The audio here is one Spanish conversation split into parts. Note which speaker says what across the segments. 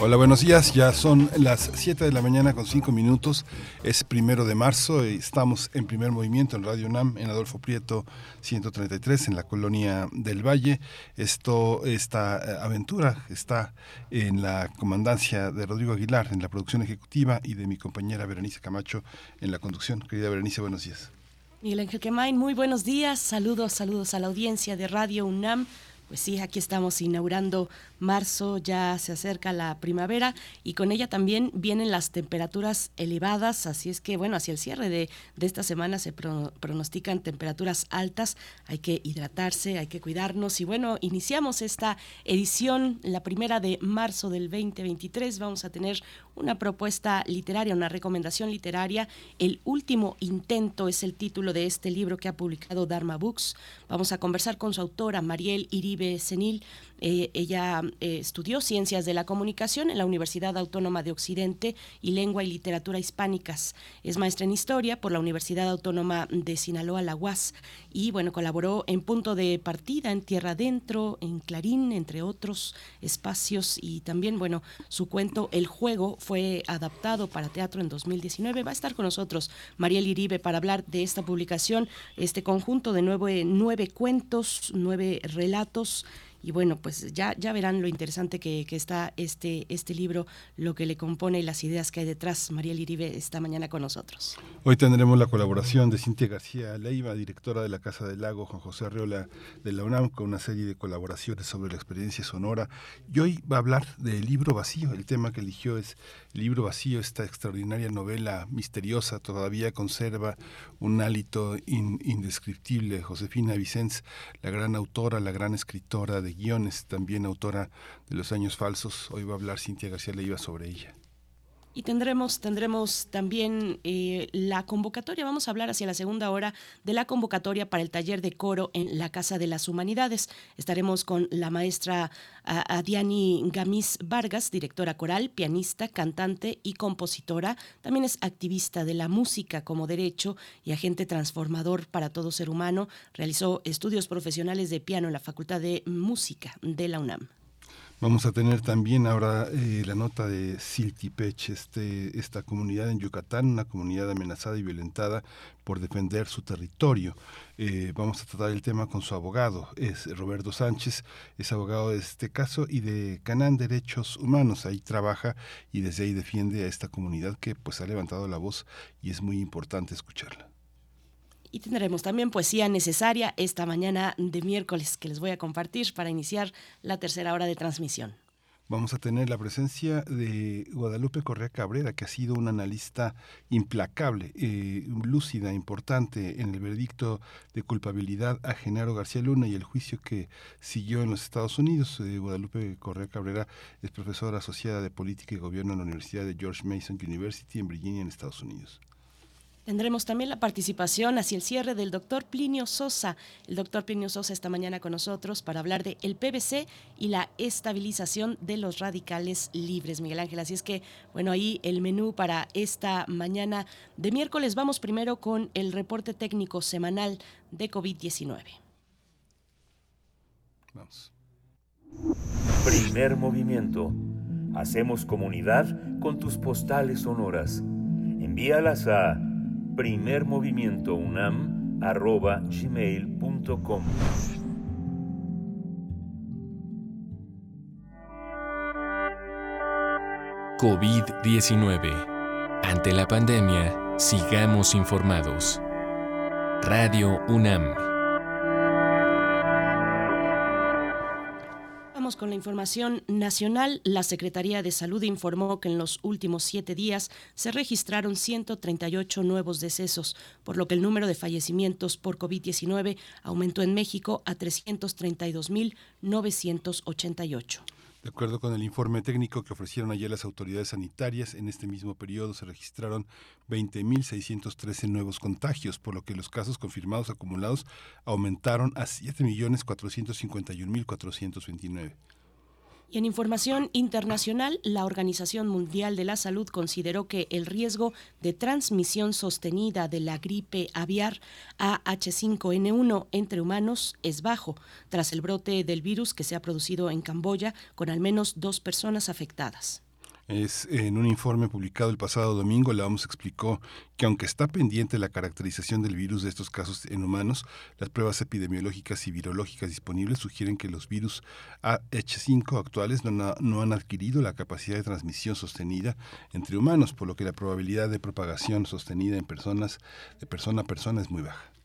Speaker 1: Hola, buenos días. Ya son las 7 de la mañana con 5 minutos. Es primero de marzo y estamos en primer movimiento en Radio UNAM, en Adolfo Prieto 133, en la colonia del Valle. Esto, esta eh, aventura está en la comandancia de Rodrigo Aguilar, en la producción ejecutiva, y de mi compañera Berenice Camacho en la conducción. Querida Berenice, buenos días.
Speaker 2: Miguel Ángel Quemain, muy buenos días. Saludos, saludos a la audiencia de Radio UNAM. Pues sí, aquí estamos inaugurando marzo, ya se acerca la primavera y con ella también vienen las temperaturas elevadas, así es que bueno, hacia el cierre de, esta semana se pronostican temperaturas altas, hay que hidratarse, hay que cuidarnos y bueno, iniciamos esta edición, la primera de marzo del 2023, vamos a tener una propuesta literaria, una recomendación literaria, El último intento es el título de este libro que ha publicado Dharma Books, vamos a conversar con su autora, Mariel Iribe Senil, eh, ella eh, estudió Ciencias de la Comunicación en la Universidad Autónoma de Occidente y Lengua y Literatura Hispánicas. Es maestra en Historia por la Universidad Autónoma de Sinaloa, la UAS, y bueno, colaboró en Punto de Partida, en Tierra Adentro, en Clarín, entre otros espacios, y también, bueno, su cuento El Juego fue adaptado para teatro en 2019. Va a estar con nosotros Mariel Iribe para hablar de esta publicación, este conjunto de nueve, nueve cuentos, nueve relatos y bueno, pues ya, ya verán lo interesante que, está este, este libro, lo que le compone y las ideas que hay detrás. María Liribe esta mañana con nosotros.
Speaker 1: Hoy tendremos la colaboración de Cintia García Leiva, directora de la Casa del Lago, Juan José Arreola de la UNAM, con una serie de colaboraciones sobre la experiencia sonora. Y hoy va a hablar del libro vacío. El tema que eligió es Libro vacío, esta extraordinaria novela misteriosa, todavía conserva un hálito indescriptible. Josefina Vicens, la gran autora, la gran escritora de guiones, también autora de Los Años Falsos. Hoy va a hablar Cintia García Leiva sobre ella.
Speaker 2: Y tendremos, tendremos también eh, la convocatoria, vamos a hablar hacia la segunda hora de la convocatoria para el taller de coro en la Casa de las Humanidades. Estaremos con la maestra Adiani Gamis Vargas, directora coral, pianista, cantante y compositora. También es activista de la música como derecho y agente transformador para todo ser humano. Realizó estudios profesionales de piano en la Facultad de Música de la UNAM.
Speaker 1: Vamos a tener también ahora eh, la nota de Siltipech, este, esta comunidad en Yucatán, una comunidad amenazada y violentada por defender su territorio. Eh, vamos a tratar el tema con su abogado, es Roberto Sánchez, es abogado de este caso y de Canán Derechos Humanos. Ahí trabaja y desde ahí defiende a esta comunidad que pues ha levantado la voz y es muy importante escucharla.
Speaker 2: Y tendremos también poesía necesaria esta mañana de miércoles que les voy a compartir para iniciar la tercera hora de transmisión.
Speaker 1: Vamos a tener la presencia de Guadalupe Correa Cabrera, que ha sido una analista implacable, eh, lúcida, importante en el veredicto de culpabilidad a Genaro García Luna y el juicio que siguió en los Estados Unidos. Eh, Guadalupe Correa Cabrera es profesora asociada de Política y Gobierno en la Universidad de George Mason University en Virginia, en Estados Unidos.
Speaker 2: Tendremos también la participación hacia el cierre del doctor Plinio Sosa. El doctor Plinio Sosa esta mañana con nosotros para hablar de el PVC y la estabilización de los radicales libres, Miguel Ángel. Así es que, bueno, ahí el menú para esta mañana de miércoles. Vamos primero con el reporte técnico semanal de COVID-19.
Speaker 3: Vamos. Primer movimiento. Hacemos comunidad con tus postales sonoras. Envíalas a primermovimientounam.gmail.com
Speaker 4: COVID-19. Ante la pandemia, sigamos informados. Radio UNAM.
Speaker 2: Con la información nacional. La Secretaría de Salud informó que en los últimos siete días se registraron 138 nuevos decesos, por lo que el número de fallecimientos por COVID-19 aumentó en México a 332.988.
Speaker 1: De acuerdo con el informe técnico que ofrecieron ayer las autoridades sanitarias, en este mismo periodo se registraron 20.613 nuevos contagios, por lo que los casos confirmados acumulados aumentaron a 7.451.429.
Speaker 2: Y en información internacional, la Organización Mundial de la Salud consideró que el riesgo de transmisión sostenida de la gripe aviar AH5N1 entre humanos es bajo, tras el brote del virus que se ha producido en Camboya con al menos dos personas afectadas.
Speaker 1: Es, en un informe publicado el pasado domingo, la OMS explicó que aunque está pendiente la caracterización del virus de estos casos en humanos, las pruebas epidemiológicas y virológicas disponibles sugieren que los virus AH5 actuales no, no han adquirido la capacidad de transmisión sostenida entre humanos, por lo que la probabilidad de propagación sostenida en personas de persona a persona es muy baja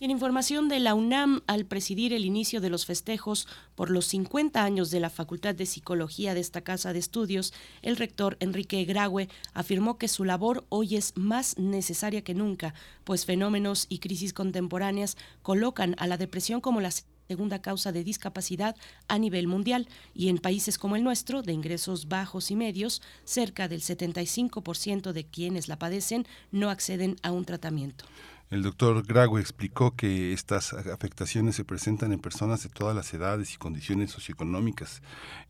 Speaker 2: en información de la UNAM, al presidir el inicio de los festejos por los 50 años de la Facultad de Psicología de esta casa de estudios, el rector Enrique Graue afirmó que su labor hoy es más necesaria que nunca, pues fenómenos y crisis contemporáneas colocan a la depresión como la segunda causa de discapacidad a nivel mundial y en países como el nuestro, de ingresos bajos y medios, cerca del 75% de quienes la padecen no acceden a un tratamiento.
Speaker 1: El doctor Grague explicó que estas afectaciones se presentan en personas de todas las edades y condiciones socioeconómicas.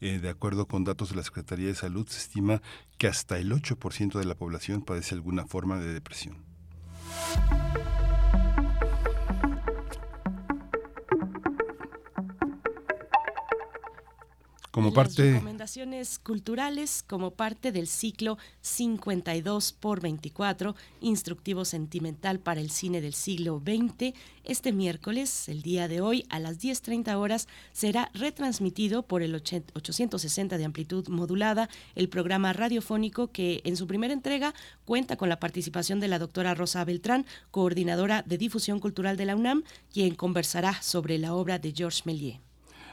Speaker 1: Eh, de acuerdo con datos de la Secretaría de Salud, se estima que hasta el 8% de la población padece alguna forma de depresión.
Speaker 2: Como parte recomendaciones culturales como parte del ciclo 52 por 24 instructivo sentimental para el cine del siglo XX este miércoles el día de hoy a las 10:30 horas será retransmitido por el 860 de amplitud modulada el programa radiofónico que en su primera entrega cuenta con la participación de la doctora Rosa Beltrán coordinadora de difusión cultural de la UNAM quien conversará sobre la obra de Georges Méliès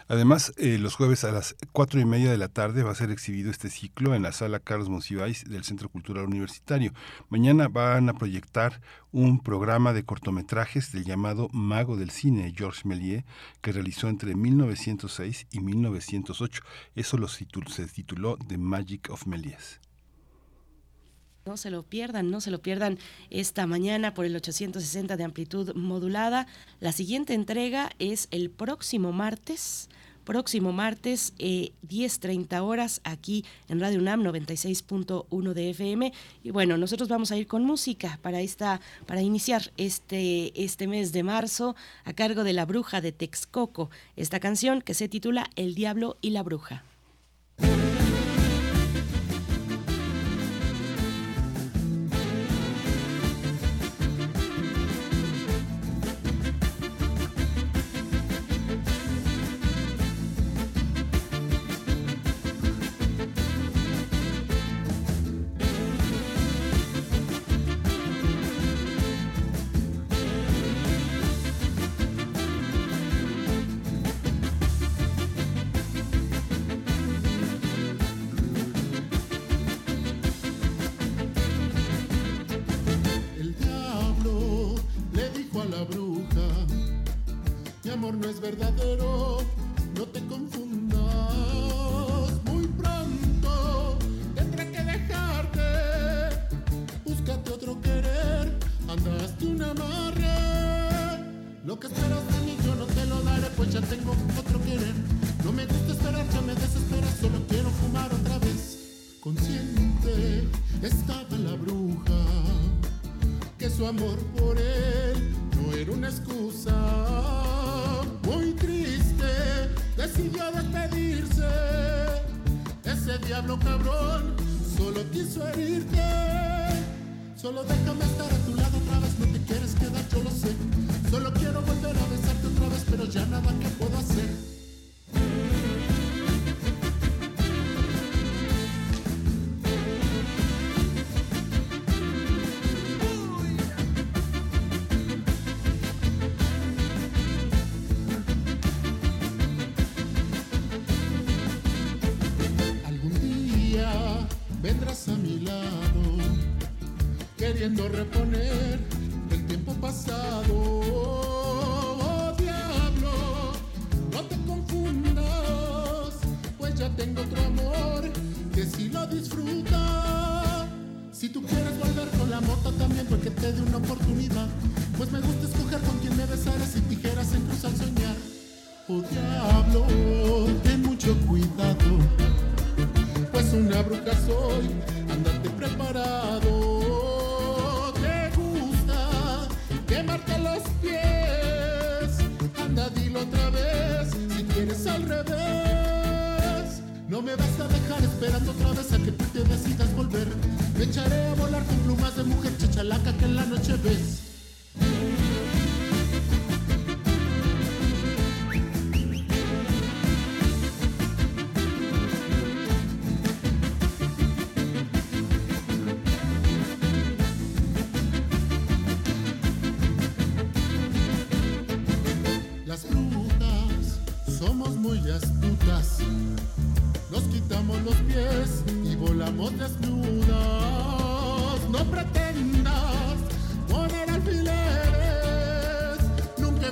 Speaker 1: Además, eh, los jueves a las cuatro y media de la tarde va a ser exhibido este ciclo en la sala Carlos Monsiváis del Centro Cultural Universitario. Mañana van a proyectar un programa de cortometrajes del llamado Mago del Cine, Georges Méliès, que realizó entre 1906 y 1908. Eso lo se tituló The Magic of Méliès.
Speaker 2: No se lo pierdan, no se lo pierdan esta mañana por el 860 de amplitud modulada. La siguiente entrega es el próximo martes próximo martes, eh, 10.30 horas, aquí en Radio UNAM 96.1 de FM. Y bueno, nosotros vamos a ir con música para, esta, para iniciar este, este mes de marzo a cargo de la bruja de Texcoco, esta canción que se titula El Diablo y la Bruja.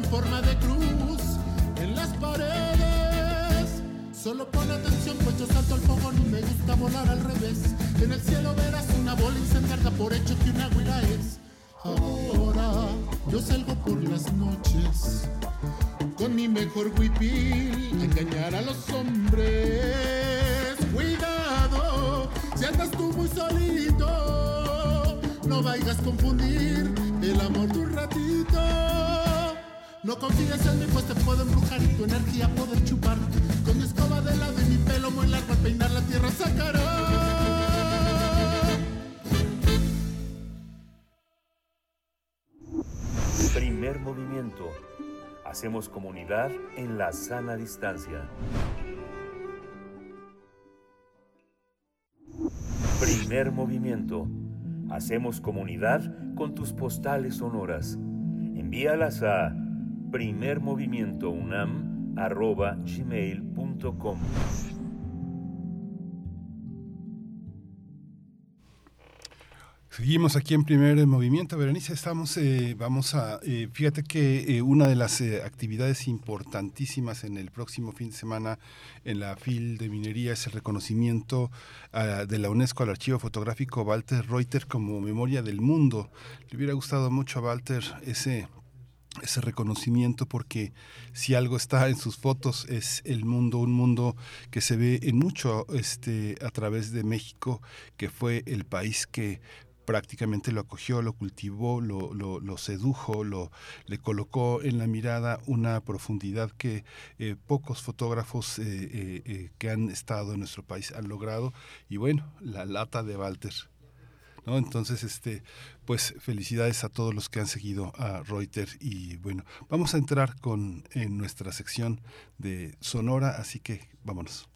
Speaker 5: Forma de cruz en las paredes. Solo pon atención, pues yo salto al fuego, no me gusta volar al revés. En el cielo verás una bola incendiada por hecho que una güira es. Ahora yo salgo por las noches con mi mejor huipil engañar a los hombres. Cuidado, si andas tú muy solito, no vayas a confundir el amor de un ratito. No confíes en mí, pues te puedo embrujar y tu energía poder chupar. Con mi escoba de lado y mi pelo muy largo al peinar la tierra sacará.
Speaker 3: Primer movimiento. Hacemos comunidad en la sana distancia. Primer movimiento. Hacemos comunidad con tus postales sonoras. Envíalas a primermovimientounam.gmail.com
Speaker 1: Seguimos aquí en primer movimiento, Berenice. Estamos, eh, vamos a, eh, fíjate que eh, una de las actividades importantísimas en el próximo fin de semana en la FIL de Minería es el reconocimiento ah, de la UNESCO al archivo fotográfico Walter Reuter como memoria del mundo. Le hubiera gustado mucho a Walter ese ese reconocimiento porque si algo está en sus fotos es el mundo, un mundo que se ve en mucho este a través de México, que fue el país que prácticamente lo acogió, lo cultivó, lo, lo, sedujo, lo, le colocó en la mirada una profundidad que eh, pocos fotógrafos eh, eh, que han estado en nuestro país han logrado. Y bueno, la lata de Walter. ¿No? Entonces, este, pues felicidades a todos los que han seguido a Reuters y bueno, vamos a entrar con en nuestra sección de Sonora, así que vámonos.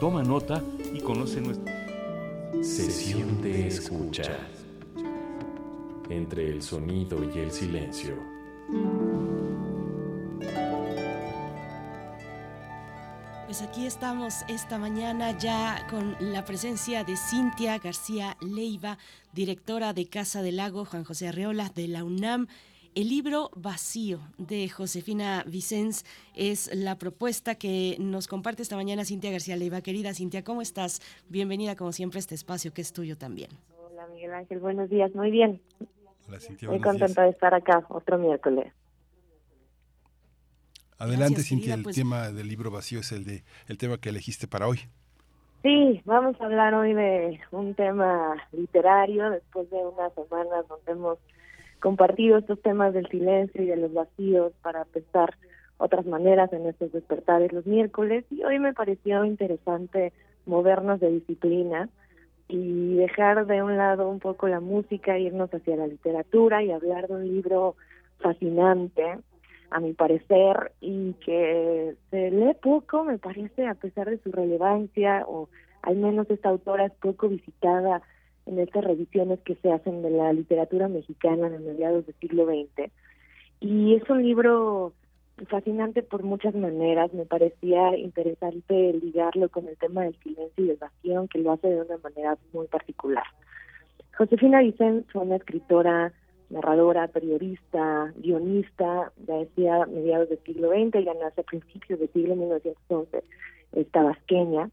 Speaker 3: Toma nota y conoce nuestra
Speaker 4: Sesión de escucha. Entre el sonido y el silencio.
Speaker 2: Pues aquí estamos esta mañana ya con la presencia de Cintia García Leiva, directora de Casa del Lago, Juan José Arreola de la UNAM. El libro Vacío de Josefina Vicens es la propuesta que nos comparte esta mañana Cintia García Leiva. Querida Cintia, ¿cómo estás? Bienvenida como siempre a este espacio que es tuyo también.
Speaker 6: Hola Miguel Ángel, buenos días, muy bien.
Speaker 1: Hola Cintia,
Speaker 6: Muy
Speaker 1: buenos días.
Speaker 6: contenta de estar acá otro miércoles.
Speaker 1: Adelante
Speaker 2: Gracias,
Speaker 1: Cintia,
Speaker 2: querida,
Speaker 1: el
Speaker 2: pues-
Speaker 1: tema del libro vacío es el de el tema que elegiste para hoy.
Speaker 6: Sí, vamos a hablar hoy de un tema literario después de unas semanas donde hemos compartido estos temas del silencio y de los vacíos para pensar otras maneras en estos despertares los miércoles y hoy me pareció interesante movernos de disciplina y dejar de un lado un poco la música, irnos hacia la literatura y hablar de un libro fascinante, a mi parecer, y que se lee poco, me parece, a pesar de su relevancia, o al menos esta autora es poco visitada en estas revisiones que se hacen de la literatura mexicana en mediados del siglo XX. Y es un libro fascinante por muchas maneras. Me parecía interesante ligarlo con el tema del silencio y del vacío, que lo hace de una manera muy particular. Josefina Vicens fue una escritora, narradora, periodista, guionista, ya decía mediados del siglo XX, ya nace a principios del siglo 1911, es tabasqueña,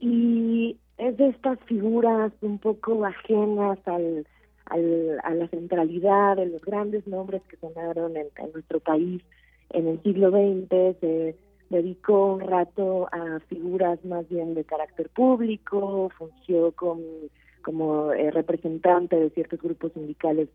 Speaker 6: y es de estas figuras un poco ajenas al, a la centralidad de los grandes nombres que sonaron en, nuestro país en el siglo XX, se dedicó un rato a figuras más bien de carácter público, funcionó como, como eh, representante de ciertos grupos sindicales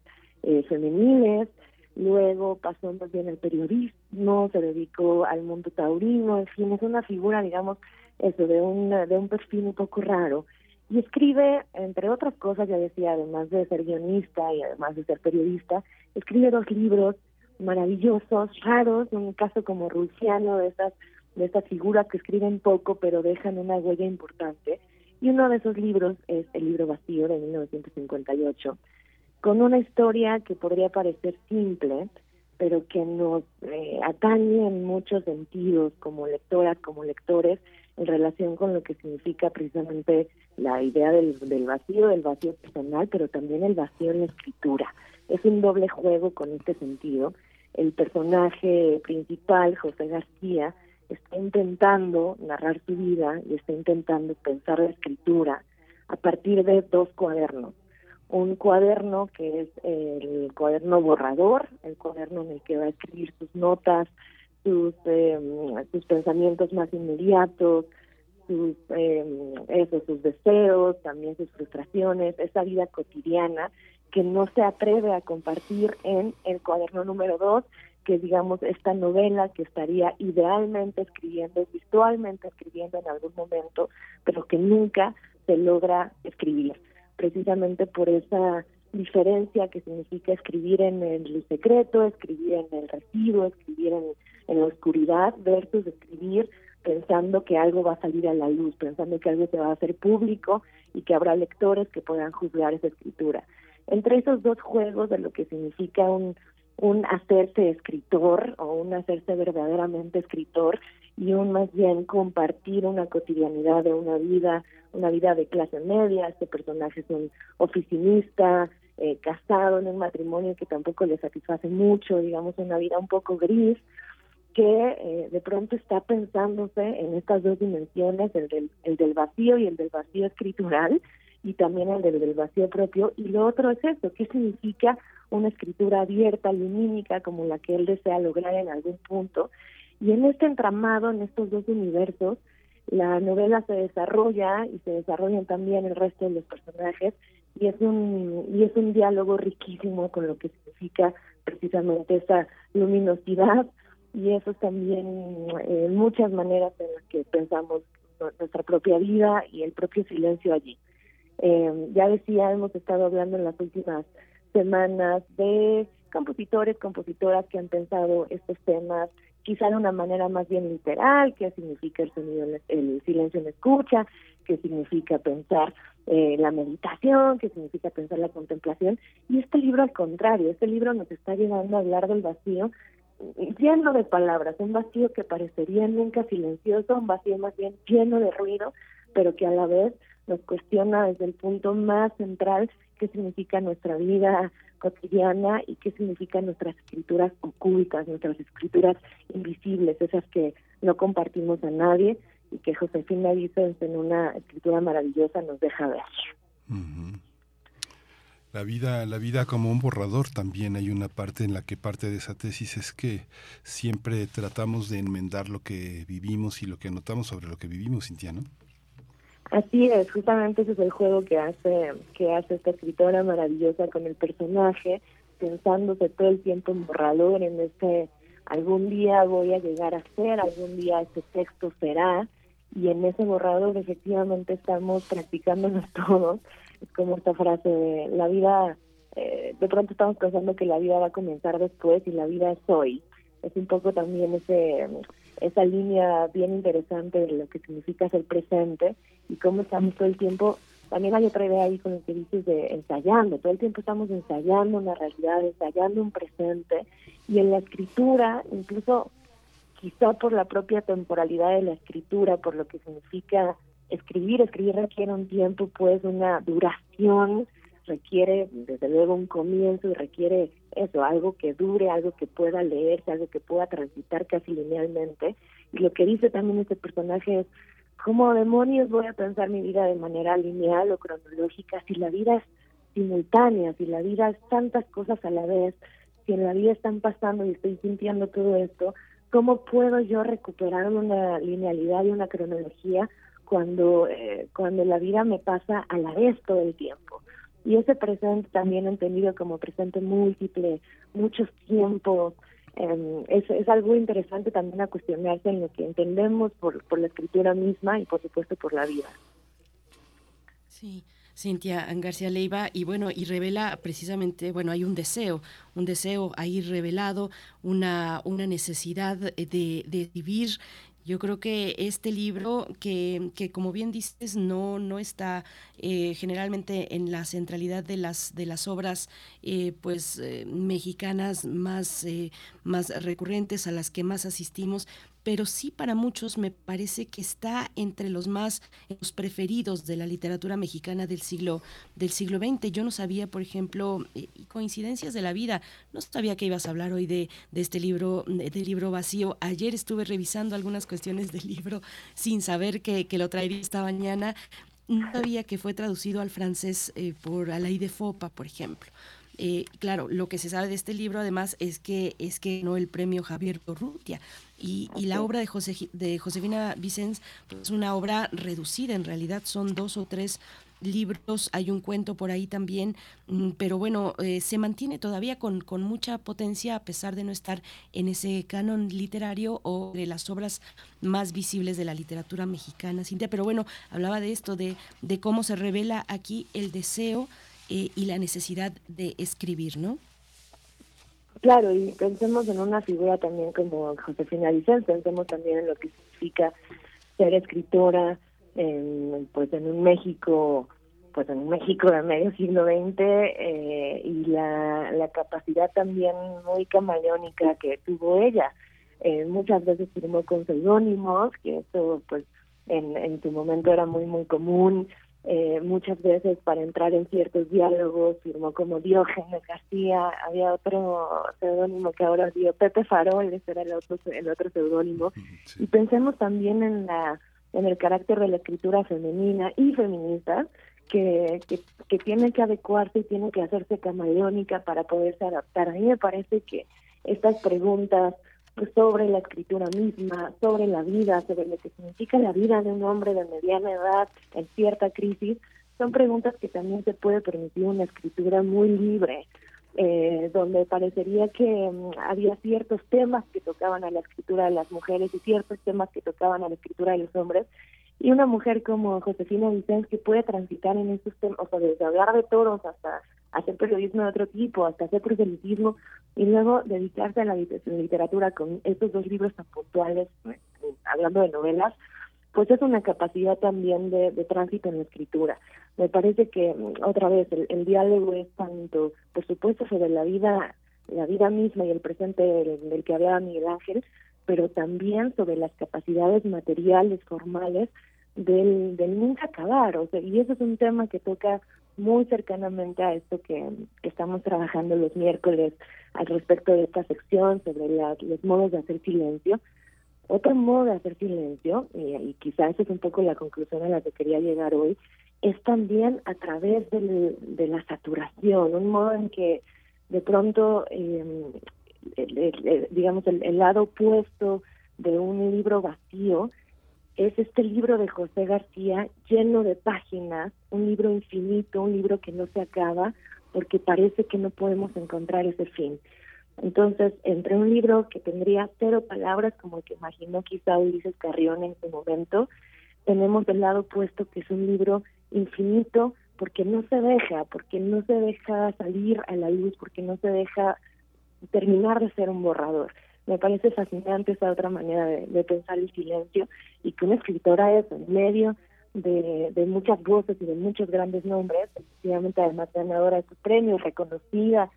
Speaker 6: eh, femeniles, luego pasó más bien al periodismo, se dedicó al mundo taurino, en fin, es una figura, digamos, eso, de un, de un perfil un poco raro. Y escribe, entre otras cosas, ya decía, además de ser guionista y además de ser periodista, escribe dos libros maravillosos, raros, un caso como Rusiano, de estas, de figuras que escriben poco pero dejan una huella importante. Y uno de esos libros es El libro vacío de 1958, con una historia que podría parecer simple, pero que nos eh, atañe en muchos sentidos como lectoras, como lectores, en relación con lo que significa precisamente la idea del, vacío, del vacío personal, pero también el vacío en la escritura. Es un doble juego con este sentido. El personaje principal, José García, está intentando narrar su vida y está intentando pensar la escritura a partir de dos cuadernos. Un cuaderno que es el cuaderno borrador, el cuaderno en el que va a escribir sus notas, sus, eh, sus pensamientos más inmediatos, sus, eh, eso, sus deseos, también sus frustraciones, esa vida cotidiana que no se atreve a compartir en el cuaderno número dos, que digamos esta novela que estaría idealmente escribiendo, virtualmente escribiendo en algún momento, pero que nunca se logra escribir, precisamente por esa diferencia que significa escribir en el secreto, escribir en el residuo, escribir en en la oscuridad versus escribir pensando que algo va a salir a la luz, pensando que algo se va a hacer público y que habrá lectores que puedan juzgar esa escritura. Entre esos dos juegos de lo que significa un, un hacerse escritor o un hacerse verdaderamente escritor y un más bien compartir una cotidianidad de una vida, una vida de clase media. Este personaje es un oficinista, eh, casado en un matrimonio que tampoco le satisface mucho, digamos, una vida un poco gris, que eh, de pronto está pensándose en estas dos dimensiones, el del, el del vacío y el del vacío escritural, y también el del, del vacío propio. Y lo otro es esto, ¿qué significa una escritura abierta, lumínica, como la que él desea lograr en algún punto? Y en este entramado, en estos dos universos, la novela se desarrolla y se desarrollan también el resto de los personajes y es un y es un diálogo riquísimo con lo que significa precisamente esa luminosidad y eso también eh, muchas maneras en las que pensamos nuestra propia vida y el propio silencio allí. Eh, ya decía, hemos estado hablando en las últimas semanas de compositores, compositoras que han pensado estos temas quizá de una manera más bien literal, qué significa el sonido, el silencio en escucha, qué significa pensar eh, la meditación, qué significa pensar la contemplación. Y este libro al contrario, este libro nos está llevando a hablar del vacío lleno de palabras, un vacío que parecería nunca silencioso, un vacío más bien lleno de ruido, pero que a la vez nos cuestiona desde el punto más central qué significa nuestra vida cotidiana y qué significan nuestras escrituras ocultas, nuestras escrituras invisibles, esas que no compartimos a nadie y que Josefina dice en una escritura maravillosa nos deja ver.
Speaker 1: La vida, la vida como un borrador también hay una parte en la que parte de esa tesis es que siempre tratamos de enmendar lo que vivimos y lo que anotamos sobre lo que vivimos, Cintia, ¿no?
Speaker 6: Así es, justamente ese es el juego que hace, que hace esta escritora maravillosa con el personaje, pensándose todo el tiempo en borrador, en este algún día voy a llegar a ser, algún día este texto será, y en ese borrador efectivamente estamos practicándonos todos es como esta frase de la vida, eh, de pronto estamos pensando que la vida va a comenzar después y la vida es hoy. Es un poco también ese esa línea bien interesante de lo que significa ser presente y cómo estamos todo el tiempo. También hay otra idea ahí con lo que dices de ensayando. Todo el tiempo estamos ensayando una realidad, ensayando un presente y en la escritura, incluso quizá por la propia temporalidad de la escritura, por lo que significa escribir, escribir requiere un tiempo, pues una duración, requiere desde luego un comienzo y requiere eso, algo que dure, algo que pueda leerse, algo que pueda transitar casi linealmente. Y lo que dice también este personaje es, ¿cómo demonios voy a pensar mi vida de manera lineal o cronológica si la vida es simultáneas y la vida es tantas cosas a la vez, si en la vida están pasando y estoy sintiendo todo esto, ¿cómo puedo yo recuperar una linealidad y una cronología cuando, eh, cuando la vida me pasa a la vez todo el tiempo? Y ese presente también entendido como presente múltiple, muchos tiempos, eh, es, es algo interesante también a cuestionarse en lo que entendemos por, por la escritura misma y por supuesto por la vida.
Speaker 2: Sí. Cintia García Leiva, y bueno, y revela precisamente, bueno, hay un deseo, un deseo ahí revelado, una, una necesidad de, de vivir yo creo que este libro, que, que como bien dices, no, no está eh, generalmente en la centralidad de las, de las obras eh, pues, eh, mexicanas más, más recurrentes, a las que más asistimos, pero sí para muchos me parece que está entre los más preferidos de la literatura mexicana del siglo del siglo XX. Yo no sabía, por ejemplo, coincidencias de la vida, no sabía que ibas a hablar hoy de, de este libro, del libro vacío. Ayer estuve revisando algunas cuestiones del libro sin saber que, que lo traería esta mañana. No sabía que fue traducido al francés eh, por Alain de Fopa, por ejemplo. Eh, claro, lo que se sabe de este libro además es que es que no el premio Javier Corrutia y, y, la obra de, José, de Josefina Vicens pues, es una obra reducida, en realidad son dos o tres libros, hay un cuento por ahí también, mm, pero bueno, eh, se mantiene todavía con, con, mucha potencia a pesar de no estar en ese canon literario o de las obras más visibles de la literatura mexicana, Cintia. Pero bueno, hablaba de esto, de, de cómo se revela aquí el deseo eh, y la necesidad de escribir, ¿no?
Speaker 6: Claro, y pensemos en una figura también como Josefina Vicente, pensemos también en lo que significa ser escritora en, pues en un México pues en un México de medio siglo XX eh, y la, la capacidad también muy camaleónica que tuvo ella. Eh, muchas veces firmó con seudónimos, que eso pues en, en su momento era muy muy común, eh, muchas veces para entrar en ciertos diálogos firmó como Diógenes García, había otro seudónimo que ahora dio Pepe Farol, ese era el otro el otro seudónimo, y pensemos también en la en el carácter de la escritura femenina y feminista que, que, que tiene que adecuarse y tiene que hacerse camaleónica para poderse adaptar. A mí me parece que estas preguntas sobre la escritura misma, sobre la vida, sobre lo que significa la vida de un hombre de mediana edad en cierta crisis, son preguntas que también se puede permitir una escritura muy libre, eh, donde parecería que um, había ciertos temas que tocaban a la escritura de las mujeres y ciertos temas que tocaban a la escritura de los hombres, y una mujer como Josefina Vicens que puede transitar en esos temas, o sea, desde hablar de toros hasta hacer periodismo de otro tipo, hasta hacer proselitismo y luego dedicarse a la literatura con estos dos libros tan puntuales, eh, hablando de novelas, pues es una capacidad también de, de tránsito en la escritura. Me parece que mm, otra vez el, diálogo es tanto, por supuesto, sobre la vida, la vida misma y el presente del, del que hablaba Miguel Ángel, pero también sobre las capacidades materiales, formales del, del nunca acabar. O sea, y eso es un tema que toca muy cercanamente a esto que, estamos trabajando los miércoles al respecto de esta sección sobre los modos de hacer silencio. Otro modo de hacer silencio, y, y quizás es un poco la conclusión a la que quería llegar hoy, es también a través del, de la saturación, un modo en que de pronto, eh, digamos, el, el lado opuesto de un libro vacío es este libro de José García lleno de páginas, un libro infinito, un libro que no se acaba porque parece que no podemos encontrar ese fin. Entonces, entre un libro que tendría cero palabras, como el que imaginó quizá Ulises Carrión en su momento, tenemos del lado opuesto que es un libro infinito porque no se deja, porque no se deja salir a la luz, porque no se deja terminar de ser un borrador me parece fascinante esa otra manera de, pensar el silencio y que una escritora es en medio de, de, muchas voces y de muchos grandes nombres, efectivamente además ganadora de su premio, reconocida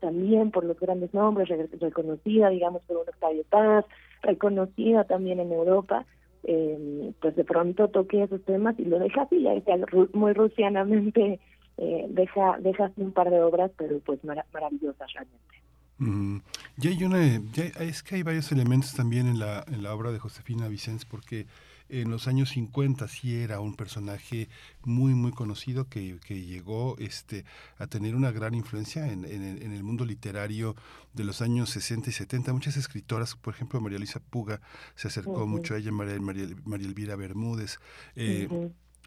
Speaker 6: también por los grandes nombres, reconocida digamos por un Octavio Paz, reconocida también en Europa, eh, pues de pronto toque esos temas y lo deja así, ya muy rusianamente eh, deja, deja así un par de obras, pero pues maravillosas realmente.
Speaker 1: Mm, ya hay una, es que hay varios elementos también en la, en la obra de Josefina Vicens, porque en los años 50 sí era un personaje muy, muy conocido que, que llegó este, a tener una gran influencia en, en, el mundo literario de los años 60 y 70. Muchas escritoras, por ejemplo, María Luisa Puga se acercó mucho a ella, María, María, María Elvira Bermúdez. Eh,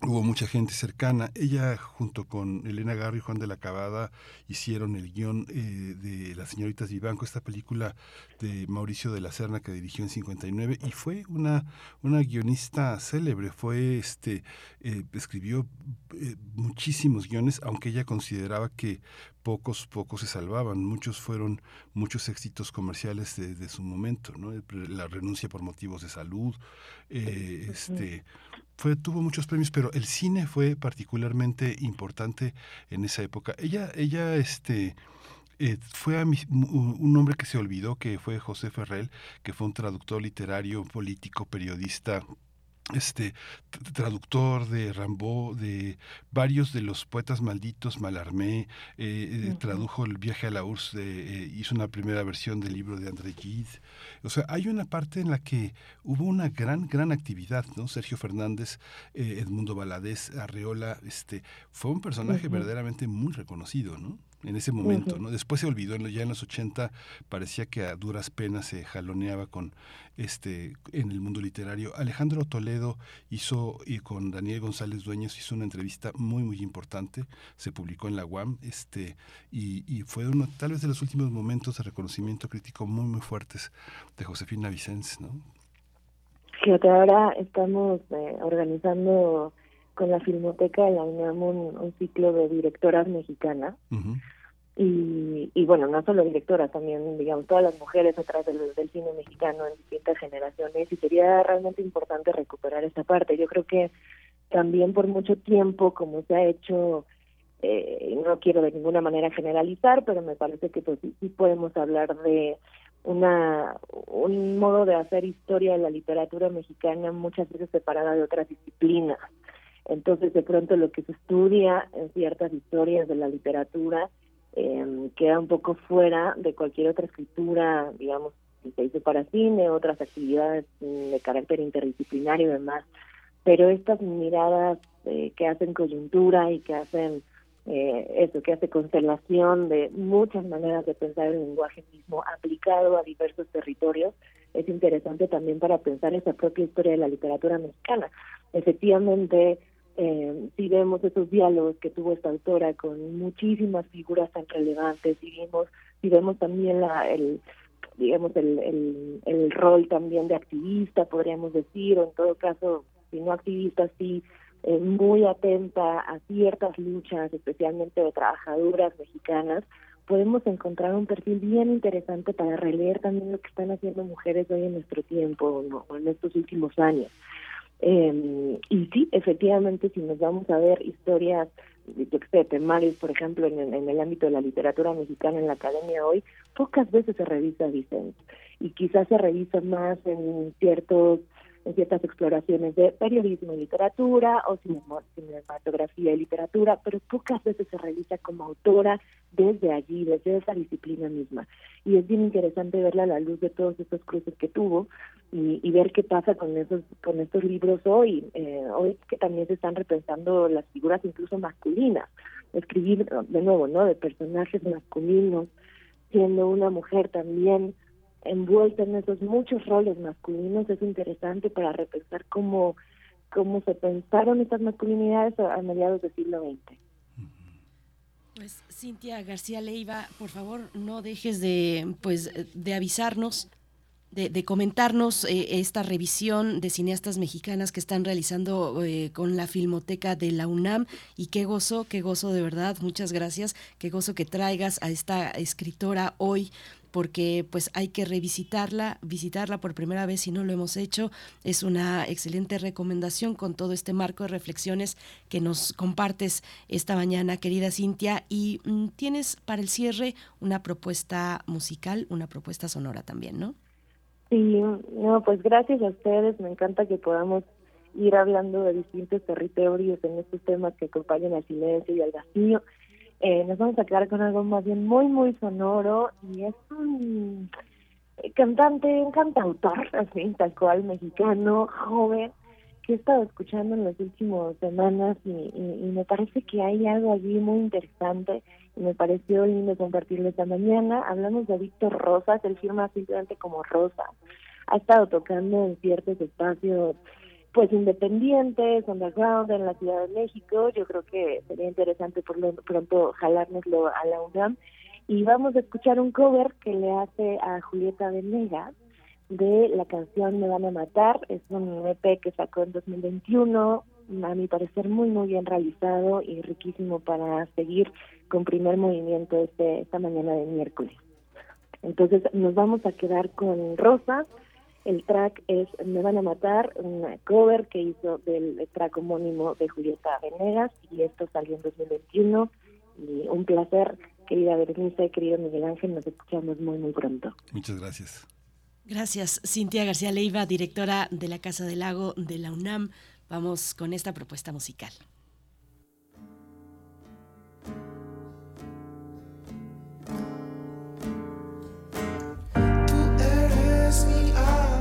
Speaker 1: hubo mucha gente cercana. Ella junto con Elena Garro y Juan de la Cabada hicieron el guion eh, de Las señoritas Vivanco, esta película de Mauricio de la Serna que dirigió en 59 y fue una, una guionista célebre, fue este eh, escribió eh, muchísimos guiones, aunque ella consideraba que pocos, pocos se salvaban, muchos fueron muchos éxitos comerciales de, su momento, ¿no? La renuncia por motivos de salud, este fue, tuvo muchos premios, pero el cine fue particularmente importante en esa época. Ella, ella, este, eh, fue a un hombre que se olvidó, que fue José Ferrell, que fue un traductor literario, político, periodista, este traductor de Rambo, de varios de los poetas malditos, Malarmé, eh, eh, tradujo el viaje a la URSS, eh, hizo una primera versión del libro de André Gide. O sea, hay una parte en la que hubo una gran, gran actividad, ¿no? Sergio Fernández, Edmundo Valadez, Arreola, este, fue un personaje verdaderamente muy reconocido, ¿no? En ese momento, ¿no? Después se olvidó, ya en los 80 parecía que a duras penas se jaloneaba con este en el mundo literario. Alejandro Toledo hizo y con Daniel González Dueñas hizo una entrevista muy muy importante, se publicó en la UAM, este y, y fue uno tal vez de los últimos momentos de reconocimiento crítico muy muy fuertes de Josefina Vicens, ¿no?
Speaker 6: Fíjate, ahora estamos eh, organizando con la Filmoteca de la UNAM un, ciclo de directoras mexicanas. y, y bueno, no solo directoras, también, digamos, todas las mujeres atrás del, cine mexicano en distintas generaciones. Y sería realmente importante recuperar esta parte. Yo creo que también por mucho tiempo, como se ha hecho, eh, no quiero de ninguna manera generalizar, pero me parece que pues, sí podemos hablar de una un modo de hacer historia de la literatura mexicana muchas veces separada de otras disciplinas. Entonces, de pronto lo que se estudia en ciertas historias de la literatura eh, queda un poco fuera de cualquier otra escritura, digamos, que se hizo para cine, otras actividades mm, de carácter interdisciplinario y demás. Pero estas miradas eh, que hacen coyuntura y que hacen eh, eso, que hace constelación de muchas maneras de pensar el lenguaje mismo aplicado a diversos territorios, es interesante también para pensar esa propia historia de la literatura mexicana. Efectivamente, eh, si vemos esos diálogos que tuvo esta autora con muchísimas figuras tan relevantes, y vemos, si vemos también la, el digamos el, el, el rol también de activista, podríamos decir, o en todo caso, si no activista, sí eh, muy atenta a ciertas luchas, especialmente de trabajadoras mexicanas, podemos encontrar un perfil bien interesante para releer también lo que están haciendo mujeres hoy en nuestro tiempo o en estos últimos años. Eh, y sí, efectivamente, si nos vamos a ver historias, sé, temarios, por ejemplo, en, en, el ámbito de la literatura mexicana en la academia hoy, pocas veces se revisa Vicente. Y quizás se revisa más en ciertos en ciertas exploraciones de periodismo y literatura o cinematografía y literatura, pero pocas veces se revisa como autora desde allí, desde esa disciplina misma. Y es bien interesante verla a la luz de todos estos cruces que tuvo y, y ver qué pasa con esos con estos libros hoy, eh, hoy que también se están repensando las figuras incluso masculinas, escribir de nuevo, ¿no? De personajes masculinos, siendo una mujer también envuelta en esos muchos roles masculinos es interesante para repensar cómo, cómo se pensaron estas masculinidades a, mediados del siglo XX.
Speaker 2: Pues Cintia García Leiva, por favor, no dejes de pues de avisarnos de, comentarnos eh, esta revisión de cineastas mexicanas que están realizando eh, con la Filmoteca de la UNAM. Y qué gozo, qué gozo de verdad, muchas gracias, qué gozo que traigas a esta escritora hoy porque pues hay que revisitarla, visitarla por primera vez si no lo hemos hecho. Es una excelente recomendación con todo este marco de reflexiones que nos compartes esta mañana, querida Cintia. Y mm, tienes para el cierre una propuesta musical, una propuesta sonora también, ¿no?
Speaker 6: Sí, no, pues gracias a ustedes. Me encanta que podamos ir hablando de distintos territorios en estos temas que acompañan al silencio y al vacío. Eh, nos vamos a quedar con algo más bien muy, muy sonoro y es un cantante, un cantautor, así, tal cual, mexicano, joven, que he estado escuchando en las últimas semanas y, me parece que hay algo allí muy interesante y me pareció lindo compartirlo esta mañana. Hablamos de Víctor Rosas, él firma simplemente como Rosa. Ha estado tocando en ciertos espacios pues independientes, underground en la Ciudad de México. Yo creo que sería interesante por lo pronto jalárnoslo a la UNAM. Y vamos a escuchar un cover que le hace a Julieta Venegas de la canción Me van a matar. Es un EP que sacó en 2021, a mi parecer muy, muy bien realizado y riquísimo para seguir con primer movimiento este, esta mañana de miércoles. Entonces nos vamos a quedar con Rosa. El track es Me van a matar, una cover que hizo del track homónimo de Julieta Venegas y esto salió en 2021 y un placer, querida Berenice, querido Miguel Ángel, nos escuchamos muy muy pronto.
Speaker 1: Muchas gracias.
Speaker 2: Gracias, Cintia García Leiva, directora de la Casa del Lago de la UNAM. Vamos con esta propuesta musical.
Speaker 7: Tú eres mi que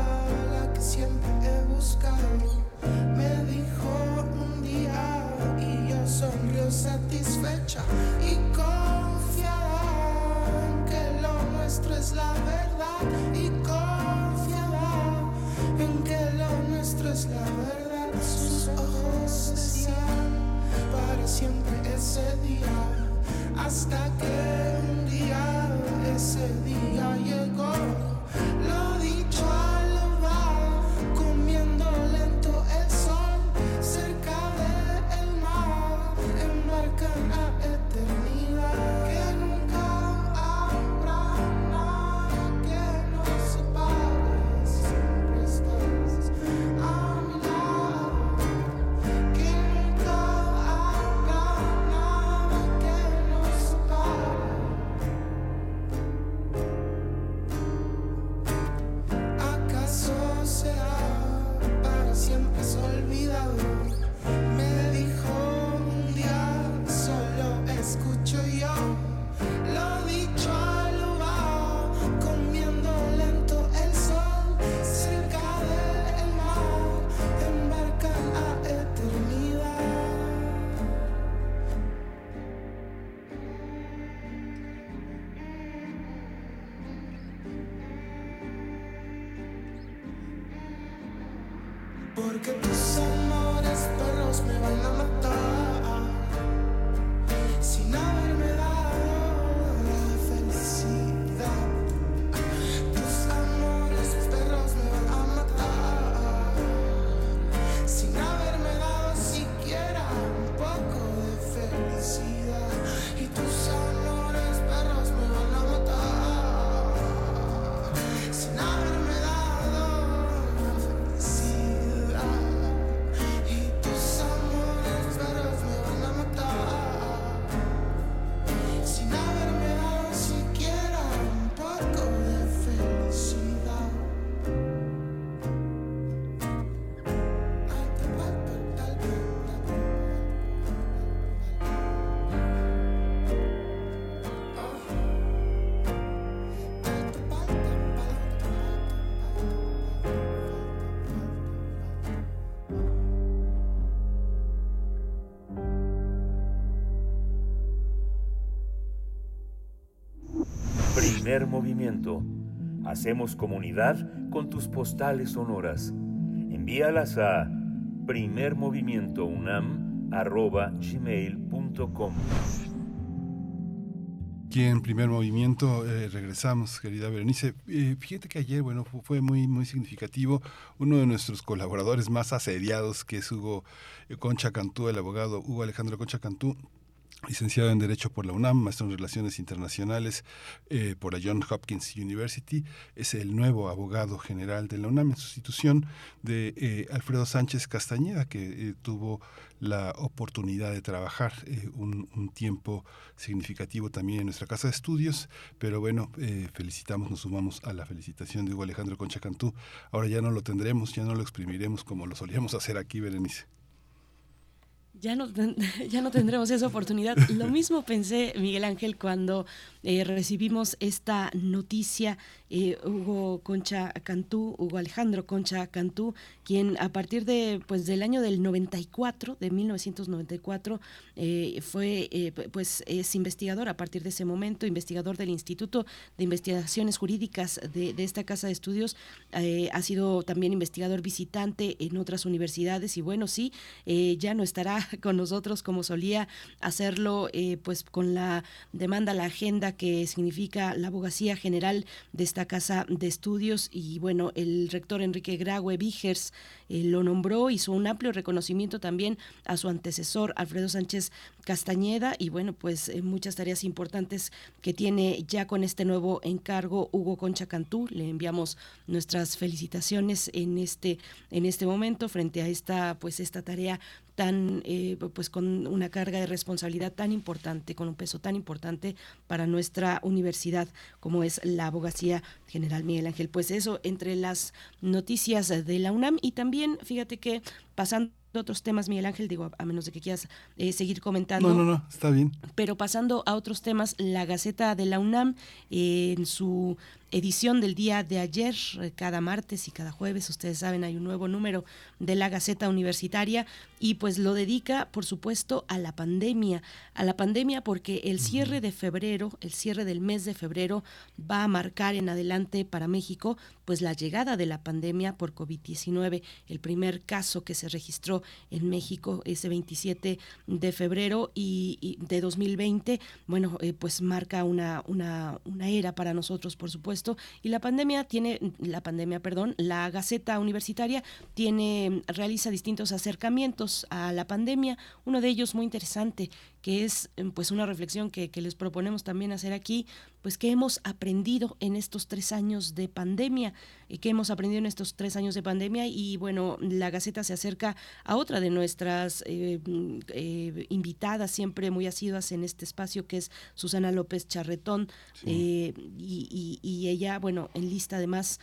Speaker 7: siempre he buscado. Me dijo un día y yo sonrió satisfecha y confiada en que lo nuestro es la verdad y nuestro es la verdad. Sus ojos decían para siempre ese día. Hasta que un día ese día llegó. Lo dicho
Speaker 3: Primer movimiento. Hacemos comunidad con tus postales sonoras. Envíalas a primermovimientounam.gmail.com
Speaker 1: Aquí en primer movimiento eh, regresamos, querida Berenice. Eh, fíjate que ayer, bueno, fu- fue muy, muy significativo. Uno de nuestros colaboradores más asediados, que es Hugo eh, Concha Cantú, el abogado Hugo Alejandro Concha Cantú, licenciado en Derecho por la UNAM, maestro en Relaciones Internacionales eh, por la John Hopkins University, es el nuevo abogado general de la UNAM en sustitución de eh, Alfredo Sánchez Castañeda, que eh, tuvo la oportunidad de trabajar un, un tiempo significativo también en nuestra casa de estudios, pero bueno, felicitamos, nos sumamos a la felicitación de Hugo Alejandro Concha Cantú. Ahora ya no lo tendremos, ya no lo exprimiremos como lo solíamos hacer aquí, Berenice.
Speaker 2: Ya no, ya no tendremos esa oportunidad. Lo mismo pensé, Miguel Ángel, cuando eh, recibimos esta noticia. Eh, Hugo Concha Cantú, Hugo Alejandro Concha Cantú, quien a partir de pues del año del 94, de 1994, eh, fue pues es investigador a partir de ese momento, investigador del Instituto de Investigaciones Jurídicas de, de esta casa de estudios, ha sido también investigador visitante en otras universidades y bueno, sí, ya no estará con nosotros como solía hacerlo, eh, pues con la demanda, la agenda que significa la abogacía general de esta casa de estudios y bueno, el rector Enrique Graue Vigers eh, lo nombró, hizo un amplio reconocimiento también a su antecesor Alfredo Sánchez Castañeda y bueno, pues eh, muchas tareas importantes que tiene ya con este nuevo encargo Hugo Concha Cantú. Le enviamos nuestras felicitaciones en este en este momento frente a esta pues esta tarea tan eh, pues con una carga de responsabilidad tan importante, con un peso tan importante para nuestra universidad como es la abogacía general Miguel Ángel. Pues eso entre las noticias de la UNAM y también fíjate que pasando otros temas, Miguel Ángel, digo, a menos de que quieras eh, seguir comentando.
Speaker 1: No, no, no, está bien.
Speaker 2: Pero pasando a otros temas, la Gaceta de la UNAM, en su edición del día de ayer, eh, cada martes y cada jueves, ustedes saben, hay un nuevo número de la Gaceta Universitaria y pues lo dedica, por supuesto, a la pandemia, a la pandemia porque el cierre de febrero, el cierre del mes de febrero va a marcar en adelante para México pues la llegada de la pandemia por COVID-19, el primer caso que se registró en México ese 27 de febrero y, de 2020, bueno, eh, pues marca una, una, una era para nosotros, por supuesto, y la pandemia tiene, la pandemia, perdón, la Gaceta Universitaria tiene, realiza distintos acercamientos a la pandemia, uno de ellos muy interesante, que es pues una reflexión que, que les proponemos también hacer aquí, pues qué hemos aprendido en estos tres años de pandemia, eh, qué hemos aprendido en estos tres años de pandemia y bueno, la Gaceta se acerca a otra de nuestras eh, mm, eh, invitadas siempre muy asiduas en este espacio que es Susana López Charretón y, y, ella, bueno, enlista además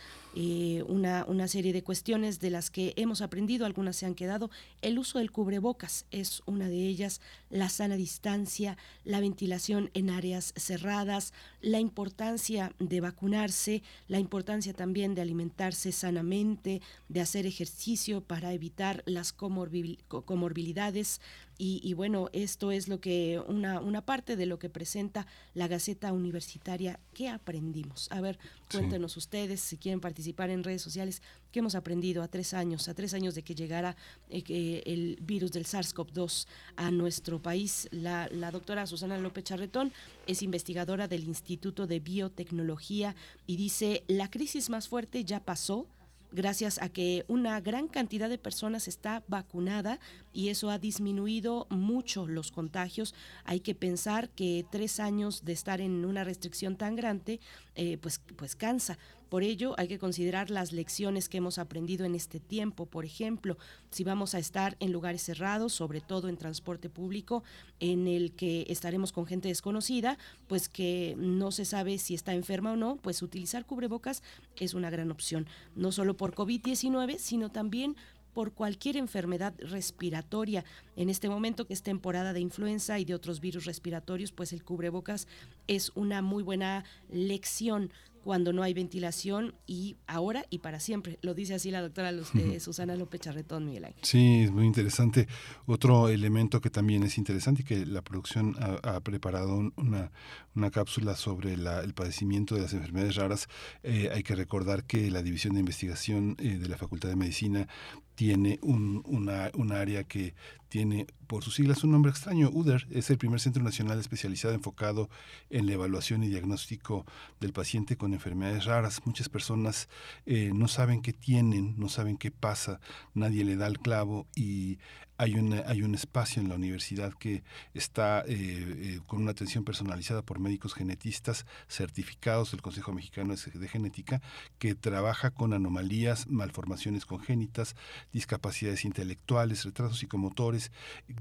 Speaker 2: una, una serie de cuestiones de las que hemos aprendido, algunas se han quedado, el uso del cubrebocas es una de ellas, la sana distancia, la ventilación en áreas cerradas, la importancia de vacunarse, la importancia también de alimentarse sanamente, de hacer ejercicio para evitar las comorbilidades, y, bueno, esto es lo que una, una parte de lo que presenta la Gaceta Universitaria. ¿Qué aprendimos? A ver, cuéntenos ustedes, si quieren participar en redes sociales, ¿qué hemos aprendido a tres años, a tres años de que llegara eh, el virus del SARS-CoV-2 a nuestro país? La, la doctora Susana López Charretón es investigadora del Instituto de Biotecnología y dice, la crisis más fuerte ya pasó gracias a que una gran cantidad de personas está vacunada y eso ha disminuido mucho los contagios. Hay que pensar que tres años de estar en una restricción tan grande, eh, pues, pues cansa. Por ello, hay que considerar las lecciones que hemos aprendido en este tiempo. Por ejemplo, si vamos a estar en lugares cerrados, sobre todo en transporte público, en el que estaremos con gente desconocida, pues que no se sabe si está enferma o no, pues utilizar cubrebocas es una gran opción, no solo por COVID-19, sino también por cualquier enfermedad respiratoria. En este momento que es temporada de influenza y de otros virus respiratorios, pues el cubrebocas es una muy buena lección cuando no hay ventilación y ahora y para siempre. Lo dice así la doctora eh, Susana López Charretón, Miguel Ángel.
Speaker 1: Sí, es muy interesante. Otro elemento que también es interesante y que la producción ha, preparado una, una cápsula sobre el padecimiento de las enfermedades raras. Eh, hay que recordar que la División de Investigación eh, de la Facultad de Medicina tiene un, una, un área que tiene por sus siglas un nombre extraño. UDER es el primer centro nacional especializado enfocado en la evaluación y diagnóstico del paciente con enfermedades raras. Muchas personas eh, no saben qué tienen, no saben qué pasa, nadie le da el clavo y hay, hay un espacio en la universidad que está eh, eh, con una atención personalizada por médicos genetistas certificados. Del Consejo Mexicano de Genética que trabaja con anomalías, malformaciones congénitas, discapacidades intelectuales, retrasos psicomotores,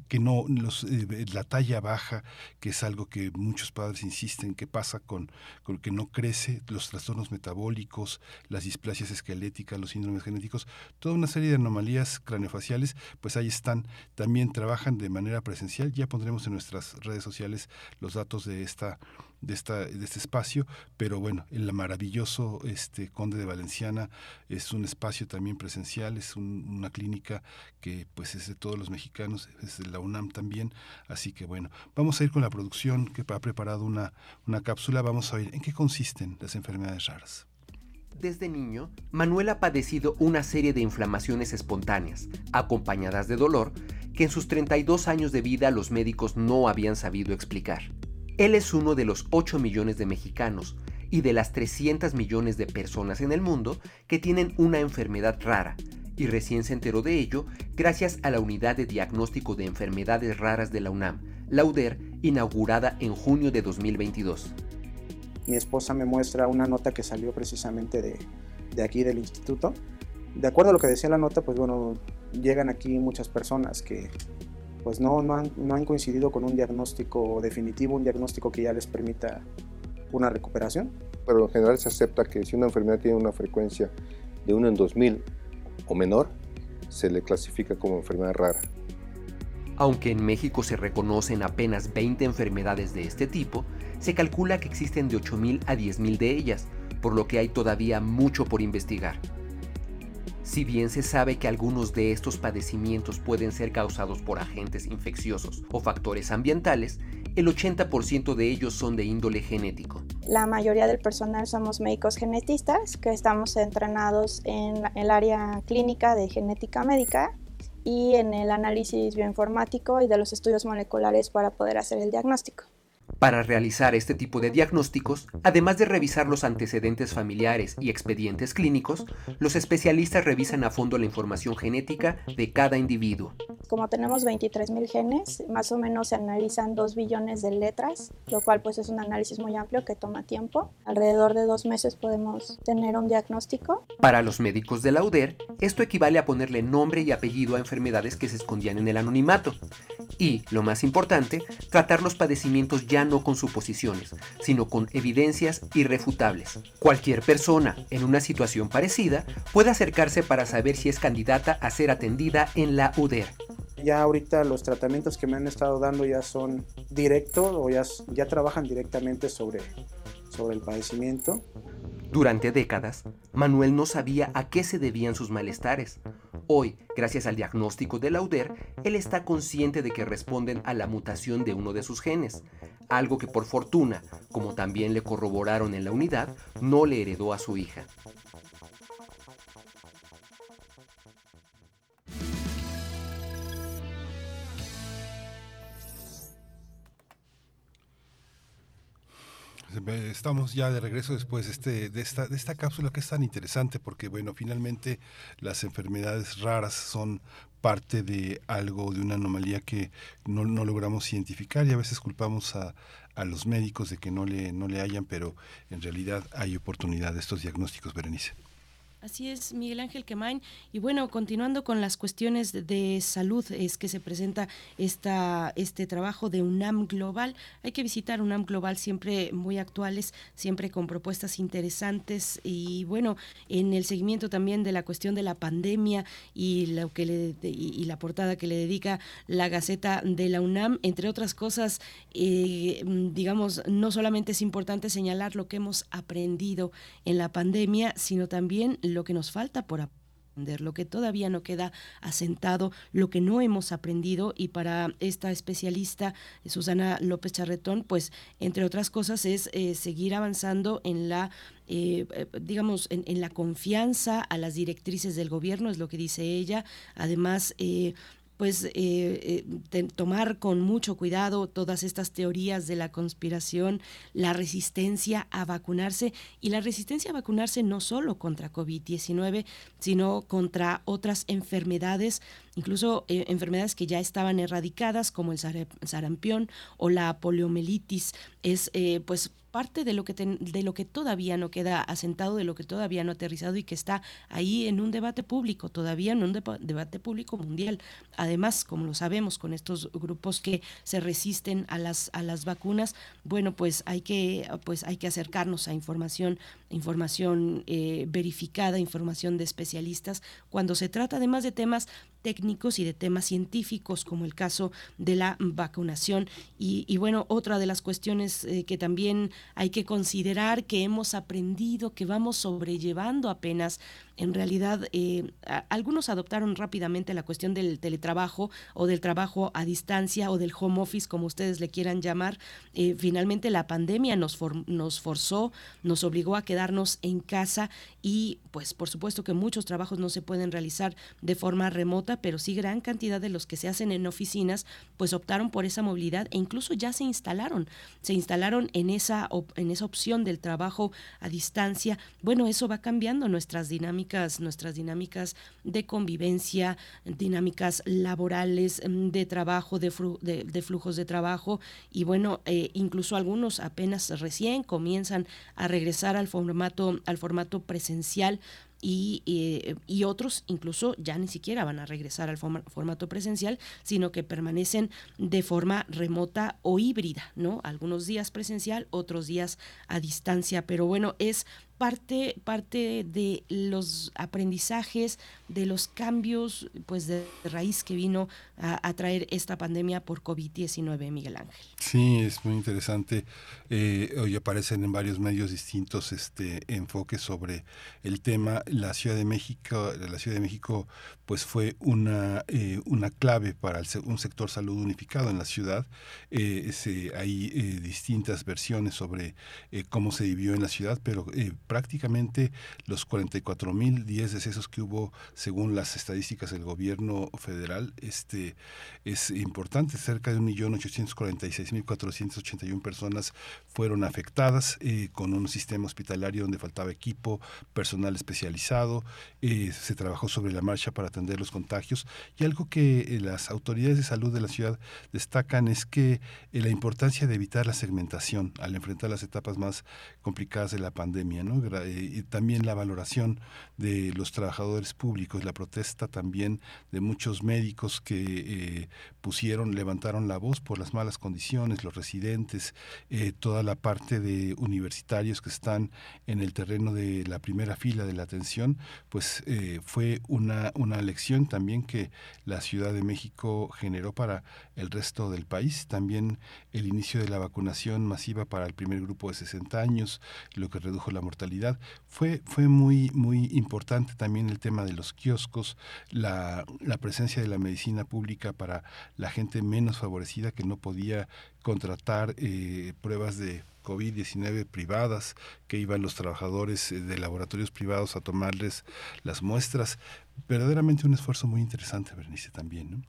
Speaker 1: que no los, eh, la talla baja, que es algo que muchos padres insisten que pasa con, con que no crece, los trastornos metabólicos, las displasias esqueléticas, los síndromes genéticos, toda una serie de anomalías craneofaciales, pues ahí están también trabajan de manera presencial. Ya pondremos en nuestras redes sociales los datos de esta de, esta, de este espacio, pero bueno, el maravilloso este Conde de Valenciana es un espacio también presencial, es una clínica que pues es de todos los mexicanos, es de la UNAM también, así que bueno, vamos a ir con la producción que ha preparado una, una cápsula, vamos a ver en qué consisten las enfermedades raras.
Speaker 8: Desde niño, Manuel ha padecido una serie de inflamaciones espontáneas, acompañadas de dolor, que en sus 32 años de vida los médicos no habían sabido explicar. Él es uno de los 8 millones de mexicanos y de las 300 millones de personas en el mundo que tienen una enfermedad rara, y recién se enteró de ello gracias a la Unidad de Diagnóstico de Enfermedades Raras de la UNAM, la UDER, inaugurada en junio de 2022.
Speaker 9: Mi esposa me muestra una nota que salió precisamente de, de aquí del instituto. De acuerdo a lo que decía la nota, pues bueno, llegan aquí muchas personas que pues no, no, han, no han coincidido con un diagnóstico definitivo, un diagnóstico que ya les permita una recuperación.
Speaker 10: Pero en general se acepta que si una enfermedad tiene una frecuencia de 1 en 2000 o menor, se le clasifica como enfermedad rara.
Speaker 8: Aunque en México se reconocen apenas 20 enfermedades de este tipo, se calcula que existen de 8.000 a 10.000 de ellas, por lo que hay todavía mucho por investigar. Si bien se sabe que algunos de estos padecimientos pueden ser causados por agentes infecciosos o factores ambientales, el 80% de ellos son de índole genético.
Speaker 11: La mayoría del personal somos médicos genetistas que estamos entrenados en el área clínica de genética médica y en el análisis bioinformático y de los estudios moleculares para poder hacer el diagnóstico.
Speaker 8: Para realizar este tipo de diagnósticos, además de revisar los antecedentes familiares y expedientes clínicos, los especialistas revisan a fondo la información genética de cada individuo.
Speaker 11: Como tenemos 23.000 genes, más o menos se analizan 2 billones de letras, lo cual pues es un análisis muy amplio que toma tiempo. Alrededor de dos meses podemos tener un diagnóstico.
Speaker 8: Para los médicos de la UDER, esto equivale a ponerle nombre y apellido a enfermedades que se escondían en el anonimato. Y, lo más importante, tratar los padecimientos ya no con suposiciones, sino con evidencias irrefutables. Cualquier persona en una situación parecida puede acercarse para saber si es candidata a ser atendida en la UDER.
Speaker 9: Ya ahorita los tratamientos que me han estado dando ya son directos o ya, ya trabajan directamente sobre, sobre el padecimiento.
Speaker 8: Durante décadas, Manuel no sabía a qué se debían sus malestares. Hoy, gracias al diagnóstico de Lauder, él está consciente de que responden a la mutación de uno de sus genes, algo que por fortuna, como también le corroboraron en la unidad, no le heredó a su hija.
Speaker 1: Estamos ya de regreso después de, este, de, esta, de esta cápsula que es tan interesante porque, bueno, finalmente las enfermedades raras son parte de algo, de una anomalía que no, no logramos identificar y a veces culpamos a, a, los médicos de que no le, no le hayan, pero en realidad hay oportunidad de estos diagnósticos, Berenice.
Speaker 2: Así es, Miguel Ángel Quemain. Y bueno, continuando con las cuestiones de, salud, es que se presenta esta, este trabajo de UNAM Global. Hay que visitar UNAM Global, siempre muy actuales, siempre con propuestas interesantes. Y bueno, en el seguimiento también de la cuestión de la pandemia y, lo que le, y, la portada que le dedica la Gaceta de la UNAM, entre otras cosas, eh, digamos, no solamente es importante señalar lo que hemos aprendido en la pandemia, sino también que nos falta por aprender, lo que todavía no queda asentado, lo que no hemos aprendido y para esta especialista Susana López Charretón, pues entre otras cosas es eh, seguir avanzando en la eh, eh, digamos, en, la confianza a las directrices del gobierno, es lo que dice ella. Además, pues eh, eh, tomar con mucho cuidado todas estas teorías de la conspiración, la resistencia a vacunarse y la resistencia a vacunarse no solo contra COVID-19, sino contra otras enfermedades, incluso eh, enfermedades que ya estaban erradicadas como el sarampión o la poliomielitis. Es pues parte de lo que de lo que todavía no queda asentado, de lo que todavía no ha aterrizado y que está ahí en un debate público, todavía en un debate público mundial. Además, como lo sabemos con estos grupos que se resisten a las a las vacunas, bueno, pues hay que pues hay que acercarnos a información información eh, verificada, información de especialistas, cuando se trata además de temas técnicos y de temas científicos, como el caso de la vacunación. Y, bueno, otra de las cuestiones eh, que también hay que considerar, que hemos aprendido, que vamos sobrellevando apenas, en realidad eh, algunos adoptaron rápidamente la cuestión del teletrabajo o del trabajo a distancia o del home office, como ustedes le quieran llamar. Eh, finalmente la pandemia nos, nos forzó, nos obligó a quedarnos en casa y pues por supuesto que muchos trabajos no se pueden realizar de forma remota, pero sí gran cantidad de los que se hacen en oficinas pues optaron por esa movilidad e incluso ya se instalaron, se instalaron en esa, en esa opción del trabajo a distancia. Bueno, eso va cambiando nuestras dinámicas, nuestras dinámicas de convivencia, dinámicas laborales, mm, de trabajo, de, flujos de trabajo y bueno, eh, incluso algunos apenas recién comienzan a regresar al formato, al formato presencial y, eh, y, otros incluso ya ni siquiera van a regresar al formato presencial, sino que permanecen de forma remota o híbrida, ¿no? Algunos días presencial, otros días a distancia, pero bueno, es parte, parte de los aprendizajes, de los cambios pues de raíz que vino a, traer esta pandemia por COVID-19, Miguel Ángel.
Speaker 1: Sí, es muy interesante. Eh, hoy aparecen en varios medios distintos este enfoques sobre el tema. La Ciudad de México, la Ciudad de México pues fue una, eh, una clave para un sector salud unificado en la ciudad. Eh, hay eh, distintas versiones sobre cómo se vivió en la ciudad, pero prácticamente los 44.010 decesos que hubo según las estadísticas del gobierno federal este, es importante. Cerca de 1.846.481 personas fueron afectadas con un sistema hospitalario donde faltaba equipo, personal especializado. se trabajó sobre la marcha para atender los contagios. Y algo que eh, las autoridades de salud de la ciudad destacan es que eh, la importancia de evitar la segmentación al enfrentar las etapas más complicadas de la pandemia, ¿no? Eh, también la valoración de los trabajadores públicos, la protesta también de muchos médicos que pusieron, levantaron la voz por las malas condiciones, los residentes, toda la parte de universitarios que están en el terreno de la primera fila de la atención, pues fue una, una lección también que la Ciudad de México generó para el resto del país. También el inicio de la vacunación masiva para el primer grupo de 60 años, lo que redujo la mortalidad. Fue, fue muy, muy importante también el tema de los kioscos, la, la presencia de la medicina pública para la gente menos favorecida que no podía contratar eh, pruebas de COVID-19 privadas, que iban los trabajadores eh, de laboratorios privados a tomarles las muestras. Verdaderamente un esfuerzo muy interesante, Bernice, también.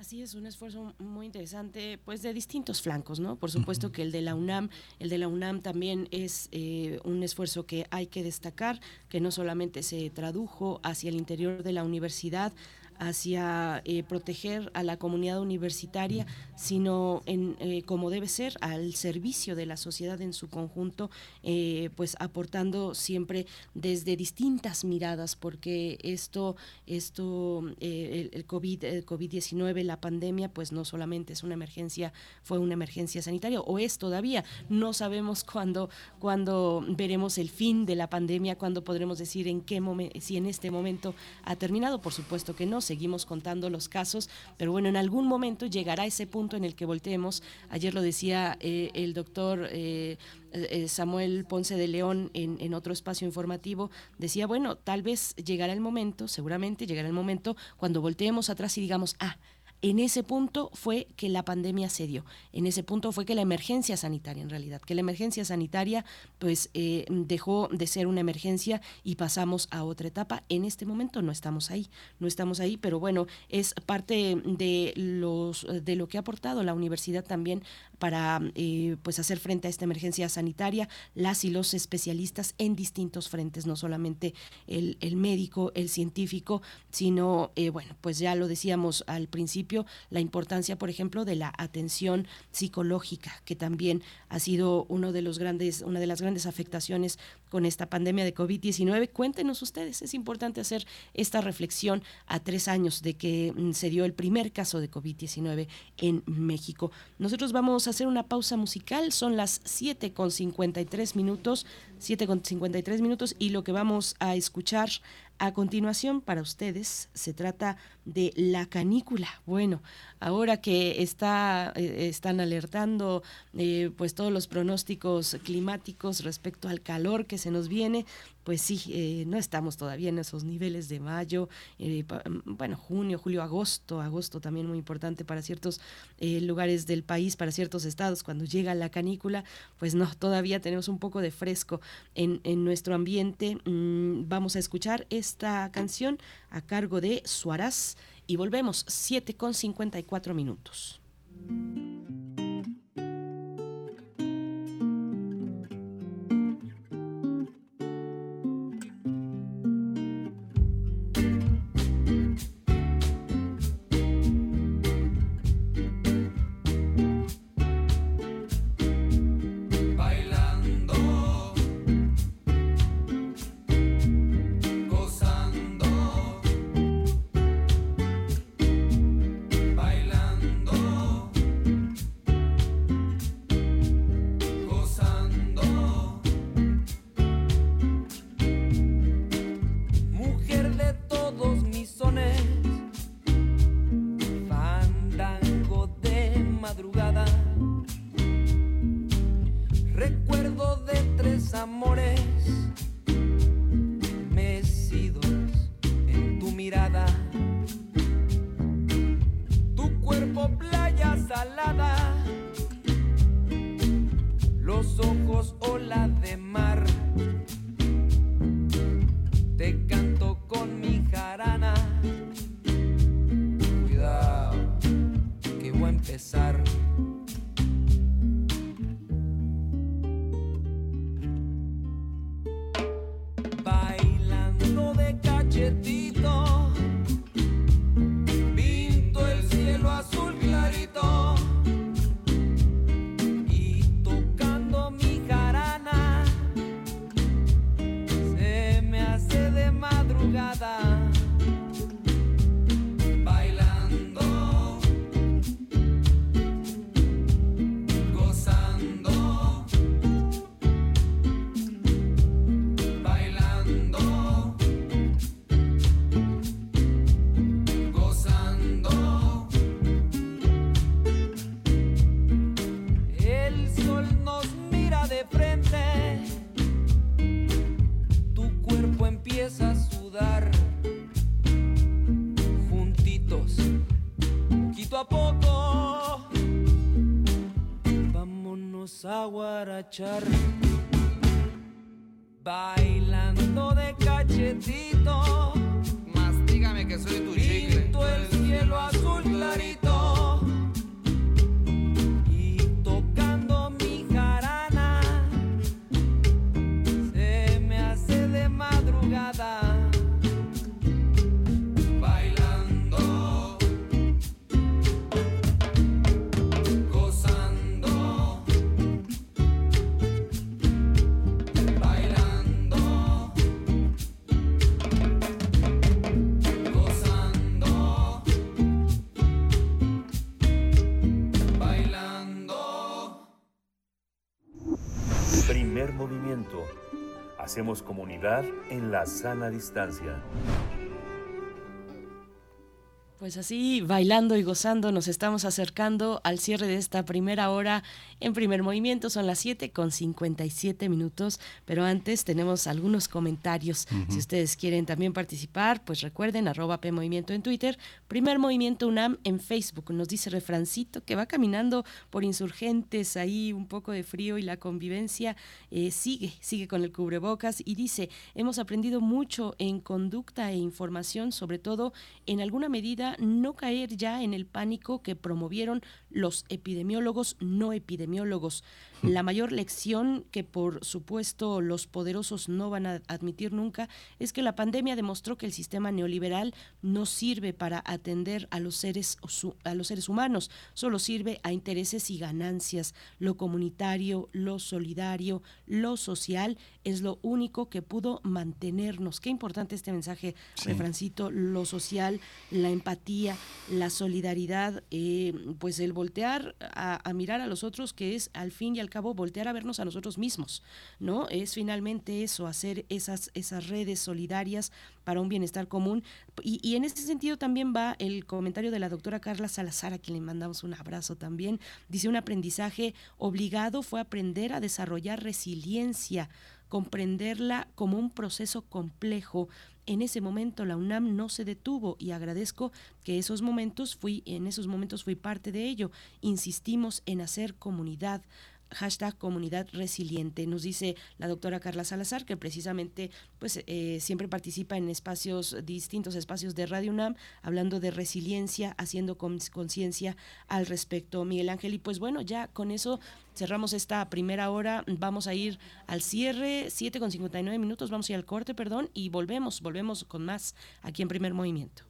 Speaker 2: Así es, un esfuerzo muy interesante, pues de distintos flancos, ¿no? Por supuesto que el de la UNAM, el de la UNAM también es eh, un esfuerzo que hay que destacar, que no solamente se tradujo hacia el interior de la universidad, hacia eh, proteger a la comunidad universitaria, sino en, eh, como debe ser, al servicio de la sociedad en su conjunto, eh, pues aportando siempre desde distintas miradas, porque esto, esto el, COVID, el COVID-19, la pandemia, pues no solamente es una emergencia, fue una emergencia sanitaria, o es todavía, no sabemos cuándo, cuándo veremos el fin de la pandemia, cuándo podremos decir en qué momento, si en este momento ha terminado, por supuesto que no, seguimos contando los casos, pero bueno, en algún momento llegará ese punto en el que volteemos. Ayer lo decía eh, el doctor eh, eh, Samuel Ponce de León en, en otro espacio informativo, decía, bueno, tal vez llegará el momento, seguramente llegará el momento cuando volteemos atrás y digamos, ah, en ese punto fue que la pandemia se dio, en ese punto fue que la emergencia sanitaria en realidad, que la emergencia sanitaria pues eh, dejó de ser una emergencia y pasamos a otra etapa. En este momento no estamos ahí, no estamos ahí, pero bueno, es parte de, los, de lo que ha aportado la universidad también para eh, pues hacer frente a esta emergencia sanitaria, las y los especialistas en distintos frentes, no solamente el, médico, el científico, sino, eh, bueno, pues ya lo decíamos al principio, la importancia, por ejemplo, de la atención psicológica, que también ha sido uno de los grandes, una de las grandes afectaciones con esta pandemia de COVID-19. Cuéntenos ustedes, es importante hacer esta reflexión a tres años de que mm, se dio el primer caso de COVID-19 en México. Nosotros vamos a hacer una pausa musical, son las 7 con 53 minutos 7 con 53 minutos y lo que vamos a escuchar a continuación, para ustedes, se trata de la canícula. Bueno, ahora que eh, están alertando eh, pues todos los pronósticos climáticos respecto al calor que se nos viene, pues sí, eh, no estamos todavía en esos niveles de mayo, mm, bueno, junio, julio, agosto, agosto también muy importante para ciertos lugares del país, para ciertos estados, cuando llega la canícula, pues no, todavía tenemos un poco de fresco en, en nuestro ambiente. Mm, vamos a escuchar esta canción a cargo de Suarás y volvemos 7 con 54 minutos.
Speaker 12: Bailando
Speaker 3: Hacemos comunidad en la sana distancia.
Speaker 2: Pues así, bailando y gozando, nos estamos acercando al cierre de esta primera hora en primer movimiento. Son las 7 con 57 minutos, pero antes tenemos algunos comentarios. Si ustedes quieren también participar, pues recuerden, arroba P Movimiento en Twitter, primer movimiento UNAM en Facebook. Nos dice Refrancito que va caminando por insurgentes, ahí un poco de frío y la convivencia eh, sigue, sigue con el cubrebocas y dice, hemos aprendido mucho en conducta e información, sobre todo en alguna medida no caer ya en el pánico que promovieron los epidemiólogos no epidemiólogos. La mayor lección que por supuesto los poderosos no van a admitir nunca es que la pandemia demostró que el sistema neoliberal no sirve para atender a los seres a los seres humanos, solo sirve a intereses y ganancias. Lo comunitario, lo solidario, lo social es lo único que pudo mantenernos. Qué importante este mensaje, Refrancito, lo social, la empatía, la solidaridad, eh, pues el voltear a, mirar a los otros, que es al fin y al cabo voltear a vernos a nosotros mismos, ¿no? Es finalmente eso, hacer esas, esas redes solidarias para un bienestar común. Y, y en este sentido también va el comentario de la doctora Carla Salazar, a quien le mandamos un abrazo también. Dice, un aprendizaje obligado fue aprender a desarrollar resiliencia comprenderla como un proceso complejo. En ese momento la UNAM no se detuvo y agradezco que esos momentos fui en esos momentos fui parte de ello. Insistimos en hacer comunidad, hashtag comunidad resiliente. Nos dice la doctora Carla Salazar que precisamente pues eh, siempre participa en espacios, distintos espacios de Radio UNAM, hablando de resiliencia, haciendo conciencia al respecto. Miguel Ángel, y pues bueno, ya con eso cerramos esta primera hora, vamos a ir al cierre, 7 con 59 minutos, vamos a ir al corte, perdón, y volvemos, volvemos con más aquí en primer movimiento.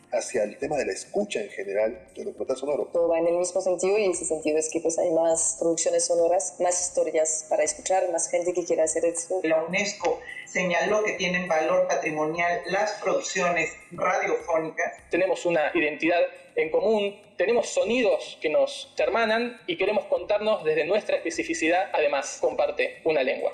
Speaker 13: Hacia el tema de la escucha en general de documental sonoro.
Speaker 14: Todo va en el mismo sentido y ese sentido es que pues hay más producciones sonoras, más historias para escuchar, más gente que quiera hacer eso.
Speaker 15: La UNESCO señaló que tienen valor patrimonial las producciones radiofónicas.
Speaker 16: Tenemos una identidad en común, tenemos sonidos que nos hermanan y queremos contarnos desde nuestra especificidad, además comparte una lengua.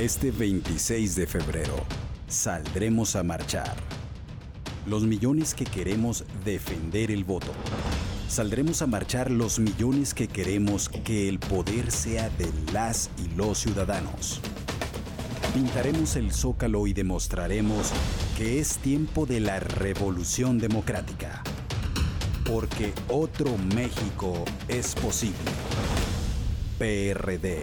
Speaker 17: Este 26 de febrero saldremos a marchar. Los millones que queremos defender el voto. Saldremos a marchar los millones que queremos que el poder sea de las y los ciudadanos. Pintaremos el zócalo y demostraremos que es tiempo de la revolución democrática. Porque otro México es posible. PRD.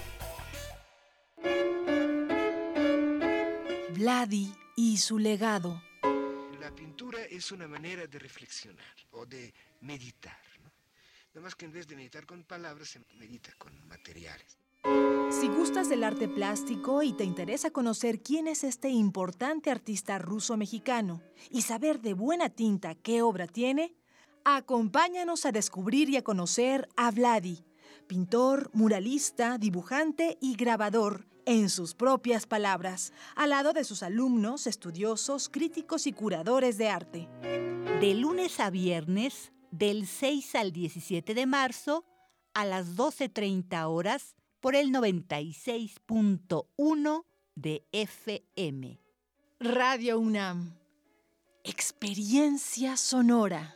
Speaker 18: Vladi y su legado.
Speaker 19: La pintura es una manera de reflexionar o de meditar. ¿no? Nada más que en vez de meditar con palabras, se medita con materiales.
Speaker 18: Si gustas del arte plástico y te interesa conocer quién es este importante artista ruso-mexicano y saber de buena tinta qué obra tiene, acompáñanos a descubrir y a conocer a Vladi, pintor, muralista, dibujante y grabador, en sus propias palabras, al lado de sus alumnos, estudiosos, críticos y curadores de arte.
Speaker 20: De lunes a viernes,
Speaker 21: del 6 al 17 de marzo a las 12.30 horas por el 96.1 de FM.
Speaker 22: Radio UNAM. Experiencia sonora.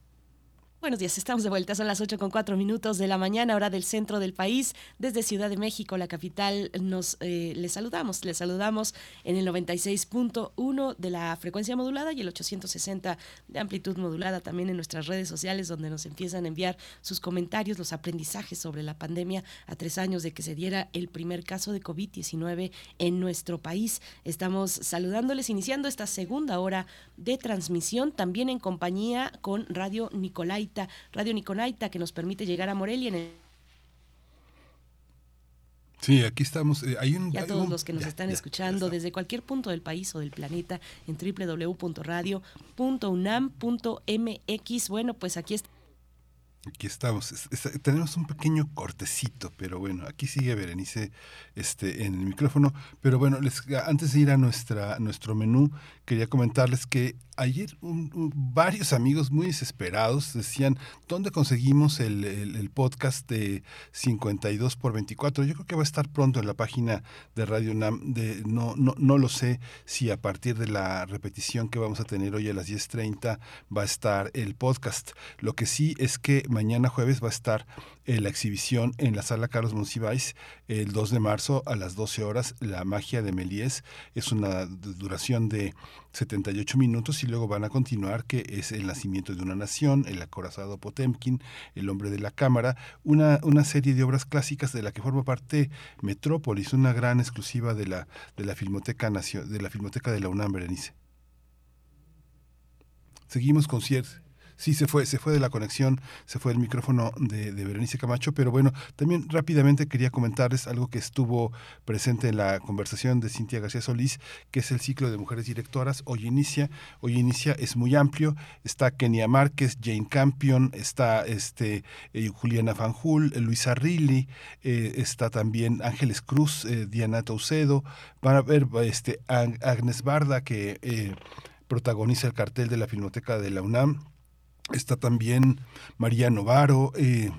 Speaker 2: Buenos días, estamos de vuelta, son las 8 con 4 minutos de la mañana, hora del centro del país. Desde Ciudad de México, la capital, nos eh, les saludamos, les saludamos en el 96.1 de la frecuencia modulada y el 860 de amplitud modulada, también en nuestras redes sociales, donde nos empiezan a enviar sus comentarios, los aprendizajes sobre la pandemia a tres años de que se diera el primer caso de COVID-19 en nuestro país. Estamos saludándoles, iniciando esta segunda hora de transmisión, también en compañía con Radio Nicolai Radio Niconaita, que nos permite llegar a Morelia en el
Speaker 1: Sí, aquí estamos. Eh, hay
Speaker 2: y a todos los que nos están escuchando desde cualquier punto del país o del planeta en www.radio.unam.mx. Bueno, pues aquí está.
Speaker 1: Aquí estamos. tenemos un pequeño cortecito, pero bueno, aquí sigue Berenice este, en el micrófono. Pero bueno, les, antes de ir a nuestra, nuestro menú, quería comentarles que ayer varios amigos muy desesperados decían, ¿dónde conseguimos el, podcast de 52 por 24? Yo creo que va a estar pronto en la página de Radio NAM. De, no, no, no lo sé si a partir de la repetición que vamos a tener hoy a las 10.30 va a estar el podcast. Lo que sí es que mañana jueves va a estar eh, la exhibición en la sala Carlos Monsiváis el 2 de marzo a las 12 horas, La magia de Melies. Es una duración de 78 minutos y luego van a continuar que es El nacimiento de una nación, El acorazado Potemkin, El hombre de la cámara, una, una serie de obras clásicas de la que forma parte Metrópolis, una gran exclusiva de la, de la Filmoteca de la Filmoteca de la UNAM, Berenice. Seguimos con cierre. Sí, se fue, se fue de la conexión, se fue el micrófono de, Berenice Camacho, pero bueno, también rápidamente quería comentarles algo que estuvo presente en la conversación de Cintia García Solís, que es el ciclo de mujeres directoras. Hoy inicia, hoy inicia, es muy amplio. Está Kenia Márquez, Jane Campion, está este eh, Juliana Fanjul, Luisa Rilli, eh, está también Ángeles Cruz, eh, Diana Taucedo, van a ver este Agnes Barda que protagoniza el cartel de la Filmoteca de la UNAM Está también María Novaro, eh,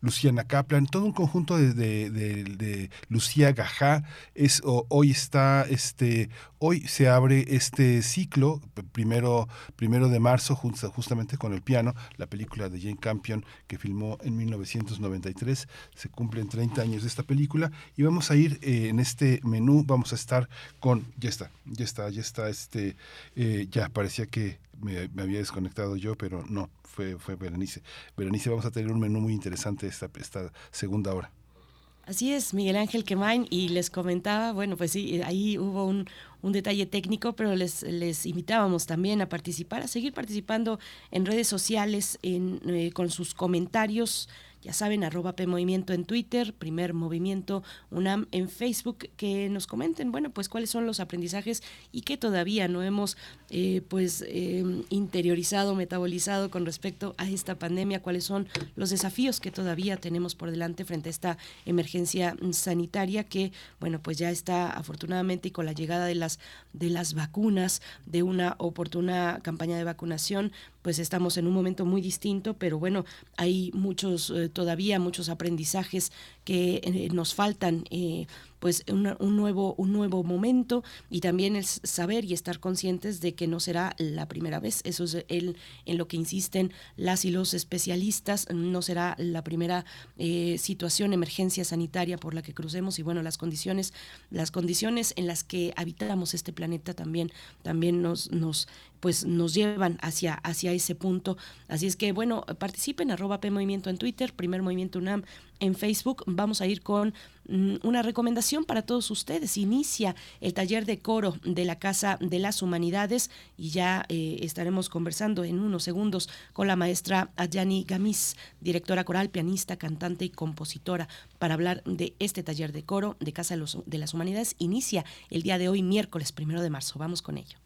Speaker 1: Luciana Kaplan, todo un conjunto de, Lucía Gajá. Es, hoy está, este, hoy se abre este ciclo, primero, primero de marzo, justamente con el piano, la película de Jane Campion que filmó en 1993. Se cumplen 30 años de esta película y vamos a ir eh, en este menú, vamos a estar con, ya está, ya está, ya está, este, eh, ya parecía que me, había desconectado yo, pero no, fue, fue Berenice. Berenice, vamos a tener un menú muy interesante esta, esta segunda hora.
Speaker 2: Así es, Miguel Ángel Quemain, y les comentaba, bueno, pues sí, ahí hubo un, un detalle técnico, pero les, les invitábamos también a participar, a seguir participando en redes sociales, en, eh, con sus comentarios ya saben, arroba P Movimiento en Twitter, Primer Movimiento UNAM en Facebook, que nos comenten, bueno, pues cuáles son los aprendizajes y que todavía no hemos eh, pues em, interiorizado, metabolizado con respecto a esta pandemia, cuáles son los desafíos que todavía tenemos por delante frente a esta emergencia sanitaria que, bueno, pues ya está afortunadamente y con la llegada de las, de las vacunas, de una oportuna campaña de vacunación, pues estamos en un momento muy distinto, pero bueno, hay muchos, eh, todavía muchos aprendizajes que eh, nos faltan eh, pues un, nuevo, un nuevo momento y también el saber y estar conscientes de que no será la primera vez. Eso es el, en lo que insisten las y los especialistas. No será la primera eh, situación, emergencia sanitaria por la que crucemos y bueno, las condiciones, las condiciones en las que habitamos este planeta también, también nos pues nos llevan hacia, hacia ese punto. Así es que, bueno, participen, arroba P Movimiento en Twitter, Primer Movimiento UNAM en Facebook. Vamos a ir con mm, una recomendación para todos ustedes. Inicia el taller de coro de la Casa de las Humanidades y ya eh, estaremos conversando en unos segundos con la maestra Ayani Gamis, directora coral, pianista, cantante y compositora, para hablar de este taller de coro de Casa de, las Humanidades. Inicia el día de hoy, miércoles primero de marzo. Vamos con ello.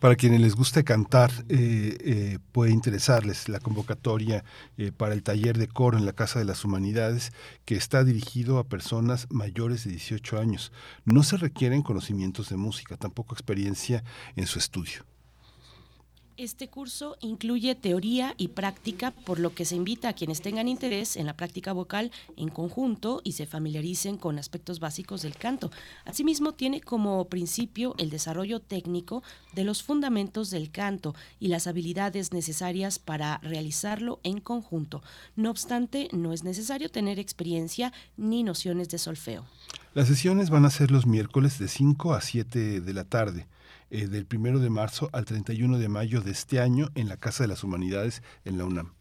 Speaker 1: Para quienes les guste cantar, eh, eh, puede interesarles la convocatoria eh, para el taller de coro en la Casa de las Humanidades, que está dirigido a personas mayores de 18 años. No se requieren conocimientos de música, tampoco experiencia en su estudio.
Speaker 2: Este curso incluye teoría y práctica, por lo que se invita a quienes tengan interés en la práctica vocal en conjunto y se familiaricen con aspectos básicos del canto. Asimismo, tiene como principio el desarrollo técnico de los fundamentos del canto y las habilidades necesarias para realizarlo en conjunto. No obstante, no es necesario tener experiencia ni nociones de solfeo.
Speaker 1: Las sesiones van a ser los miércoles de 5 a 7 de la tarde. Eh, del 1 de marzo al 31 de mayo de este año en la Casa de las Humanidades en la UNAM.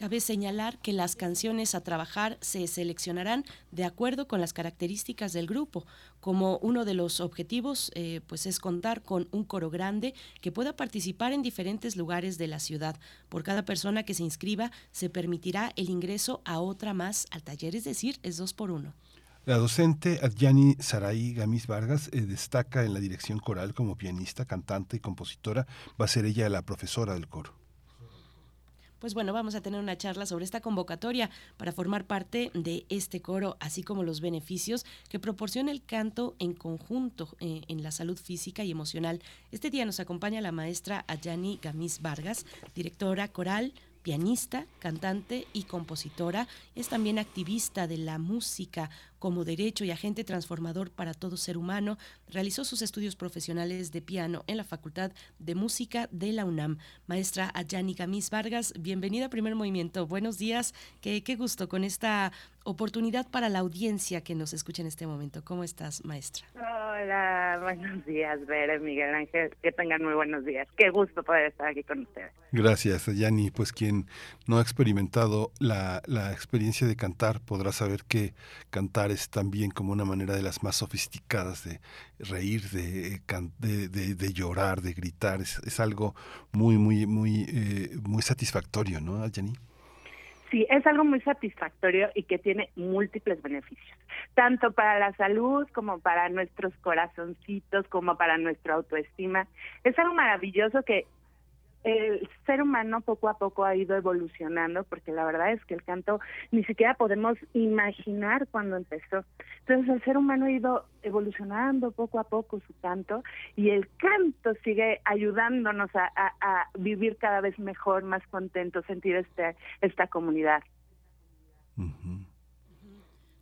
Speaker 2: Cabe señalar que las canciones a trabajar se seleccionarán de acuerdo con las características del grupo. Como uno de los objetivos, eh, pues es contar con un coro grande que pueda participar en diferentes lugares de la ciudad. Por cada persona que se inscriba, se permitirá el ingreso a otra más al taller, es decir, es dos por uno.
Speaker 1: La docente Adjani Saray Gamis Vargas eh, destaca en la dirección coral como pianista, cantante y compositora. Va a ser ella la profesora del coro.
Speaker 2: Pues bueno, vamos a tener una charla sobre esta convocatoria para formar parte de este coro, así como los beneficios que proporciona el canto en conjunto eh, en la salud física y emocional. Este día nos acompaña la maestra Ayani Gamis Vargas, directora coral, pianista, cantante y compositora. Es también activista de la música como derecho y agente transformador para todo ser humano. Realizó sus estudios profesionales de piano en la Facultad de Música de la UNAM. Maestra Ayani Gamis Vargas, bienvenida a Primer Movimiento. Buenos días. Qué, qué gusto con esta oportunidad para la audiencia que nos escucha en este momento. ¿Cómo estás, maestra?
Speaker 23: Hola, buenos días, Vera, Miguel Ángel. Que tengan muy buenos días. Qué gusto poder estar aquí con ustedes.
Speaker 1: Gracias, Yani. Pues quien no ha experimentado la, la experiencia de cantar podrá saber que cantar es también como una manera de las más sofisticadas de reír, de, de, llorar, de gritar. Es, es, algo muy, muy, muy, eh, muy satisfactorio, ¿no, Yani?
Speaker 23: Sí, es algo muy satisfactorio y que tiene múltiples beneficios, tanto para la salud como para nuestros corazoncitos, como para nuestra autoestima. Es algo maravilloso que el ser humano poco a poco ha ido evolucionando, porque la verdad es que el canto ni siquiera podemos imaginar cuando empezó. Entonces el ser humano ha ido evolucionando poco a poco su canto y el canto sigue ayudándonos a, vivir cada vez mejor, más contentos, sentir este, esta comunidad.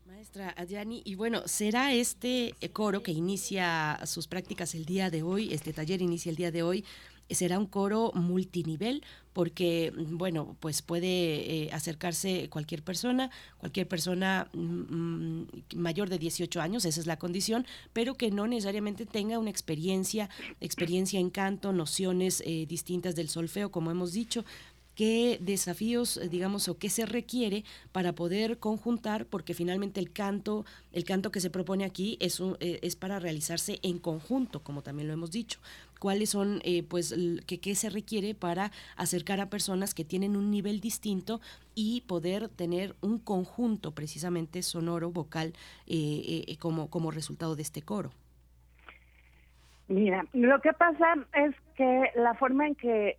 Speaker 2: Maestra Adjani, y bueno, será este coro que inicia sus prácticas el día de hoy, este taller inicia el día de hoy, será un coro multinivel porque, bueno, pues puede eh, acercarse cualquier persona, cualquier persona mm, mm, mayor de 18 años, esa es la condición, pero que no necesariamente tenga una experiencia, experiencia en canto, nociones eh, distintas del solfeo, como hemos dicho, qué desafíos, eh, digamos, o qué se requiere para poder conjuntar, porque finalmente el canto, el canto que se propone aquí es, es para realizarse en conjunto, como también lo hemos dicho cuáles son, eh, pues, qué se requiere para acercar a personas que tienen un nivel distinto y poder tener un conjunto precisamente sonoro, vocal, eh, eh, como, como resultado de este coro.
Speaker 23: Mira, lo que pasa es que la forma en que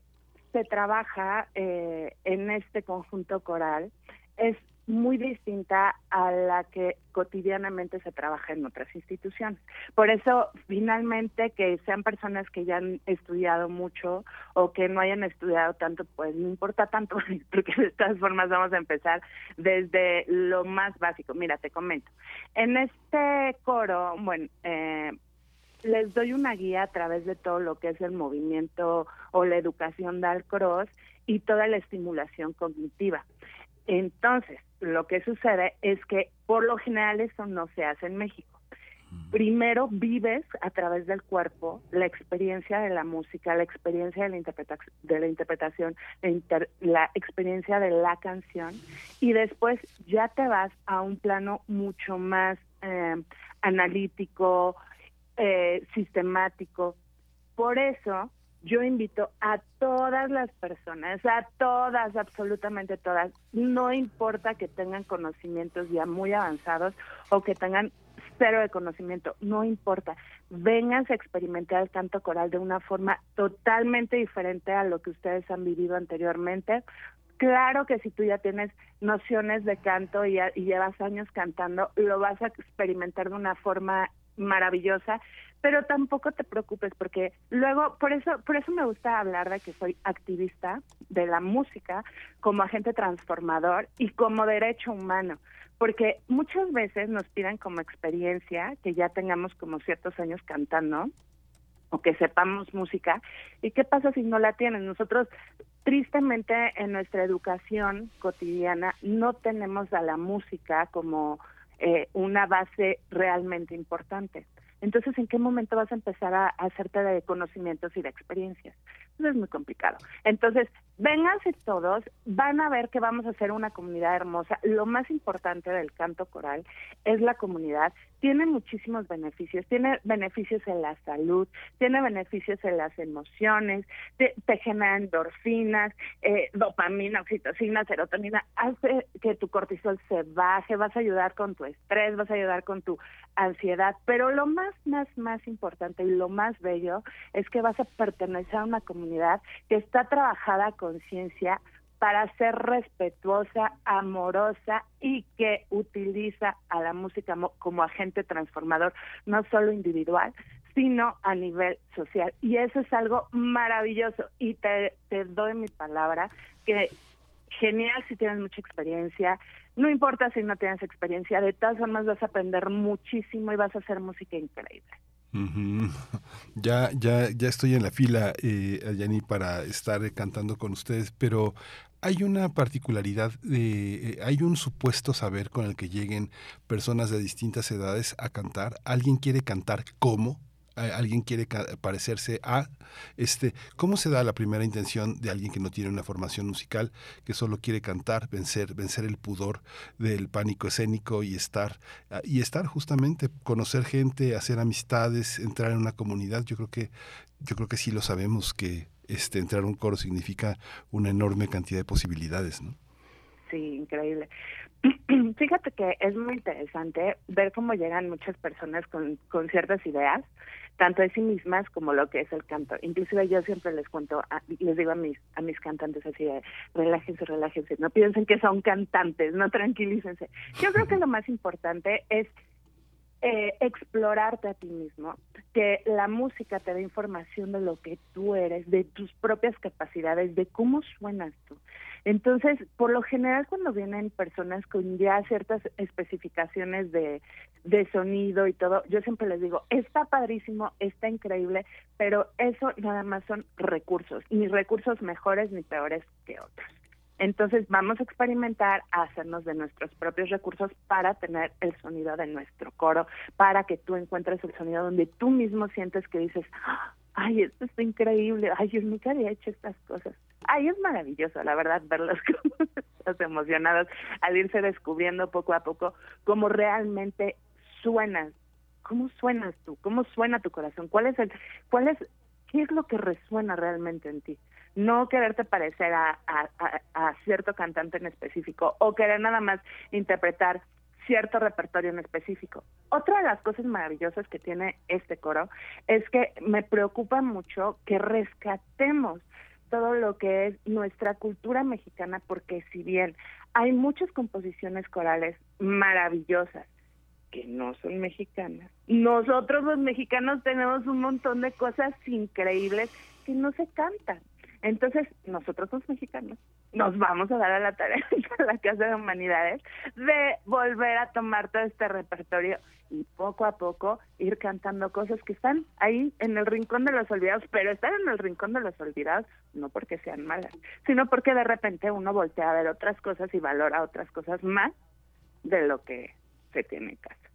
Speaker 23: se trabaja en este conjunto coral es muy distinta a la que cotidianamente se trabaja en otras instituciones. Por eso, finalmente, que sean personas que ya han estudiado mucho o que no hayan estudiado tanto, pues no importa tanto, porque de todas formas vamos a empezar desde lo más básico. Mira, te comento. En este coro, bueno, eh, les doy una guía a través de todo lo que es el movimiento o la educación del cross y toda la estimulación cognitiva. Entonces, lo que sucede es que por lo general eso no se hace en México. Primero vives a través del cuerpo la experiencia de la música, la experiencia de la, interpretación, de la interpretación, la, experiencia de la canción y después ya te vas a un plano mucho más eh, analítico, eh, sistemático. Por eso yo invito a todas las personas, a todas, absolutamente todas, no importa que tengan conocimientos ya muy avanzados o que tengan cero de conocimiento, no importa, vengan a experimentar el canto coral de una forma totalmente diferente a lo que ustedes han vivido anteriormente. Claro que si tú ya tienes nociones de canto y, y llevas años cantando, lo vas a experimentar de una forma maravillosa, pero tampoco te preocupes porque luego por eso por eso me gusta hablar de que soy activista de la música como agente transformador y como derecho humano, porque muchas veces nos piden como experiencia que ya tengamos como ciertos años cantando o que sepamos música y qué pasa si no la tienen. Nosotros tristemente en nuestra educación cotidiana no tenemos a la música como eh, una base realmente importante. Entonces, ¿en qué momento vas a empezar a, hacerte de conocimientos y de experiencias? Eso es muy complicado. Entonces, vénganse todos, van a ver que vamos a hacer una comunidad hermosa. Lo más importante del canto coral es la comunidad. Tiene muchísimos beneficios. Tiene beneficios en la salud, tiene beneficios en las emociones, te, genera endorfinas, eh, dopamina, oxitocina, serotonina. Hace que tu cortisol se baje, vas a ayudar con tu estrés, vas a ayudar con tu ansiedad. Pero lo más, más, más importante y lo más bello es que vas a pertenecer a una comunidad que está trabajada a conciencia para ser respetuosa, amorosa y que utiliza a la música como agente transformador, no solo individual, sino a nivel social. Y eso es algo maravilloso. Y te, te doy mi palabra que genial si tienes mucha experiencia, no importa si no tienes experiencia, de todas formas vas a aprender muchísimo y vas a hacer música increíble.
Speaker 1: Ya, ya, ya estoy en la fila, eh, para estar cantando con ustedes, pero hay una particularidad, eh, hay un supuesto saber con el que lleguen personas de distintas edades a cantar. ¿Alguien quiere cantar cómo? alguien quiere parecerse a este cómo se da la primera intención de alguien que no tiene una formación musical que solo quiere cantar vencer vencer el pudor del pánico escénico y estar y estar justamente conocer gente hacer amistades entrar en una comunidad yo creo que yo creo que sí lo sabemos que este entrar a un coro significa una enorme cantidad de posibilidades no
Speaker 23: sí increíble Fíjate que es muy interesante ver cómo llegan muchas personas con, con ciertas ideas tanto de sí mismas como lo que es el canto. Inclusive yo siempre les cuento, les digo a mis a mis cantantes así de relájense, relájense, no piensen que son cantantes, no tranquilícense. Yo creo que lo más importante es eh, explorarte a ti mismo, que la música te dé información de lo que tú eres, de tus propias capacidades, de cómo suenas tú. Entonces, por lo general, cuando vienen personas con ya ciertas especificaciones de, de sonido y todo, yo siempre les digo, está padrísimo, está increíble, pero eso nada más son recursos, ni recursos mejores ni peores que otros. Entonces vamos a experimentar a hacernos de nuestros propios recursos para tener el sonido de nuestro coro, para que tú encuentres el sonido donde tú mismo sientes que dices, ay, esto está increíble, ay, yo nunca había hecho estas cosas. Ay, es maravilloso, la verdad, verlos como emocionados al irse descubriendo poco a poco cómo realmente suenas. ¿Cómo suenas tú? ¿Cómo suena tu corazón? ¿Cuál es el, cuál es, qué es lo que resuena realmente en ti? No quererte parecer a, cierto cantante en específico o querer nada más interpretar cierto repertorio en específico. Otra de las cosas maravillosas que tiene este coro es que me preocupa mucho que rescatemos todo lo que es nuestra cultura mexicana, porque si bien Hay muchas composiciones corales maravillosas que no son mexicanas. Nosotros los mexicanos tenemos un montón de cosas increíbles que no se cantan. Entonces, nosotros los mexicanos nos vamos a dar a la tarea de la Casa de Humanidades de volver a tomar todo este repertorio y poco a poco ir cantando cosas que están ahí en el rincón de los olvidados, pero están en el rincón de los olvidados no porque sean malas, sino porque de repente uno voltea a ver otras cosas y valora otras cosas más de lo que se tiene en casa.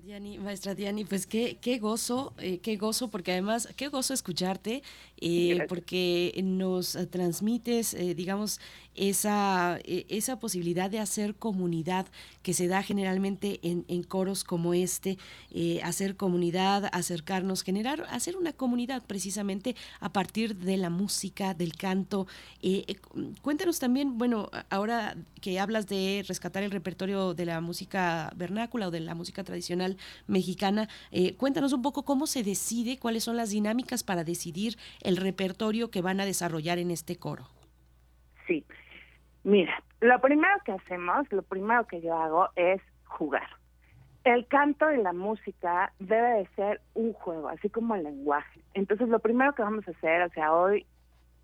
Speaker 2: Diani, maestra Diani, pues qué, qué gozo, eh, qué gozo, porque además, qué gozo escucharte, eh, porque nos transmites, eh, digamos, esa, esa posibilidad de hacer comunidad que se da generalmente en, en coros como este, hacer comunidad, acercarnos, generar, hacer una comunidad precisamente a partir de la música, del canto. Cuéntanos también, bueno, ahora que hablas de rescatar el repertorio de la música vernácula o de la música tradicional mexicana, cuéntanos un poco cómo se decide, cuáles son las dinámicas para decidir el repertorio que van a desarrollar en este coro.
Speaker 23: Sí, Mira, lo primero que hacemos, lo primero que yo hago es jugar. El canto y la música debe de ser un juego, así como el lenguaje. Entonces, lo primero que vamos a hacer, o sea, hoy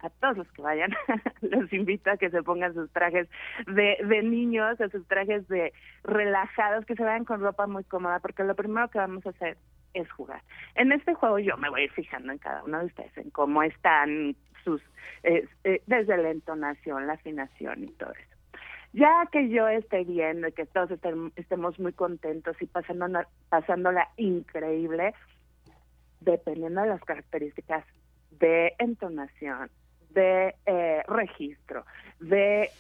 Speaker 23: a todos los que vayan, los invito a que se pongan sus trajes de, de niños, a sus trajes de relajados, que se vayan con ropa muy cómoda, porque lo primero que vamos a hacer es jugar. En este juego yo me voy a ir fijando en cada uno de ustedes, en cómo están sus, eh, desde la entonación, la afinación y todo eso. Ya que yo esté y que todos estemos muy contentos y pasando, pasándola increíble, dependiendo de las características de entonación, de eh, registro, de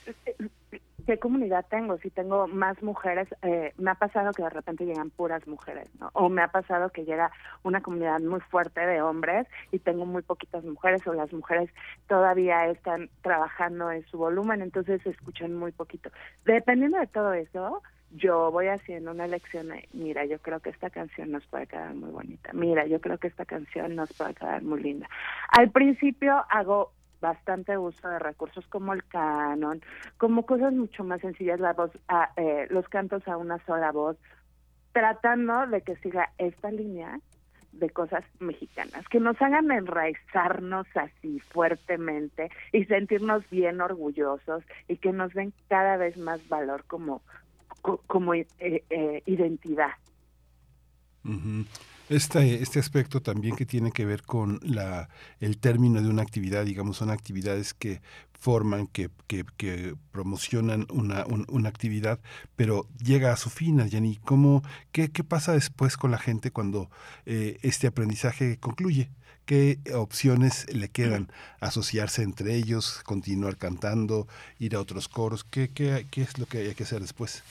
Speaker 23: qué comunidad tengo, si tengo más mujeres, eh, me ha pasado que de repente llegan puras mujeres, ¿no? O me ha pasado que llega una comunidad muy fuerte de hombres y tengo muy poquitas mujeres, o las mujeres todavía están trabajando en su volumen, entonces escuchan muy poquito. Dependiendo de todo eso, yo voy haciendo una elección mira, yo creo que esta canción nos puede quedar muy bonita, mira, yo creo que esta canción nos puede quedar muy linda. Al principio hago bastante uso de recursos como el canon, como cosas mucho más sencillas, la voz, a, eh, los cantos a una sola voz, tratando de que siga esta línea de cosas mexicanas, que nos hagan enraizarnos así fuertemente y sentirnos bien orgullosos y que nos den cada vez más valor como, como eh, eh, identidad.
Speaker 1: Este, este aspecto también que tiene que ver con la, el término de una actividad, digamos, son actividades que forman, que, que, promocionan una, una actividad, pero llega a su fin, Jenny. ¿Cómo, qué, ¿Qué pasa después con la gente cuando eh, este aprendizaje concluye? ¿Qué opciones le quedan? ¿Asociarse entre ellos? ¿Continuar cantando? ¿Ir a otros coros? ¿Qué, qué, qué es lo que hay que hacer después?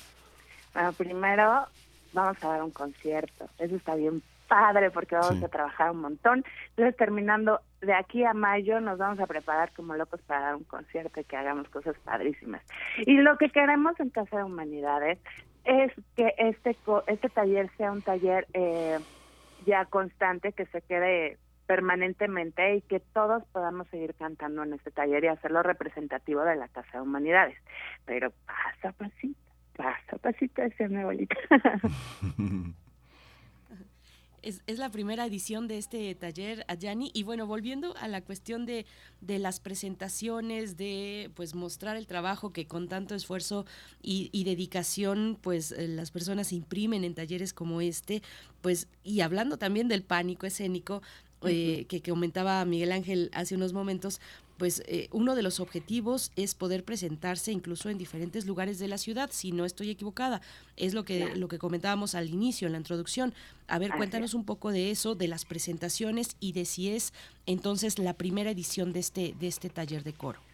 Speaker 23: Bueno, primero vamos a dar un concierto. Eso está bien padre porque vamos a trabajar un montón. Entonces, terminando de aquí a mayo, nos vamos a preparar como locos para dar un concierto y que hagamos cosas padrísimas. Y lo que queremos en Casa de Humanidades es que este, este taller sea un taller eh, ya constante, que se quede permanentemente y que todos podamos seguir cantando en este taller y hacerlo representativo de la Casa de Humanidades. Pero pasa pasito, pasa pasito, decía mi abuelita.
Speaker 2: Es, la primera edición de este taller, Ayani. Y bueno, volviendo a la cuestión de, de, las presentaciones, de pues mostrar el trabajo que con tanto esfuerzo y, dedicación, pues eh, las personas imprimen en talleres como este, pues, y hablando también del pánico escénico, eh, que, que comentaba Miguel Ángel hace unos momentos, pues eh, uno de los objetivos es poder presentarse incluso en diferentes lugares de la ciudad, si no estoy equivocada. Es lo que, lo que comentábamos al inicio, en la introducción. A ver, cuéntanos un poco de eso, de las presentaciones y de si es entonces la primera edición de este, de este taller de coro.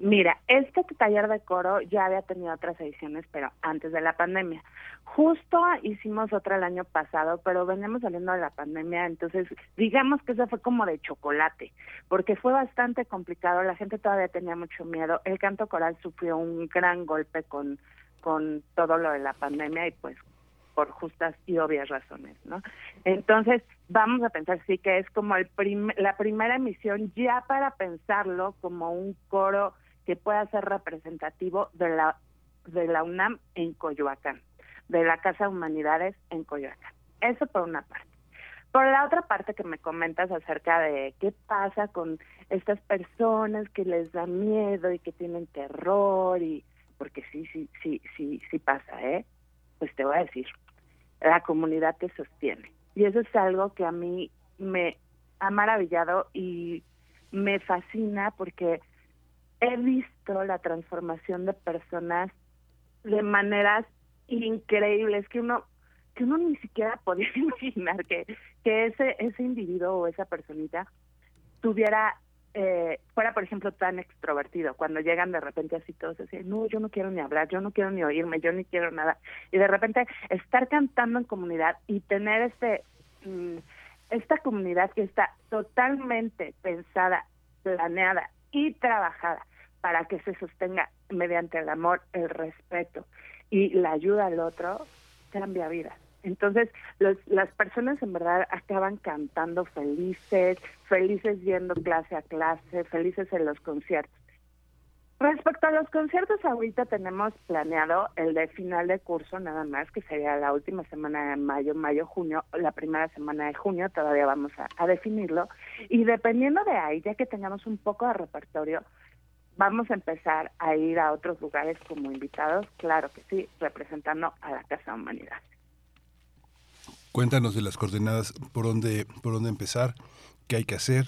Speaker 23: Mira, este taller de coro ya había tenido otras ediciones, pero antes de la pandemia. Justo hicimos otra el año pasado, pero venimos saliendo de la pandemia, entonces digamos que eso fue como de chocolate, porque fue bastante complicado, la gente todavía tenía mucho miedo, el canto coral sufrió un gran golpe con, con todo lo de la pandemia y pues por justas y obvias razones, ¿no? Entonces, vamos a pensar sí que es como el la primera emisión ya para pensarlo como un coro que pueda ser representativo de la, de la UNAM en Coyoacán, de la Casa de Humanidades en Coyoacán. Eso por una parte. Por la otra parte que me comentas acerca de qué pasa con estas personas que les da miedo y que tienen terror y porque sí, sí, sí, sí, sí pasa, ¿eh? Pues te voy a decir, la comunidad te sostiene. Y eso es algo que a mí me ha maravillado y me fascina porque he visto la transformación de personas de maneras increíbles que uno que uno ni siquiera podía imaginar que, que ese ese individuo o esa personita tuviera eh, fuera por ejemplo tan extrovertido. Cuando llegan de repente así todos así no yo no quiero ni hablar yo no quiero ni oírme yo ni quiero nada y de repente estar cantando en comunidad y tener este mm, esta comunidad que está totalmente pensada planeada y trabajada para que se sostenga mediante el amor, el respeto y la ayuda al otro, cambia vidas. Entonces, los, las personas en verdad acaban cantando felices, felices yendo clase a clase, felices en los conciertos. Respecto a los conciertos, ahorita tenemos planeado el de final de curso nada más, que sería la última semana de mayo, mayo, junio, la primera semana de junio, todavía vamos a, definirlo. Y dependiendo de ahí, ya que tengamos un poco de repertorio, vamos a empezar a ir a otros lugares como invitados, claro que sí, representando a la Casa Humanidad.
Speaker 1: Cuéntanos de las coordenadas, por dónde, por dónde empezar, qué hay que hacer,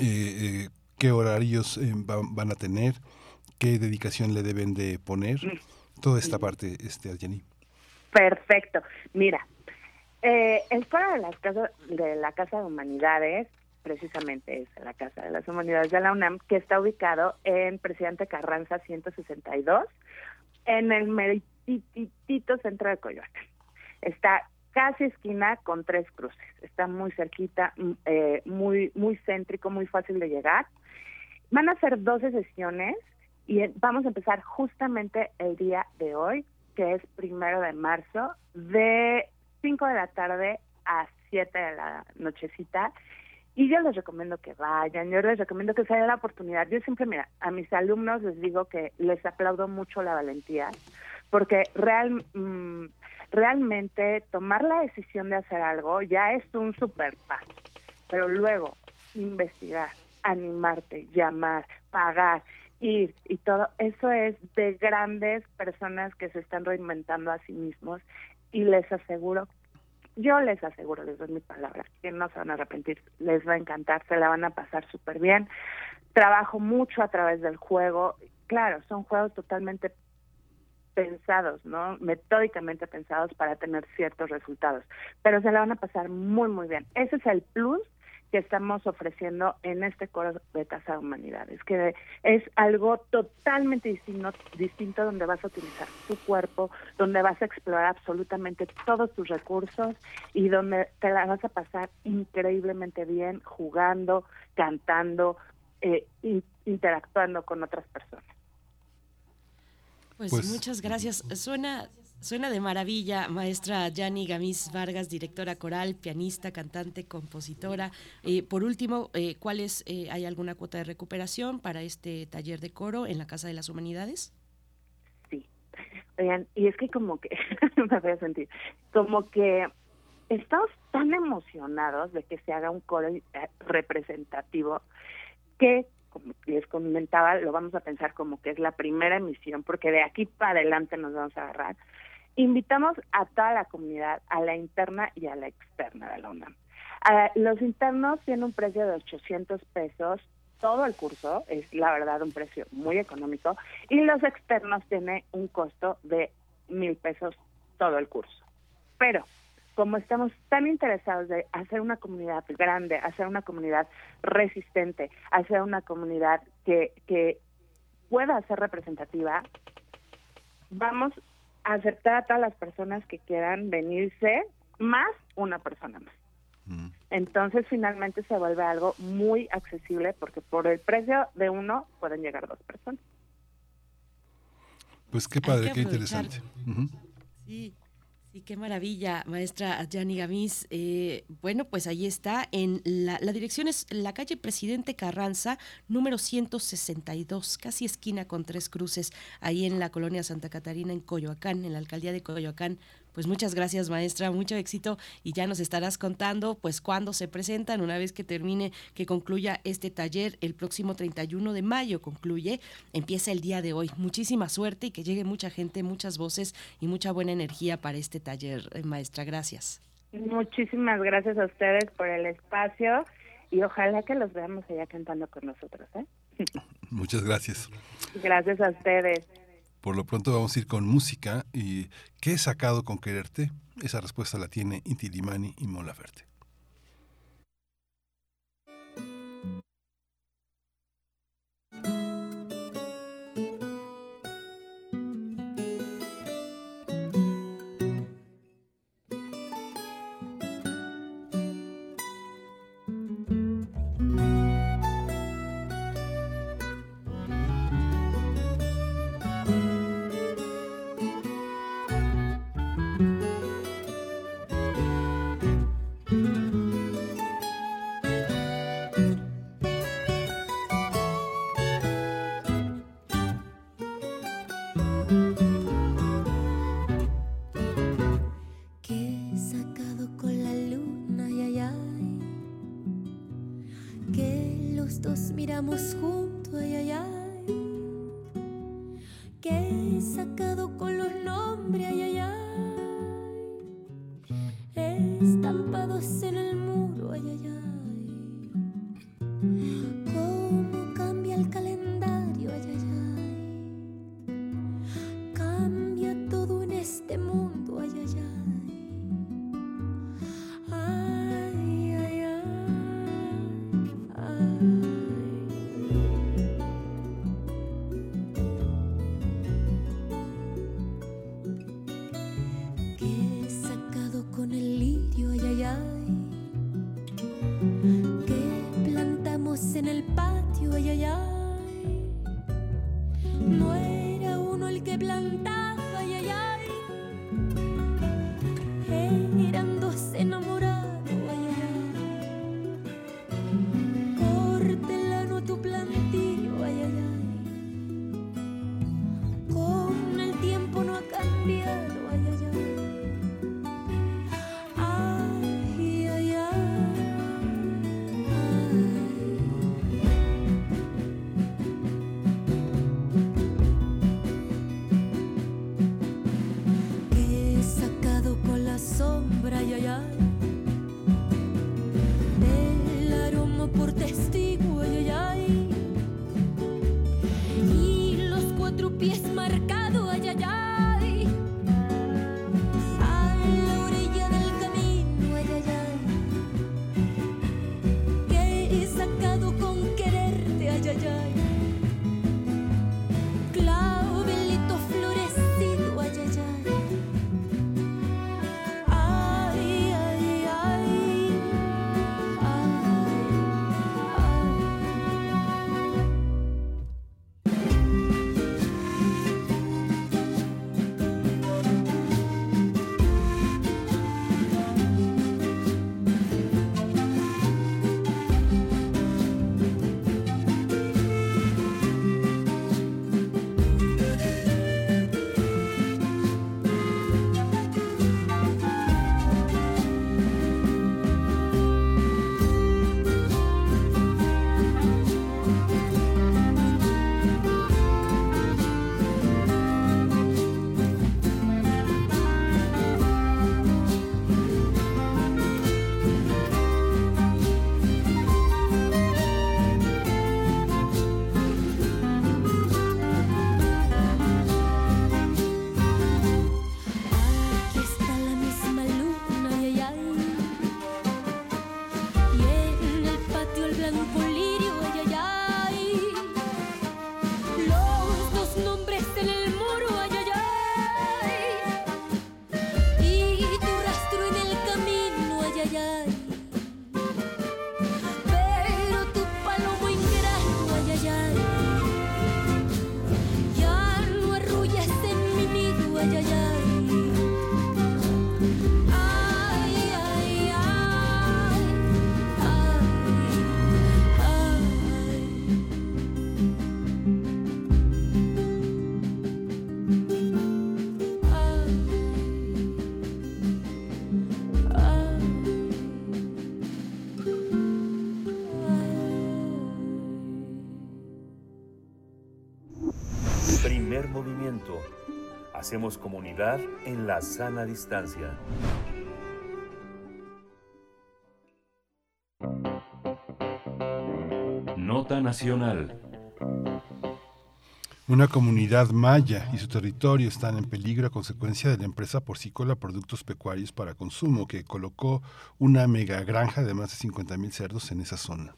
Speaker 1: eh, eh, qué horarios eh, van, a tener, qué dedicación le deben de poner, toda esta parte, este, Jenny.
Speaker 23: Perfecto. Mira, eh, el foro de, las casas, de la Casa de Humanidades precisamente es la Casa de las Humanidades de la UNAM, que está ubicado en Presidente Carranza 162, en el meritito centro de Coyoacán. Está casi esquina con tres cruces. Está muy cerquita, eh, muy, muy céntrico, muy fácil de llegar. Van a ser 12 sesiones y vamos a empezar justamente el día de hoy, que es primero de marzo, de 5 de la tarde a 7 de la nochecita. Y yo les recomiendo que vayan, yo les recomiendo que se den la oportunidad. Yo siempre, mira, a mis alumnos les digo que les aplaudo mucho la valentía, porque real, mmm, realmente tomar la decisión de hacer algo ya es un super paso, pero luego investigar, animarte, llamar, pagar, ir y todo, eso es de grandes personas que se están reinventando a sí mismos y les aseguro yo les aseguro, les doy mi palabra, que no se van a arrepentir, les va a encantar, se la van a pasar súper bien. Trabajo mucho a través del juego, claro, son juegos totalmente pensados, ¿no? Metódicamente pensados para tener ciertos resultados, pero se la van a pasar muy, muy bien. Ese es el plus que estamos ofreciendo en este coro de Casa de Humanidades, que es algo totalmente distinto, distinto donde vas a utilizar tu cuerpo, donde vas a explorar absolutamente todos tus recursos y donde te la vas a pasar increíblemente bien jugando, cantando, eh, in, interactuando con otras personas.
Speaker 2: Pues, pues muchas gracias. Suena Suena de maravilla, maestra Yani Gamis Vargas, directora coral, pianista, cantante, compositora. Eh, por último, eh, ¿cuál es, eh, hay alguna cuota de recuperación para este taller de coro en la Casa de las Humanidades?
Speaker 23: Sí. Oigan, y es que como que, me voy a sentir, como que estamos tan emocionados de que se haga un coro representativo que como les comentaba, lo vamos a pensar como que es la primera emisión, porque de aquí para adelante nos vamos a agarrar. Invitamos a toda la comunidad, a la interna y a la externa de la UNAM. los internos tienen un precio de 800 pesos todo el curso, es la verdad un precio muy económico, y los externos tienen un costo de mil pesos todo el curso. Pero como estamos tan interesados de hacer una comunidad grande, hacer una comunidad resistente, hacer una comunidad que, que pueda ser representativa, vamos aceptar a todas las personas que quieran venirse, más una persona más. Mm. Entonces finalmente se vuelve algo muy accesible porque por el precio de uno pueden llegar dos personas.
Speaker 1: Pues qué padre, qué interesante.
Speaker 2: Sí, Y qué maravilla, maestra Gianni Gamis. Eh, bueno, pues ahí está. En la, la, dirección es la calle Presidente Carranza, número 162, casi esquina con tres cruces, ahí en la colonia Santa Catarina, en Coyoacán, en la alcaldía de Coyoacán. Pues muchas gracias, maestra, mucho éxito y ya nos estarás contando pues cuándo se presentan una vez que termine, que concluya este taller el próximo 31 de mayo concluye, empieza el día de hoy. Muchísima suerte y que llegue mucha gente, muchas voces y mucha buena energía para este taller, eh, maestra. Gracias.
Speaker 23: Muchísimas gracias a ustedes por el espacio y ojalá que los veamos allá cantando con nosotros. ¿eh?
Speaker 24: Muchas gracias.
Speaker 23: Gracias a ustedes.
Speaker 24: Por lo pronto vamos a ir con música y ¿qué he sacado con quererte? Esa respuesta la tiene Inti Limani y Mola Verde.
Speaker 3: Hacemos comunidad en la sana distancia.
Speaker 25: Nota Nacional.
Speaker 1: Una comunidad maya y su territorio están en peligro a consecuencia de la empresa porcícola Productos Pecuarios para Consumo, que colocó una mega granja de más de 50.000 cerdos en esa zona.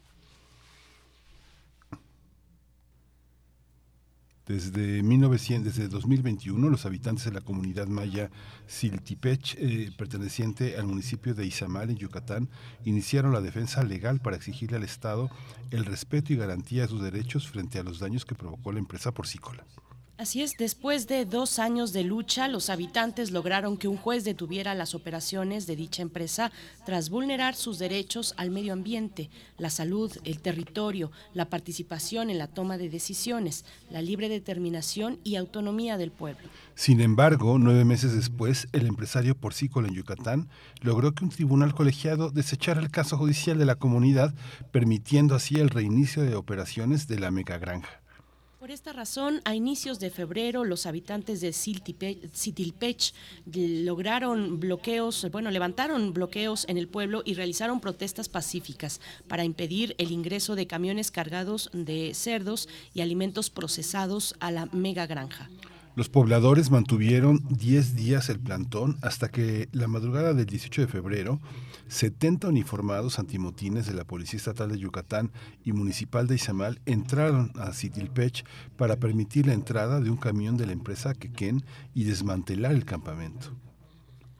Speaker 1: Desde, 1900, desde 2021, los habitantes de la comunidad maya Siltipech, eh, perteneciente al municipio de Izamal, en Yucatán, iniciaron la defensa legal para exigirle al Estado el respeto y garantía de sus derechos frente a los daños que provocó la empresa porcícola.
Speaker 2: Así es, después de dos años de lucha, los habitantes lograron que un juez detuviera las operaciones de dicha empresa tras vulnerar sus derechos al medio ambiente, la salud, el territorio, la participación en la toma de decisiones, la libre determinación y autonomía del pueblo.
Speaker 1: Sin embargo, nueve meses después, el empresario porcícola en Yucatán logró que un tribunal colegiado desechara el caso judicial de la comunidad, permitiendo así el reinicio de operaciones de la megagranja.
Speaker 2: Por esta razón, a inicios de febrero, los habitantes de Sitilpech lograron bloqueos, bueno, levantaron bloqueos en el pueblo y realizaron protestas pacíficas para impedir el ingreso de camiones cargados de cerdos y alimentos procesados a la mega granja.
Speaker 1: Los pobladores mantuvieron 10 días el plantón hasta que la madrugada del 18 de febrero, 70 uniformados antimotines de la Policía Estatal de Yucatán y Municipal de Izamal entraron a Citilpech para permitir la entrada de un camión de la empresa Quequén y desmantelar el campamento.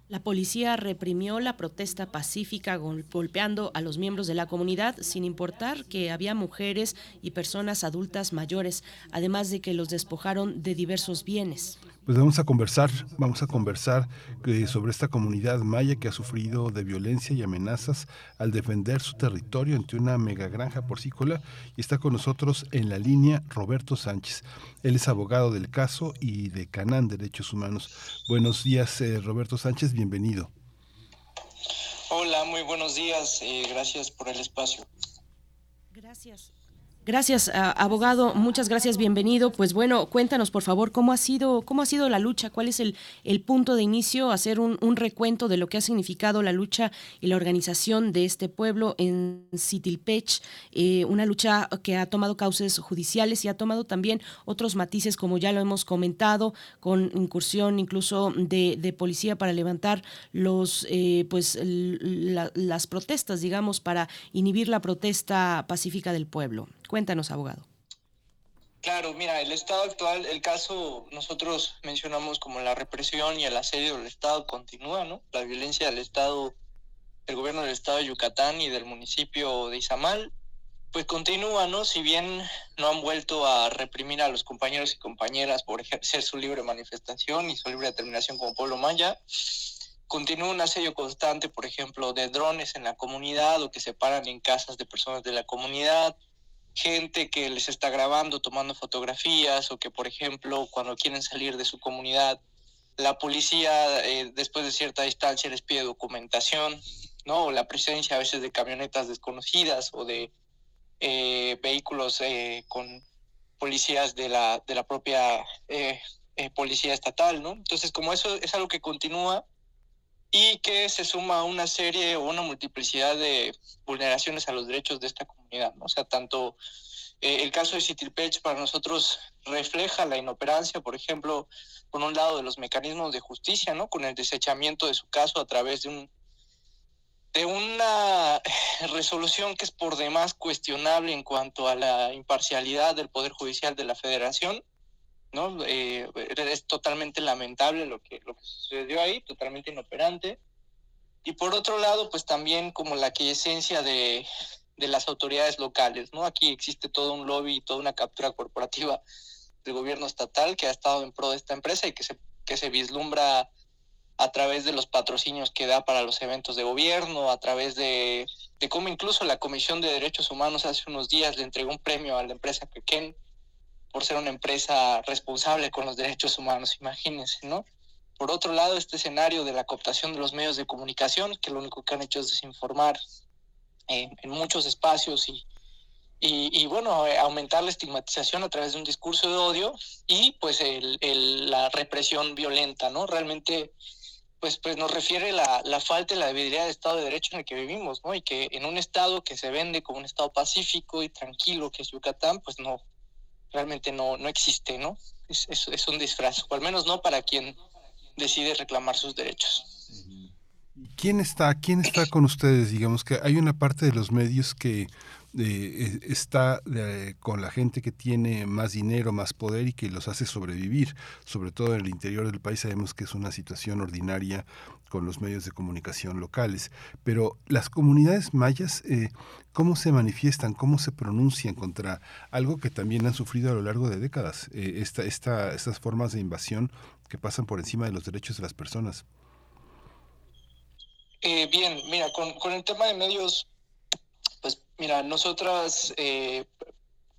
Speaker 2: La policía reprimió la protesta pacífica golpeando a los miembros de la comunidad sin importar que había mujeres y personas adultas mayores, además de que los despojaron de diversos bienes.
Speaker 1: Pues vamos a conversar, vamos a conversar eh, sobre esta comunidad maya que ha sufrido de violencia y amenazas al defender su territorio ante una megagranja porcícola y está con nosotros en la línea Roberto Sánchez. Él es abogado del caso y de Canán Derechos Humanos. Buenos días, eh, Roberto Sánchez, bienvenido.
Speaker 26: Hola, muy buenos días, eh, gracias por el espacio.
Speaker 2: Gracias. Gracias, abogado. Muchas gracias. Bienvenido. Pues bueno, cuéntanos, por favor, cómo ha sido, cómo ha sido la lucha, cuál es el, punto de inicio, hacer un, recuento de lo que ha significado la lucha y la organización de este pueblo en Sitilpech, eh, una lucha que ha tomado causas judiciales y ha tomado también otros matices, como ya lo hemos comentado, con incursión incluso de, policía para levantar los, eh, pues, las protestas, digamos, para inhibir la protesta pacífica del pueblo. Cuéntanos, abogado.
Speaker 26: Claro, mira, el estado actual, el caso nosotros mencionamos como la represión y el asedio del Estado continúa, ¿no? La violencia del Estado, del gobierno del Estado de Yucatán y del municipio de Izamal, pues continúa, ¿no? Si bien no han vuelto a reprimir a los compañeros y compañeras por ejercer su libre manifestación y su libre determinación como pueblo maya, continúa un asedio constante, por ejemplo, de drones en la comunidad o que se paran en casas de personas de la comunidad, gente que les está grabando, tomando fotografías o que, por ejemplo, cuando quieren salir de su comunidad, la policía eh, después de cierta distancia les pide documentación, ¿no? O la presencia a veces de camionetas desconocidas o de eh, vehículos eh, con policías de la, de la propia policía estatal, ¿no? Entonces, como eso es algo que continúa, y que se suma a una serie o una multiplicidad de vulneraciones a los derechos de esta comunidad. ¿no? O sea, tanto eh, el caso de Citilpech para nosotros refleja la inoperancia, por ejemplo, por un lado de los mecanismos de justicia, ¿no? con el desechamiento de su caso a través de un de una resolución que es por demás cuestionable en cuanto a la imparcialidad del Poder Judicial de la Federación, ¿no? Eh, es totalmente lamentable lo que, lo que sucedió ahí, totalmente inoperante. Y por otro lado, pues también como la quiesencia de, de las autoridades locales, ¿no? Aquí existe todo un lobby y toda una captura corporativa del gobierno estatal que ha estado en pro de esta empresa y que se, que se vislumbra a través de los patrocinios que da para los eventos de gobierno, a través de, de cómo incluso la Comisión de Derechos Humanos hace unos días le entregó un premio a la empresa Pequén por ser una empresa responsable con los derechos humanos, imagínense, ¿no? Por otro lado, este escenario de la cooptación de los medios de comunicación, que lo único que han hecho es desinformar eh, en muchos espacios y, y, bueno, eh, aumentar la estigmatización a través de un discurso de odio y pues la represión violenta, ¿no? Realmente pues, pues nos refiere la, la falta de la debilidad del Estado de Derecho en el que vivimos, ¿no? Y que en un Estado que se vende como un Estado pacífico y tranquilo que es Yucatán, pues no, realmente no, no existe, ¿no? Es, es, un disfraz, o al menos no para quien decide reclamar sus derechos.
Speaker 1: ¿Quién está, quién está con ustedes? Digamos que hay una parte de los medios que eh, está con la gente que tiene más dinero, más poder y que los hace sobrevivir, sobre todo en el interior del país sabemos que es una situación ordinaria con los medios de comunicación locales, pero las comunidades mayas, eh, ¿cómo se manifiestan, cómo se pronuncian contra algo que también han sufrido a lo largo de décadas, eh, esta, esta, estas formas de invasión que pasan por encima de los derechos de las personas?
Speaker 26: bien, mira, con, con el tema de medios pues mira, nosotras eh,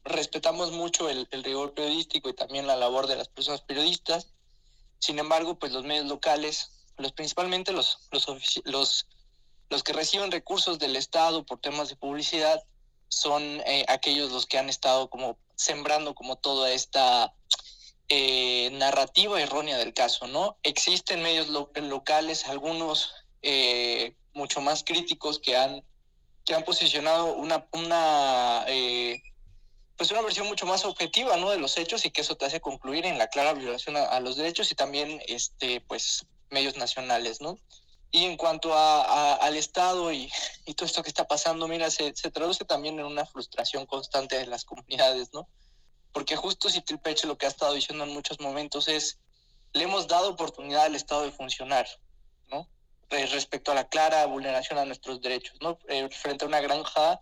Speaker 26: respetamos mucho el, rigor periodístico y también la labor de las personas periodistas. Sin embargo, pues los medios locales, los principalmente los, los, los, que reciben recursos del Estado por temas de publicidad, son eh, aquellos los que han estado como sembrando como toda esta eh, narrativa errónea del caso, ¿no? Existen medios locales, algunos mucho más críticos que han que han posicionado una, una, eh, pues una versión mucho más objetiva ¿no? de los hechos y que eso te hace concluir en la clara violación a, los derechos y también este, pues, medios nacionales. ¿no? Y en cuanto al Estado y, todo esto que está pasando, mira, se, traduce también en una frustración constante de las comunidades, ¿no? Porque justo si Tripeche lo que ha estado diciendo en muchos momentos es, le hemos dado oportunidad al Estado de funcionar, ¿no? Eh, respecto a la clara vulneración a nuestros derechos, ¿no? Eh, frente a una granja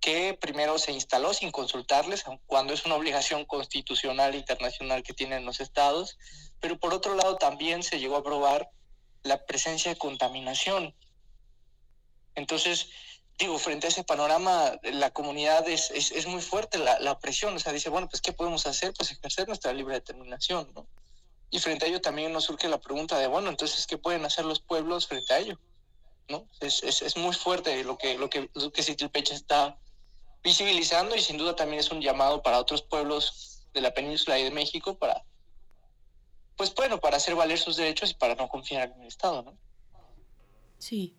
Speaker 26: que primero se instaló sin consultarles, cuando es una obligación constitucional internacional que tienen los estados, pero por otro lado también se llegó a probar la presencia de contaminación. Entonces, digo, frente a ese panorama, la comunidad es, es, es muy fuerte la, la, presión, o sea, dice, bueno, pues, ¿qué podemos hacer? Pues ejercer nuestra libre determinación, ¿no? Y frente a ello también nos surge la pregunta de, bueno, entonces, ¿qué pueden hacer los pueblos frente a ello? ¿No? Es, es muy fuerte lo que, lo que, lo que Citilpecha está visibilizando y sin duda también es un llamado para otros pueblos de la península y de México para, pues bueno, para hacer valer sus derechos y para no confiar en el Estado, ¿no?
Speaker 2: Sí,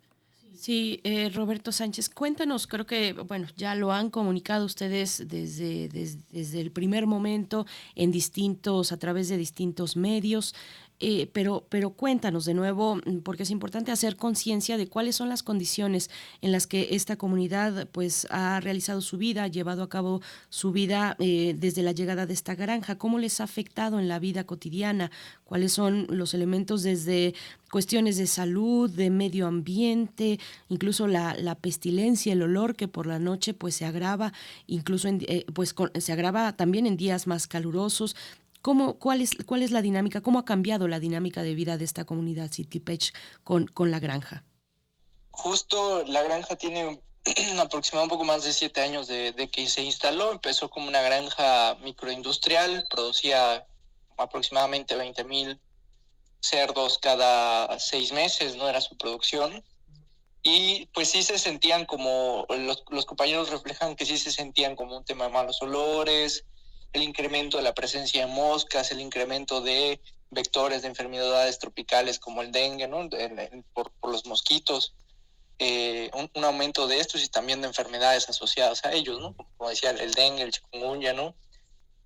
Speaker 2: Sí, eh, Roberto Sánchez, cuéntanos, creo que, bueno, ya lo han comunicado ustedes desde, desde, el primer momento en distintos, a través de distintos medios. Eh, pero, pero cuéntanos de nuevo, mm, porque es importante hacer conciencia de cuáles son las condiciones en las que esta comunidad pues, ha realizado su vida, ha llevado a cabo su vida eh, desde la llegada de esta granja, cómo les ha afectado en la vida cotidiana, cuáles son los elementos desde cuestiones de salud, de medio ambiente, incluso la, la pestilencia, el olor que por la noche pues se agrava, incluso en, eh, pues se agrava también en días más calurosos, ¿Cómo, cuál, es, ¿Cuál es la dinámica? ¿Cómo ha cambiado la dinámica de vida de esta comunidad Citipech con, con la granja?
Speaker 26: Justo la granja tiene aproximadamente un poco más de siete años de, de, que se instaló. Empezó como una granja microindustrial, producía aproximadamente 20 mil cerdos cada seis meses, no era su producción. Y pues sí se sentían como, los, los compañeros reflejan que sí se sentían como un tema de malos olores, el incremento de la presencia de moscas, el incremento de vectores de enfermedades tropicales como el dengue, ¿no? por, los mosquitos, eh, un, aumento de estos y también de enfermedades asociadas a ellos, ¿no? Como decía, el dengue, el chikungunya, ¿no?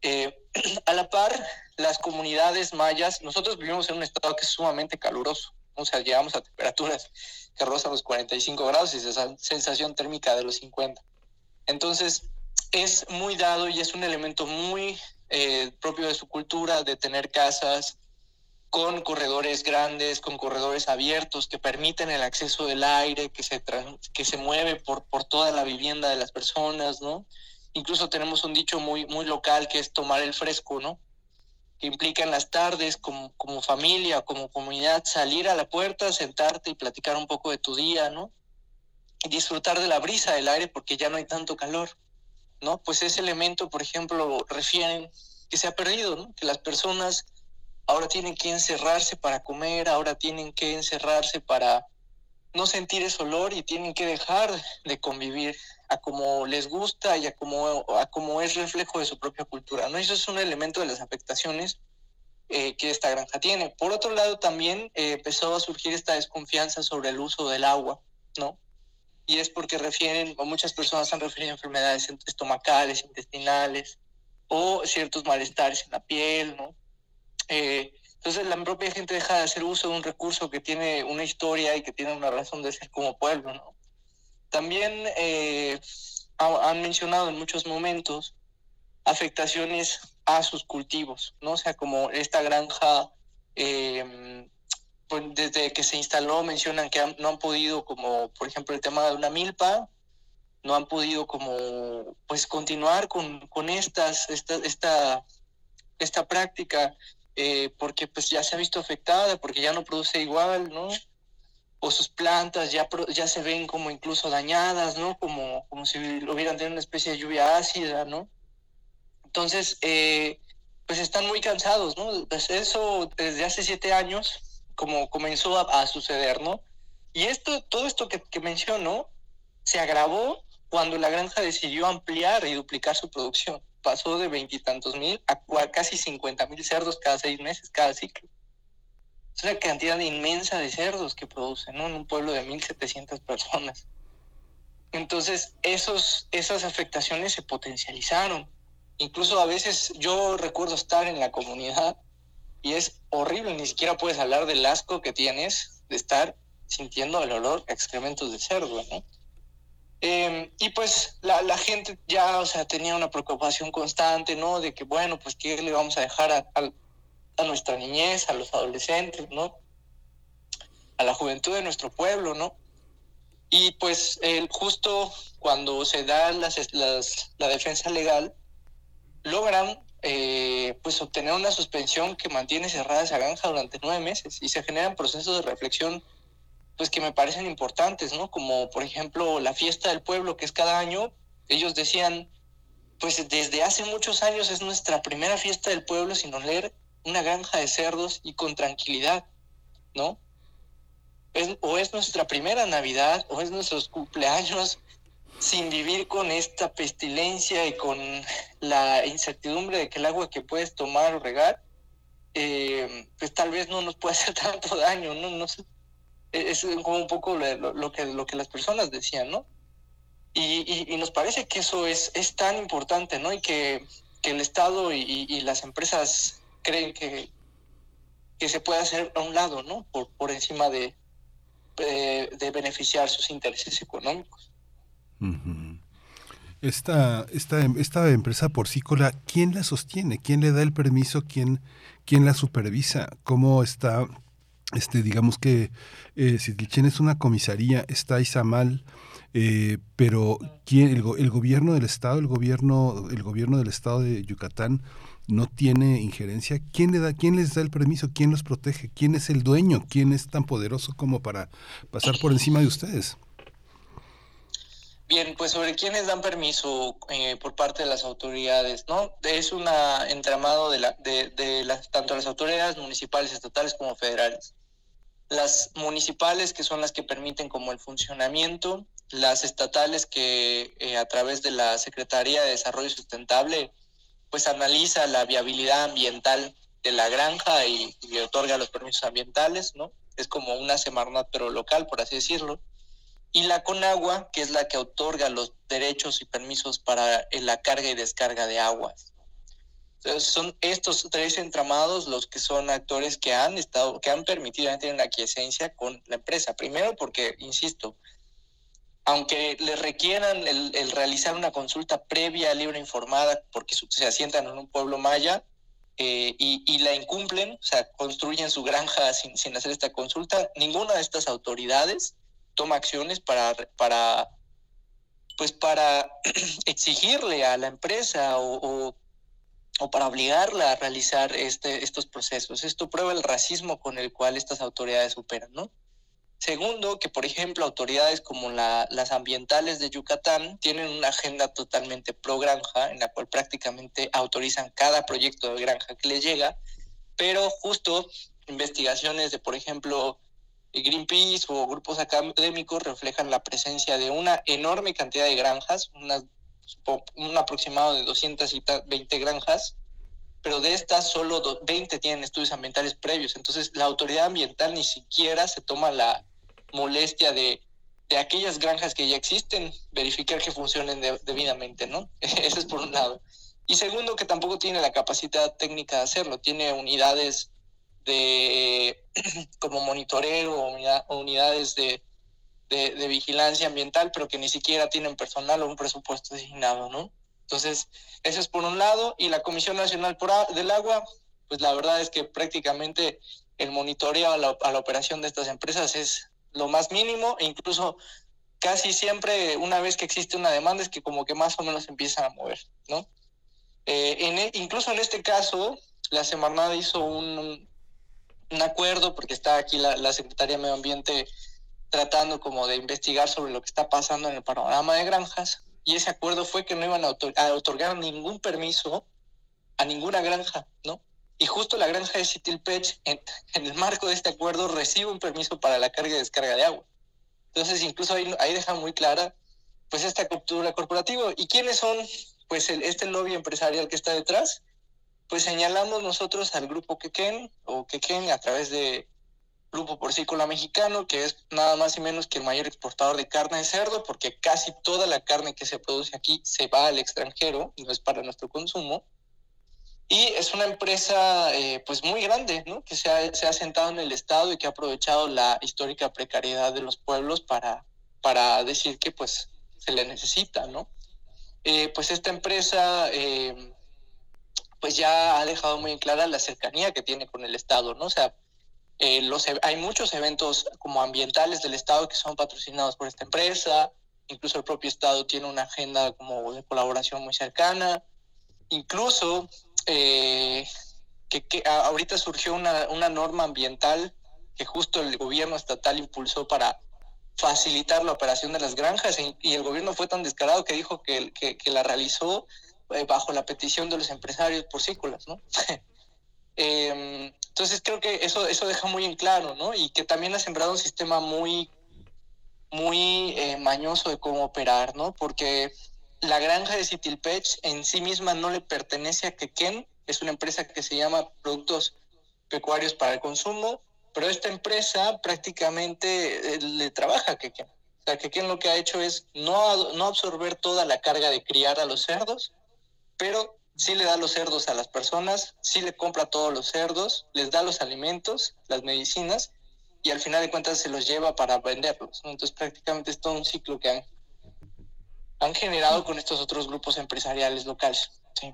Speaker 26: Eh, a la par, las comunidades mayas, nosotros vivimos en un estado que es sumamente caluroso, o sea, llegamos a temperaturas que rozan los 45 grados y sensación térmica de los 50. Entonces, es muy dado y es un elemento muy eh, propio de su cultura de tener casas con corredores grandes, con corredores abiertos que permiten el acceso del aire, que se, que se mueve por, por toda la vivienda de las personas, ¿no? Incluso tenemos un dicho muy, muy local que es tomar el fresco, ¿no? Que implica en las tardes, como, como familia, como comunidad, salir a la puerta, sentarte y platicar un poco de tu día, ¿no? Y disfrutar de la brisa del aire porque ya no hay tanto calor. ¿No? Pues ese elemento, por ejemplo, refieren que se ha perdido, ¿no? Que las personas ahora tienen que encerrarse para comer, ahora tienen que encerrarse para no sentir ese olor y tienen que dejar de convivir a como les gusta y a como, es reflejo de su propia cultura, ¿no? Eso es un elemento de las afectaciones eh, que esta granja tiene. Por otro lado, también eh, empezó a surgir esta desconfianza sobre el uso del agua, ¿no? Y es porque refieren, o muchas personas han referido enfermedades estomacales, intestinales, o ciertos malestares en la piel, ¿no? Eh, entonces la propia gente deja de hacer uso de un recurso que tiene una historia y que tiene una razón de ser como pueblo, ¿no? También han mencionado en muchos momentos afectaciones a sus cultivos, ¿no? O sea, como esta granja, em, pues desde que se instaló mencionan que no han podido, como por ejemplo el tema de una milpa, no han podido como pues continuar con, con estas, esta, esta, esta práctica eh, porque pues ya se ha visto afectada, porque ya no produce igual, ¿no? O sus plantas ya, ya se ven como incluso dañadas, ¿no? Como, como si hubieran tenido una especie de lluvia ácida, ¿no? Entonces, eh, pues están muy cansados, ¿no? Pues eso desde hace siete años, como comenzó a, suceder, ¿no? Y esto, todo esto que, que menciono, se agravó cuando la granja decidió ampliar y duplicar su producción. Pasó de veintitantos mil a casi cincuenta mil cerdos cada seis meses, cada ciclo. Es una cantidad inmensa de cerdos que producen, ¿no? En un pueblo de 1.700 personas. Entonces, esos, esas afectaciones se potencializaron. Incluso a veces yo recuerdo estar en la comunidad y es horrible, ni siquiera puedes hablar del asco que tienes de estar sintiendo el olor a excrementos de cerdo, ¿no? Em, y pues la, la, gente ya, o sea, tenía una preocupación constante, ¿no? De que, bueno, pues qué le vamos a dejar a, a, nuestra niñez, a los adolescentes, ¿no? A la juventud de nuestro pueblo, ¿no? Y pues el, justo cuando se da las, las, la defensa legal, logran eh, pues obtener una suspensión que mantiene cerrada esa granja durante nueve meses y se generan procesos de reflexión pues que me parecen importantes, ¿no? Como por ejemplo la fiesta del pueblo que es cada año, ellos decían, pues desde hace muchos años es nuestra primera fiesta del pueblo sin oler una granja de cerdos y con tranquilidad, ¿no? o es nuestra primera Navidad, o es nuestros cumpleaños sin vivir con esta pestilencia y con la incertidumbre de que el agua que puedes tomar o regar, eh, pues tal vez no nos puede hacer tanto daño, ¿no? no sé. Es como un poco lo, que, lo que las personas decían, ¿no? Y, y, nos parece que eso es, es tan importante, ¿no? Y que, que el Estado y, y, las empresas creen que, que se puede hacer a un lado, ¿no? Por, por encima de, de, de beneficiar sus intereses económicos.
Speaker 1: Esta, esta, esta empresa porcícola, ¿quién la sostiene? ¿Quién le da el permiso? ¿Quién, quién la supervisa? ¿Cómo está? Este, digamos que eh, es una comisaría, está Izamal, eh, pero ¿quién, el, el, gobierno del estado, el gobierno, el gobierno del estado de Yucatán no tiene injerencia. ¿Quién le da, quién les da el permiso? ¿Quién los protege? ¿Quién es el dueño? ¿Quién es tan poderoso como para pasar por encima de ustedes?
Speaker 26: Bien, pues sobre quiénes dan permiso eh, por parte de las autoridades, ¿no? Es un entramado de, la, de, de las, tanto las autoridades municipales, estatales como federales. Las municipales, que son las que permiten como el funcionamiento, las estatales que eh, a través de la Secretaría de Desarrollo Sustentable, pues analiza la viabilidad ambiental de la granja y, y otorga los permisos ambientales, ¿no? Es como una Semarnat, pero local, por así decirlo y la CONAGUA, que es la que otorga los derechos y permisos para la carga y descarga de aguas. Entonces, son estos tres entramados los que son actores que han estado, que han permitido tener una aquiescencia con la empresa. Primero porque, insisto, aunque le requieran el, realizar una consulta previa, libre informada, porque se asientan en un pueblo maya eh, y, y, la incumplen, o sea, construyen su granja sin, sin hacer esta consulta, ninguna de estas autoridades toma acciones para, para pues para exigirle a la empresa o, o, para obligarla a realizar este, estos procesos. Esto prueba el racismo con el cual estas autoridades operan, ¿no? Segundo, que por ejemplo autoridades como la, las ambientales de Yucatán tienen una agenda totalmente pro granja, en la cual prácticamente autorizan cada proyecto de granja que les llega, pero justo investigaciones de, por ejemplo, Greenpeace o grupos académicos reflejan la presencia de una enorme cantidad de granjas, un aproximado de 220 granjas, pero de estas solo 20 tienen estudios ambientales previos. Entonces la autoridad ambiental ni siquiera se toma la molestia de, de aquellas granjas que ya existen, verificar que funcionen debidamente, ¿no? Eso es por un lado. Y segundo, que tampoco tiene la capacidad técnica de hacerlo, tiene unidades de como monitoreo o unidades de, de, vigilancia ambiental, pero que ni siquiera tienen personal o un presupuesto designado, ¿no? Entonces, eso es por un lado, y la Comisión Nacional por del Agua, pues la verdad es que prácticamente el monitoreo a la, a la operación de estas empresas es lo más mínimo e incluso casi siempre una vez que existe una demanda es que como que más o menos empiezan a mover, ¿no? Eh, e, incluso en este caso, la Semarnat hizo un, un acuerdo, porque está aquí la, la Secretaría de Medio Ambiente tratando como de investigar sobre lo que está pasando en el panorama de granjas, y ese acuerdo fue que no iban a, otorgar ningún permiso a ninguna granja, ¿no? Y justo la granja de Citilpech, en, en el marco de este acuerdo, recibe un permiso para la carga y descarga de agua. Entonces, incluso ahí, ahí deja muy clara, pues, esta cultura corporativa. ¿Y quiénes son, pues, el, este lobby empresarial que está detrás? Pues señalamos nosotros al grupo Quequén, o Quequén a través de Grupo Porcícola Mexicano, que es nada más y menos que el mayor exportador de carne de cerdo, porque casi toda la carne que se produce aquí se va al extranjero, no es para nuestro consumo. Y es una empresa eh, pues muy grande, ¿no? que se ha, se ha sentado en el Estado y que ha aprovechado la histórica precariedad de los pueblos para, para decir que pues se le necesita, ¿no? Eh, pues esta empresa eh, pues ya ha dejado muy clara la cercanía que tiene con el Estado, ¿no? O sea, eh, los, e, hay muchos eventos como ambientales del Estado que son patrocinados por esta empresa, incluso el propio Estado tiene una agenda como de colaboración muy cercana, incluso eh, que, que, ahorita surgió una, una norma ambiental que justo el gobierno estatal impulsó para facilitar la operación de las granjas y, y el gobierno fue tan descarado que dijo que, que la realizó eh, bajo la petición de los empresarios porcícolas, ¿no? eh, entonces creo que eso, eso deja muy en claro, ¿no? Y que también ha sembrado un sistema muy, muy eh, mañoso de cómo operar, ¿no? Porque la granja de Citilpech en sí misma no le pertenece a Quequén, es una empresa que se llama Productos Pecuarios para el Consumo, pero esta empresa prácticamente eh, le trabaja a Quequén. O sea, Quequén lo que ha hecho es no, no absorber toda la carga de criar a los cerdos, pero sí le da los cerdos a las personas, sí le compra todos los cerdos, les da los alimentos, las medicinas y al final de cuentas se los lleva para venderlos. ¿no? Entonces prácticamente es todo un ciclo que han, han generado con estos otros grupos empresariales locales. Sí.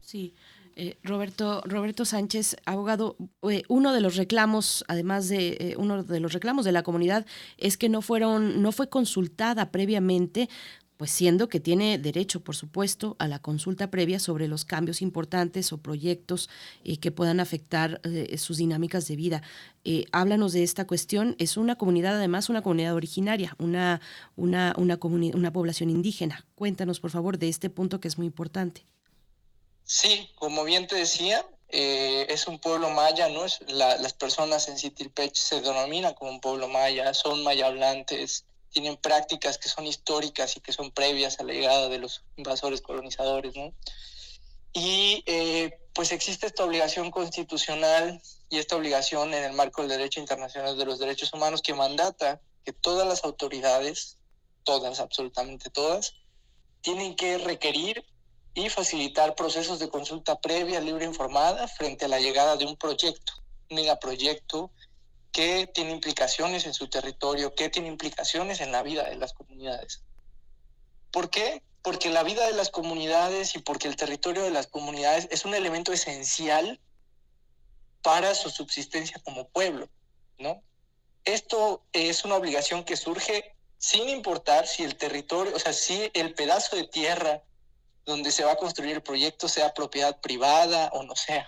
Speaker 2: Sí. Eh, Roberto, Roberto Sánchez, abogado, eh, uno de los reclamos, además de eh, uno de los reclamos de la comunidad, es que no fueron, no fue consultada previamente pues siendo que tiene derecho, por supuesto, a la consulta previa sobre los cambios importantes o proyectos eh, que puedan afectar eh, sus dinámicas de vida. Eh, háblanos de esta cuestión. Es una comunidad, además, una comunidad originaria, una, una, una, una población indígena. Cuéntanos, por favor, de este punto que es muy importante.
Speaker 26: Sí, como bien te decía, es un pueblo maya, ¿no? Es las personas en Citilpech se denominan como un pueblo maya, son maya hablantes, tienen prácticas que son históricas y que son previas a la llegada de los invasores colonizadores, ¿no? Y eh, pues existe esta obligación constitucional y esta obligación en el marco del derecho internacional de los derechos humanos que mandata que todas las autoridades, todas, absolutamente todas, tienen que requerir y facilitar procesos de consulta previa, libre e informada frente a la llegada de un proyecto, un megaproyecto qué tiene implicaciones en su territorio, qué tiene implicaciones en la vida de las comunidades. ¿Por qué? Porque la vida de las comunidades y porque el territorio de las comunidades es un elemento esencial para su subsistencia como pueblo, ¿no? Esto es una obligación que surge sin importar si el territorio, o sea, si el pedazo de tierra donde se va a construir el proyecto sea propiedad privada o no sea,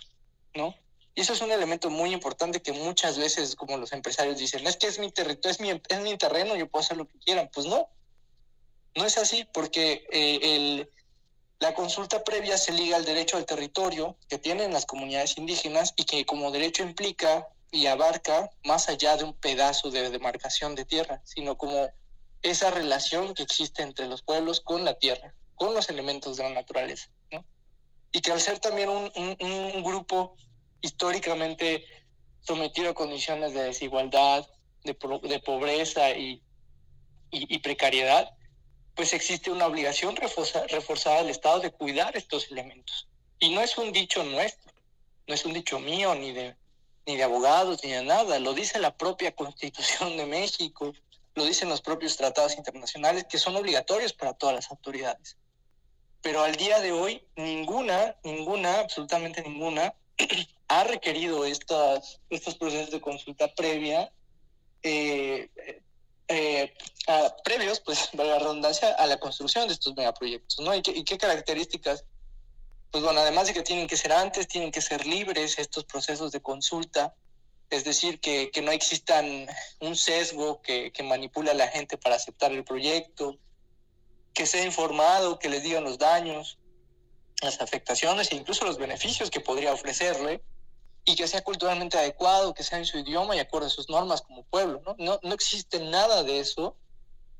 Speaker 26: ¿no? Y eso es un elemento muy importante que muchas veces, como los empresarios dicen, es que es mi territorio, es mi, es mi terreno, yo puedo hacer lo que quieran. Pues no, no es así, porque eh, el, la consulta previa se liga al derecho al territorio que tienen las comunidades indígenas y que como derecho implica y abarca más allá de un pedazo de demarcación de tierra, sino como esa relación que existe entre los pueblos con la tierra, con los elementos de la naturaleza. ¿no? Y que al ser también un, un, grupo históricamente sometido a condiciones de desigualdad, de, pobreza y, precariedad, pues existe una obligación reforzada, reforzada del Estado de cuidar estos elementos. Y no es un dicho nuestro, no es un dicho mío ni de, ni de abogados ni de nada, lo dice la propia Constitución de México, lo dicen los propios tratados internacionales que son obligatorios para todas las autoridades. Pero al día de hoy, ninguna, ninguna, absolutamente ninguna, ha requerido estas, estos procesos de consulta previa, eh, eh, previos, pues, para la redundancia, a la construcción de estos megaproyectos, ¿no? ¿Y qué, ¿Y qué características? Pues bueno, además de que tienen que ser antes, tienen que ser libres estos procesos de consulta, es decir, que, que no existan un sesgo que, que manipula a la gente para aceptar el proyecto, que sea informado, que les digan los daños, las afectaciones e incluso los beneficios que podría ofrecerle y que sea culturalmente adecuado, que sea en su idioma y acorde a sus normas como pueblo. No, no, no existe nada de eso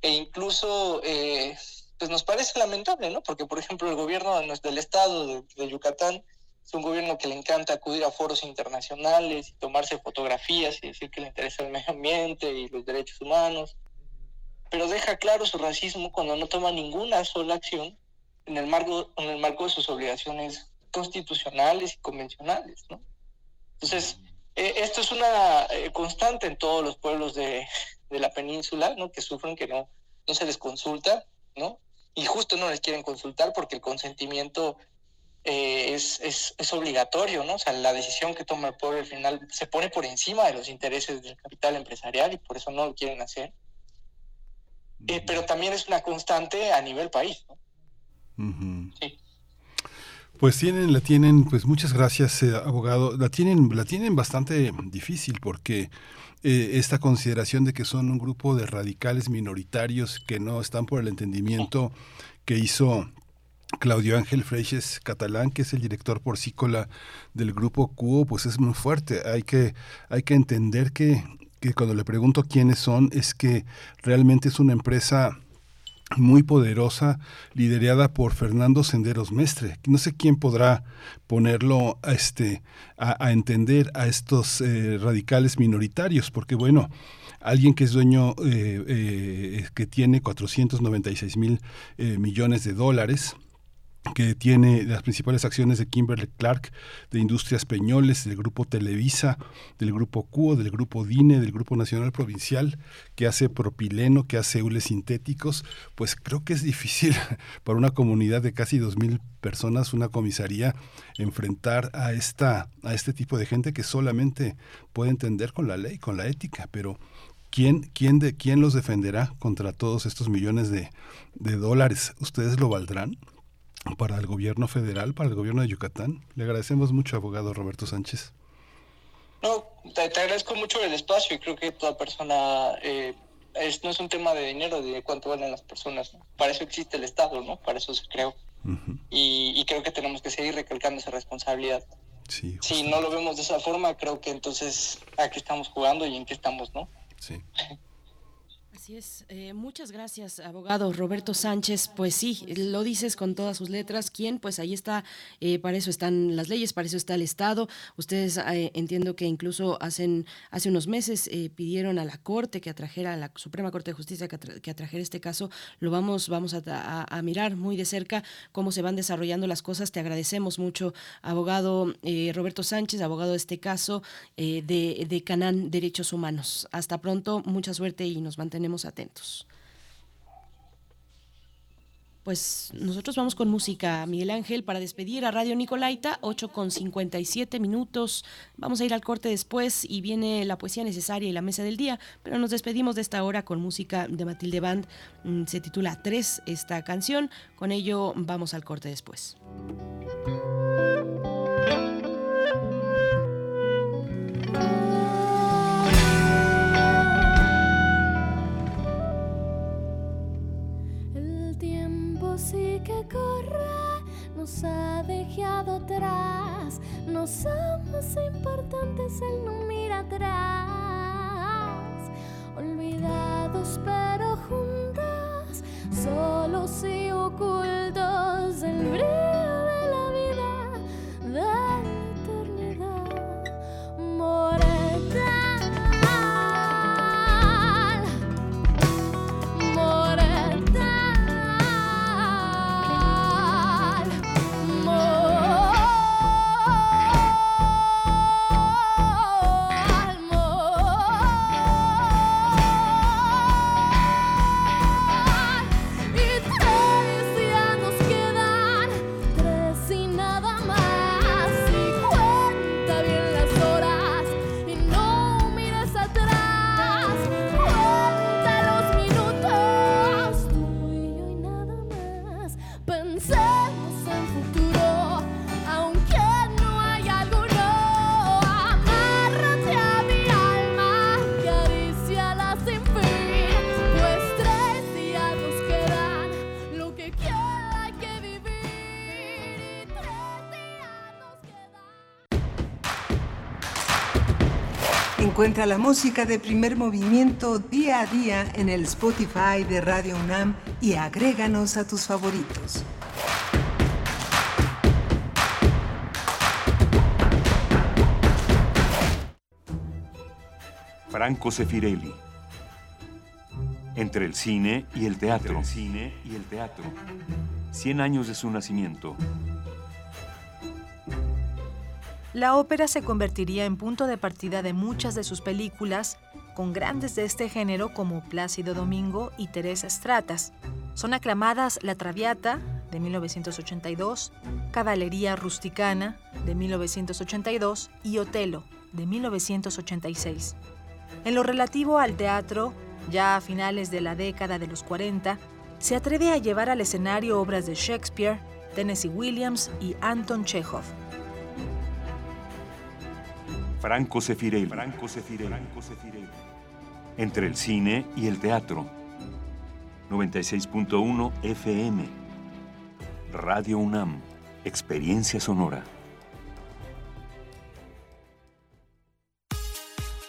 Speaker 26: e incluso eh, pues nos parece lamentable, ¿no? Porque, por ejemplo, el gobierno del estado de, de Yucatán es un gobierno que le encanta acudir a foros internacionales y tomarse fotografías y decir que le interesa el medio ambiente y los derechos humanos, pero deja claro su racismo cuando no toma ninguna sola acción en el marco, en el marco de sus obligaciones constitucionales y convencionales, ¿no? Entonces, eh, esto es una eh, constante en todos los pueblos de, de, la península, ¿no? Que sufren que no, no se les consulta, ¿no? Y justo no les quieren consultar porque el consentimiento eh, es, es, es, obligatorio, ¿no? O sea, la decisión que toma el pueblo al final se pone por encima de los intereses del capital empresarial y por eso no lo quieren hacer. Eh, pero también es una constante a nivel país, ¿no?
Speaker 1: Uh -huh. Sí. Pues tienen, la tienen, pues muchas gracias, eh, abogado. La tienen, la tienen bastante difícil porque eh, esta consideración de que son un grupo de radicales minoritarios que no están por el entendimiento que hizo Claudio Ángel Freixes Catalán, que es el director porcícola del grupo Cuo, pues es muy fuerte. Hay que, hay que entender que, que cuando le pregunto quiénes son, es que realmente es una empresa muy poderosa, liderada por Fernando Senderos Mestre. No sé quién podrá ponerlo a, este, a, a entender a estos eh, radicales minoritarios, porque bueno, alguien que es dueño, eh, eh, que tiene 496 mil millones de dólares, que tiene las principales acciones de Kimberly Clark, de Industrias Peñoles, del Grupo Televisa, del Grupo Cuo, del Grupo DINE, del Grupo Nacional Provincial, que hace propileno, que hace hules sintéticos, pues creo que es difícil para una comunidad de casi dos mil personas, una comisaría, enfrentar a, esta, a este tipo de gente que solamente puede entender con la ley, con la ética, pero ¿Quién, quién, de, ¿Quién los defenderá contra todos estos millones de dólares? ¿Ustedes lo valdrán? Para el gobierno federal, para el gobierno de Yucatán. Le agradecemos mucho, abogado Roberto Sánchez.
Speaker 26: No, te, te agradezco mucho el espacio y creo que toda persona, eh, es, no es un tema de dinero, de cuánto valen las personas. ¿no? Para eso existe el Estado, ¿no? Para eso se creó. Uh -huh. y, y, creo que tenemos que seguir recalcando esa responsabilidad.
Speaker 1: Sí,
Speaker 26: si no lo vemos de esa forma, creo que entonces a qué estamos jugando y en qué estamos, ¿no?
Speaker 1: Sí.
Speaker 2: Así es. Eh, muchas gracias, abogado Roberto Sánchez. Pues sí, lo dices con todas sus letras. ¿Quién? Pues ahí está. Eh, para eso están las leyes, para eso está el Estado. Ustedes eh, entiendo que incluso hacen hace unos meses eh, pidieron a la Corte que atrajera, a la Suprema Corte de Justicia que, atra que atrajera este caso. Lo vamos, vamos a, a, mirar muy de cerca cómo se van desarrollando las cosas. Te agradecemos mucho, abogado Roberto Sánchez, abogado de este caso de, de Canán Derechos Humanos. Hasta pronto, mucha suerte y nos mantenemos atentos. Pues nosotros vamos con música, Miguel Ángel, para despedir a Radio Nicolaita, 8 con 57 minutos. Vamos a ir al corte después y viene la poesía necesaria y la mesa del día, pero nos despedimos de esta hora con música de Matilde Band. Se titula 3 esta canción. Con ello vamos al corte después.
Speaker 27: Corre, nos ha dejado atrás, no somos importantes, él no mira atrás. Olvidados pero juntos, solos y ocultos, el brillo de la vida,
Speaker 28: Encuentra la música de primer movimiento día a día en el Spotify de Radio UNAM y agréganos a tus favoritos.
Speaker 3: Franco Sefirelli. Entre el cine y el teatro. cine y el teatro. 100 años de su nacimiento.
Speaker 18: La ópera se convertiría en punto de partida de muchas de sus películas, con grandes de este género como Plácido Domingo y Teresa Stratas. Son aclamadas La Traviata, de 1982, Caballería Rusticana, de 1982, y Otelo, de 1986. En lo relativo al teatro, ya a finales de la década de los 40, se atreve a llevar al escenario obras de Shakespeare, Tennessee Williams y Anton Chekhov.
Speaker 3: Franco Sefirelli. Franco Sefirelli. Entre el cine y el teatro. 96.1 FM. Radio UNAM. Experiencia sonora.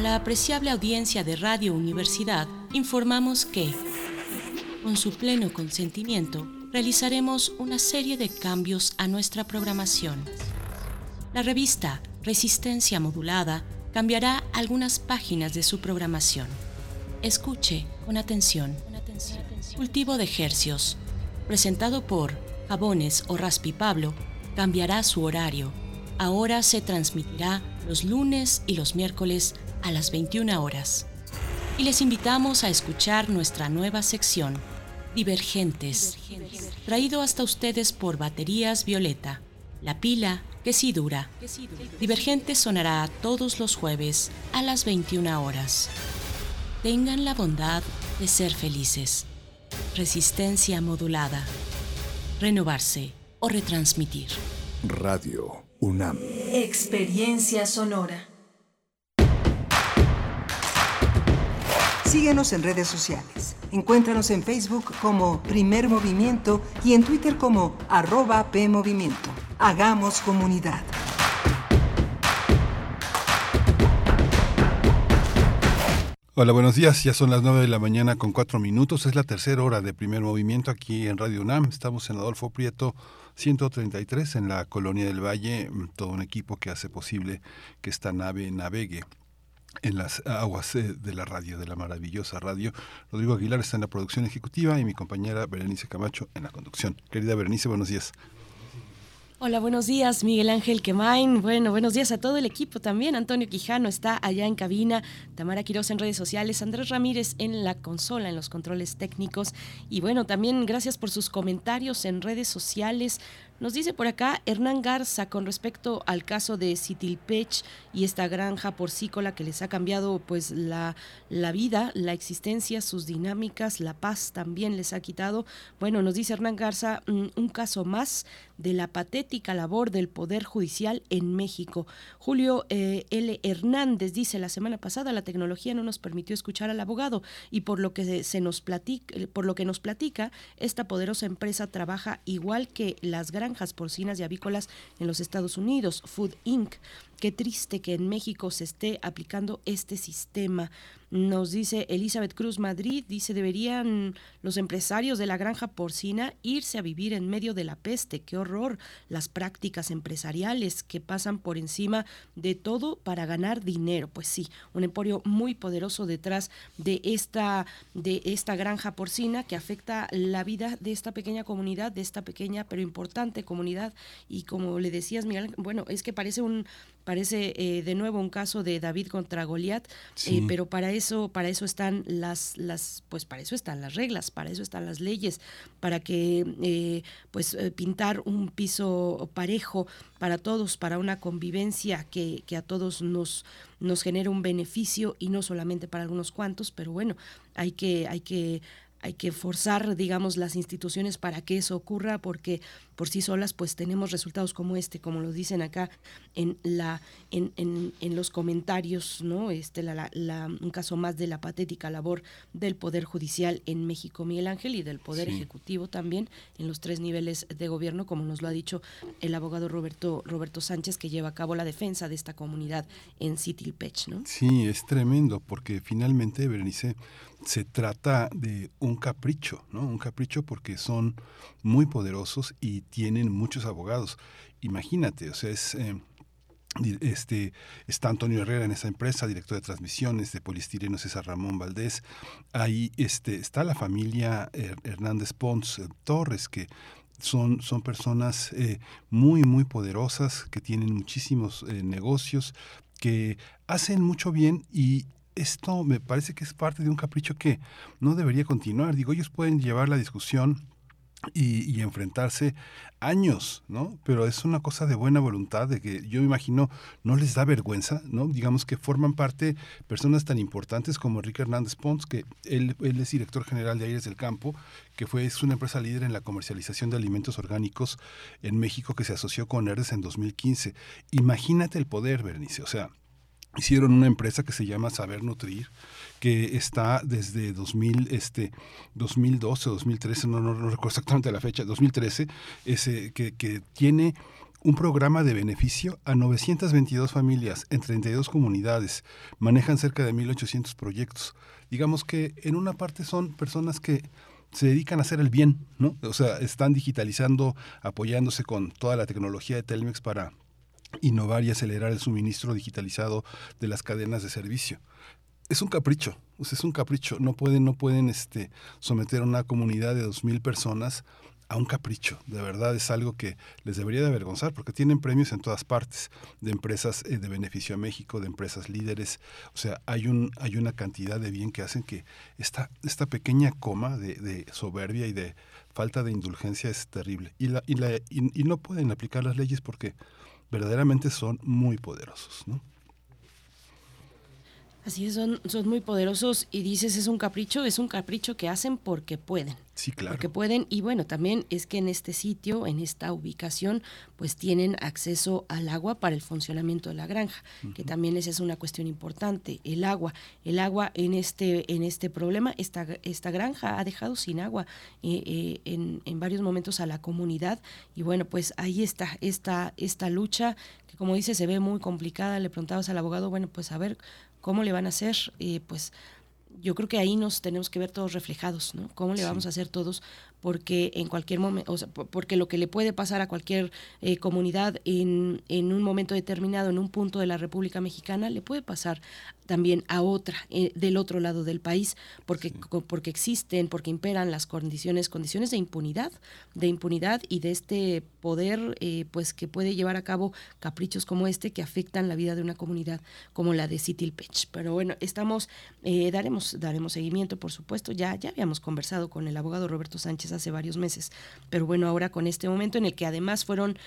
Speaker 2: A la apreciable audiencia de Radio Universidad informamos que, con su pleno consentimiento, realizaremos una serie de cambios a nuestra programación. La revista Resistencia Modulada cambiará algunas páginas de su programación. Escuche con atención. Cultivo de Hercios, presentado por Jabones o Raspi Pablo, cambiará su horario ahora se transmitirá los lunes y los miércoles a las 21 horas. Y les invitamos a escuchar nuestra nueva sección, Divergentes, traído hasta ustedes por Baterías Violeta, la pila que sí dura. Divergentes sonará todos los jueves a las 21 horas. Tengan la bondad de ser felices. Resistencia modulada. Renovarse o retransmitir.
Speaker 29: Radio UNAM.
Speaker 22: Experiencia sonora.
Speaker 28: Síguenos en redes sociales. Encuéntranos en Facebook como Primer Movimiento y en Twitter como arroba PMovimiento. Hagamos comunidad.
Speaker 1: Hola, buenos días. Ya son las 9 de la mañana con cuatro minutos. Es la tercera hora de primer movimiento aquí en Radio UNAM. Estamos en Adolfo Prieto 133 en la Colonia del Valle. Todo un equipo que hace posible que esta nave navegue en las aguas eh, de la radio, de la maravillosa radio. Rodrigo Aguilar está en la producción ejecutiva y mi compañera Berenice Camacho en la conducción. Querida Berenice, buenos días.
Speaker 2: Hola, buenos días, Miguel Ángel Quemain. Bueno, buenos días a todo el equipo también. Antonio Quijano está allá en cabina, Tamara Quiroz en redes sociales, Andrés Ramírez en la consola, en los controles técnicos. Y bueno, también gracias por sus comentarios en redes sociales. Nos dice por acá Hernán Garza con respecto al caso de Citilpech y esta granja porcícola que les ha cambiado pues la, la vida, la existencia, sus dinámicas, la paz también les ha quitado. Bueno, nos dice Hernán Garza, mm, un caso más de la patética labor del Poder Judicial en México. Julio eh, L. Hernández dice, la semana pasada la tecnología no nos permitió escuchar al abogado y por lo que se, nos platica, por lo que nos platica, esta poderosa empresa trabaja igual que las granjas porcinas y avícolas en los Estados Unidos, Food Inc. Qué triste que en México se esté aplicando este sistema. Nos dice Elizabeth Cruz Madrid, dice, deberían los empresarios de la granja porcina irse a vivir en medio de la peste. Qué horror. Las prácticas empresariales que pasan por encima de todo para ganar dinero. Pues sí, un emporio muy poderoso detrás de esta, de esta granja porcina que afecta la vida de esta pequeña comunidad, de esta pequeña pero importante comunidad. Y como le decías, Miguel, bueno, es que parece un parece eh, de nuevo un caso de David contra Goliat, eh, pero para eso, para eso están las, las, pues para eso están las reglas, para eso están las leyes, para que eh, pues pintar un piso parejo para todos, para una convivencia que, que a todos nos, nos genere un beneficio y no solamente para algunos cuantos, pero bueno, hay que, hay que hay que forzar, digamos, las instituciones para que eso ocurra, porque por sí solas, pues tenemos resultados como este, como lo dicen acá en la, en, en, en los comentarios, ¿no? Este, la, la, un caso más de la patética labor del Poder Judicial en México, Miguel Ángel, y del Poder
Speaker 1: Sí.
Speaker 2: Ejecutivo también en los tres niveles de gobierno, como nos lo ha dicho el abogado Roberto, Roberto Sánchez, que lleva a cabo la defensa de esta comunidad en Citilpech, ¿no?
Speaker 1: Sí, es tremendo porque finalmente, Berenice, se trata de un capricho, ¿no? Un capricho porque son muy poderosos y tienen muchos abogados. Imagínate, o sea, es... eh, este, está Antonio Herrera en esa empresa, director de transmisiones de Polistireno César Ramón Valdés. Ahí este, está la familia Her- Hernández Pons eh, Torres, que son, son personas eh, muy, muy poderosas, que tienen muchísimos negocios, que hacen mucho bien y esto me parece que es parte de un capricho que no debería continuar. Digo, ellos pueden llevar la discusión y, enfrentarse años, ¿no? Pero es una cosa de buena voluntad, de que yo imagino no les da vergüenza, ¿no? Digamos que forman parte personas tan importantes como Enrique Hernández Pons, que él, él es director general de Aires del Campo, que fue es una empresa líder en la comercialización de alimentos orgánicos en México que se asoció con Herdes en 2015. Imagínate el poder, Bernice, o sea, hicieron una empresa que se llama Saber Nutrir, que está desde 2000, este, 2012 o 2013, no, no, no recuerdo exactamente la fecha, 2013, ese, que, que tiene un programa de beneficio a 922 familias en 32 comunidades. Manejan cerca de 1.800 proyectos. Digamos que en una parte son personas que se dedican a hacer el bien, ¿no? O sea, están digitalizando, apoyándose con toda la tecnología de Telmex para innovar y acelerar el suministro digitalizado de las cadenas de servicio. Es un capricho, es un capricho. No pueden, no pueden este, someter a una comunidad de dos mil personas a un capricho. De verdad es algo que les debería de avergonzar porque tienen premios en todas partes, de empresas eh, de beneficio a México, de empresas líderes. O sea, hay, un, hay una cantidad de bien que hacen que esta, esta pequeña coma de, de soberbia y de falta de indulgencia es terrible. Y, la, y, la, y, y no pueden aplicar las leyes porque verdaderamente son muy poderosos. ¿no?
Speaker 2: Así es, son, son muy poderosos y dices es un capricho, es un capricho que hacen porque pueden.
Speaker 1: Sí, claro.
Speaker 2: Porque pueden y bueno, también es que en este sitio, en esta ubicación, pues tienen acceso al agua para el funcionamiento de la granja, que también esa es una cuestión importante, el agua. El agua en este, en este problema, esta, esta granja ha dejado sin agua eh, eh, en, en varios momentos a la comunidad y bueno, pues ahí está esta, esta lucha que como dice se ve muy complicada. Le preguntabas al abogado, bueno, pues a ver ¿Cómo le van a hacer? Eh, pues yo creo que ahí nos tenemos que ver todos reflejados, ¿no? ¿Cómo le vamos a hacer todos? Porque en cualquier momento, o sea, porque lo que le puede pasar a cualquier eh, comunidad en, en, un momento determinado, en un punto de la República Mexicana, le puede pasar también a otra, eh, del otro lado del país, porque, sí. porque existen, porque imperan las condiciones, condiciones de impunidad, de impunidad y de este poder, eh, pues que puede llevar a cabo caprichos como este que afectan la vida de una comunidad como la de Citilpech. Pero bueno, estamos, eh, daremos, daremos seguimiento, por supuesto, ya, ya habíamos conversado con el abogado Roberto Sánchez hace varios meses, pero bueno, ahora con este momento en el que además fueron,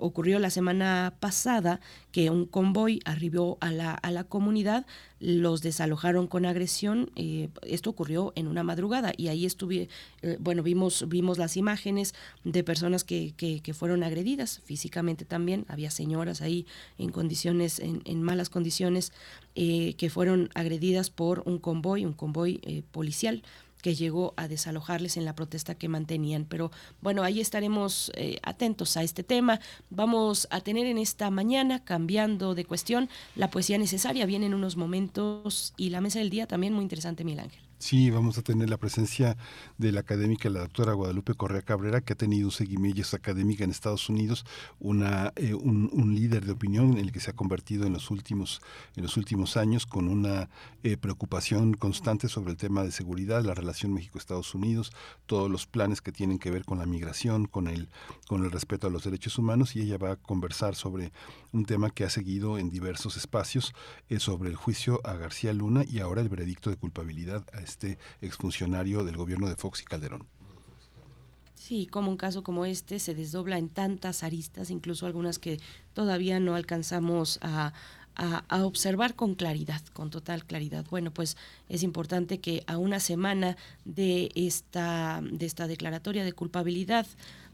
Speaker 2: ocurrió la semana pasada que un convoy arribó a la, a la comunidad, los desalojaron con agresión. Eh, esto ocurrió en una madrugada y ahí estuve, eh, bueno, vimos, vimos las imágenes de personas que, que, fueron agredidas físicamente también. Había señoras ahí en condiciones, en, malas condiciones, eh, que fueron agredidas por un convoy, un convoy eh, policial que llegó a desalojarles en la protesta que mantenían. Pero bueno, ahí estaremos eh, atentos a este tema. Vamos a tener en esta mañana, cambiando de cuestión, la poesía necesaria. Vienen unos momentos y la mesa del día también muy interesante, Miguel Ángel.
Speaker 1: Sí, vamos a tener la presencia de la académica, la doctora Guadalupe Correa Cabrera, que ha tenido un seguimiento académica en Estados Unidos, una, eh, un, líder de opinión en el que se ha convertido en los últimos, en los últimos años, con una eh, preocupación constante sobre el tema de seguridad, la relación México-Estados Unidos, todos los planes que tienen que ver con la migración, con el, con el respeto a los derechos humanos, y ella va a conversar sobre un tema que ha seguido en diversos espacios, eh, sobre el juicio a García Luna y ahora el veredicto de culpabilidad a este exfuncionario del gobierno de Fox y Calderón.
Speaker 2: Sí, como un caso como este se desdobla en tantas aristas, incluso algunas que todavía no alcanzamos a, a, observar con claridad, con total claridad. Bueno, pues es importante que a una semana de esta, de esta declaratoria de culpabilidad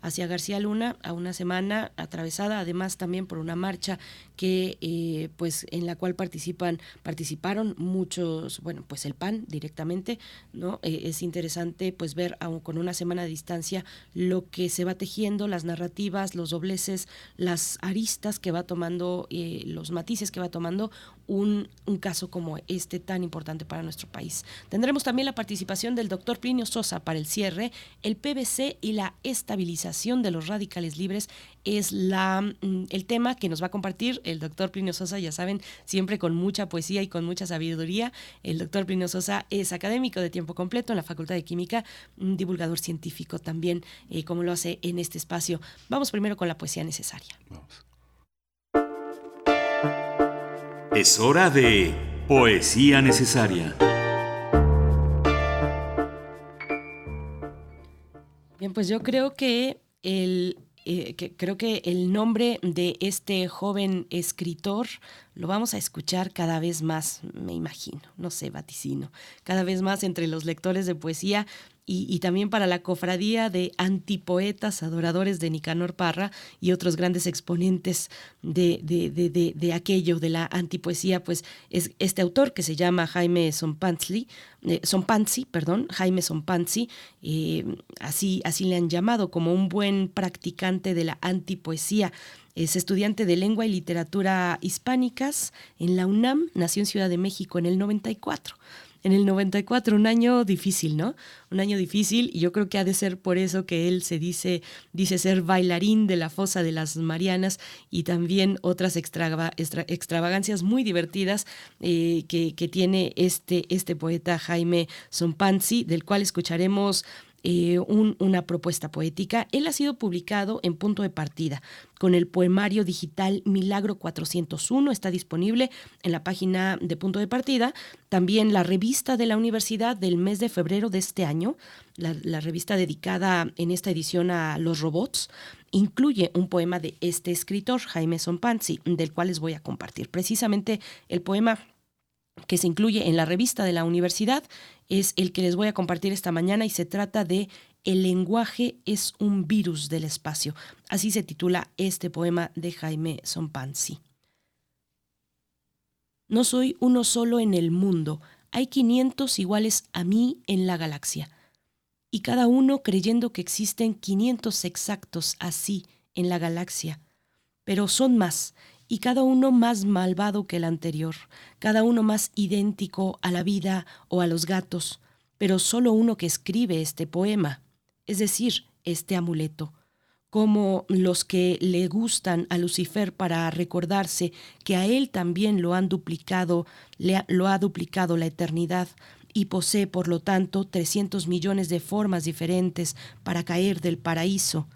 Speaker 2: hacia García Luna a una semana atravesada además también por una marcha que eh, pues en la cual participan participaron muchos bueno pues el PAN directamente no eh, es interesante pues ver aún con una semana de distancia lo que se va tejiendo las narrativas los dobleces las aristas que va tomando eh, los matices que va tomando un, un, caso como este tan importante para nuestro país. Tendremos también la participación del doctor Plinio Sosa para el cierre. El PVC y la estabilización de los radicales libres es la, el tema que nos va a compartir el doctor Plinio Sosa, ya saben, siempre con mucha poesía y con mucha sabiduría. El doctor Plinio Sosa es académico de tiempo completo en la Facultad de Química, un divulgador científico también, eh, como lo hace en este espacio. Vamos primero con la poesía necesaria.
Speaker 1: Vamos.
Speaker 25: Es hora de Poesía Necesaria.
Speaker 2: Bien, pues yo creo que el eh, creo que el nombre de este joven escritor lo vamos a escuchar cada vez más, me imagino, no sé, vaticino, cada vez más entre los lectores de poesía y, también para la cofradía de antipoetas, adoradores de Nicanor Parra y otros grandes exponentes de, de, de, de, aquello, de la antipoesía, pues es este autor que se llama Jaime Sompanzi, eh, Sompanzi, perdón, Jaime Sompanzi, eh, así, así le han llamado como un buen practicante de la antipoesía. Es estudiante de lengua y literatura hispánicas en la UNAM, nació en Ciudad de México en el 94 en el 94, un año difícil, ¿no? Un año difícil y yo creo que ha de ser por eso que él se dice, dice ser bailarín de la fosa de las Marianas y también otras extrava, extra, extravagancias muy divertidas eh, que, que, tiene este, este poeta Jaime Sompanzi, del cual escucharemos eh, una propuesta poética. Él ha sido publicado en punto de partida con el poemario digital Milagro 401. Está disponible en la página de punto de partida. También la revista de la universidad del mes de febrero de este año, la, revista dedicada en esta edición a los robots, incluye un poema de este escritor, Jaime Sonpanzi, del cual les voy a compartir. Precisamente el poema que se incluye en la revista de la universidad es el que les voy a compartir esta mañana y se trata de El lenguaje es un virus del espacio. Así se titula este poema de Jaime Sonpanzi. No soy uno solo en el mundo, hay 500 iguales a mí en la galaxia, y cada uno creyendo que existen 500 exactos así en la galaxia, pero son más, y cada uno más malvado que el anterior, cada uno más idéntico a la vida o a los gatos, pero solo uno que escribe este poema, es decir, este amuleto, como los que le gustan a Lucifer para recordarse que a él también lo han duplicado, lo ha duplicado la eternidad y posee por lo tanto 300 millones de formas diferentes para caer del paraíso,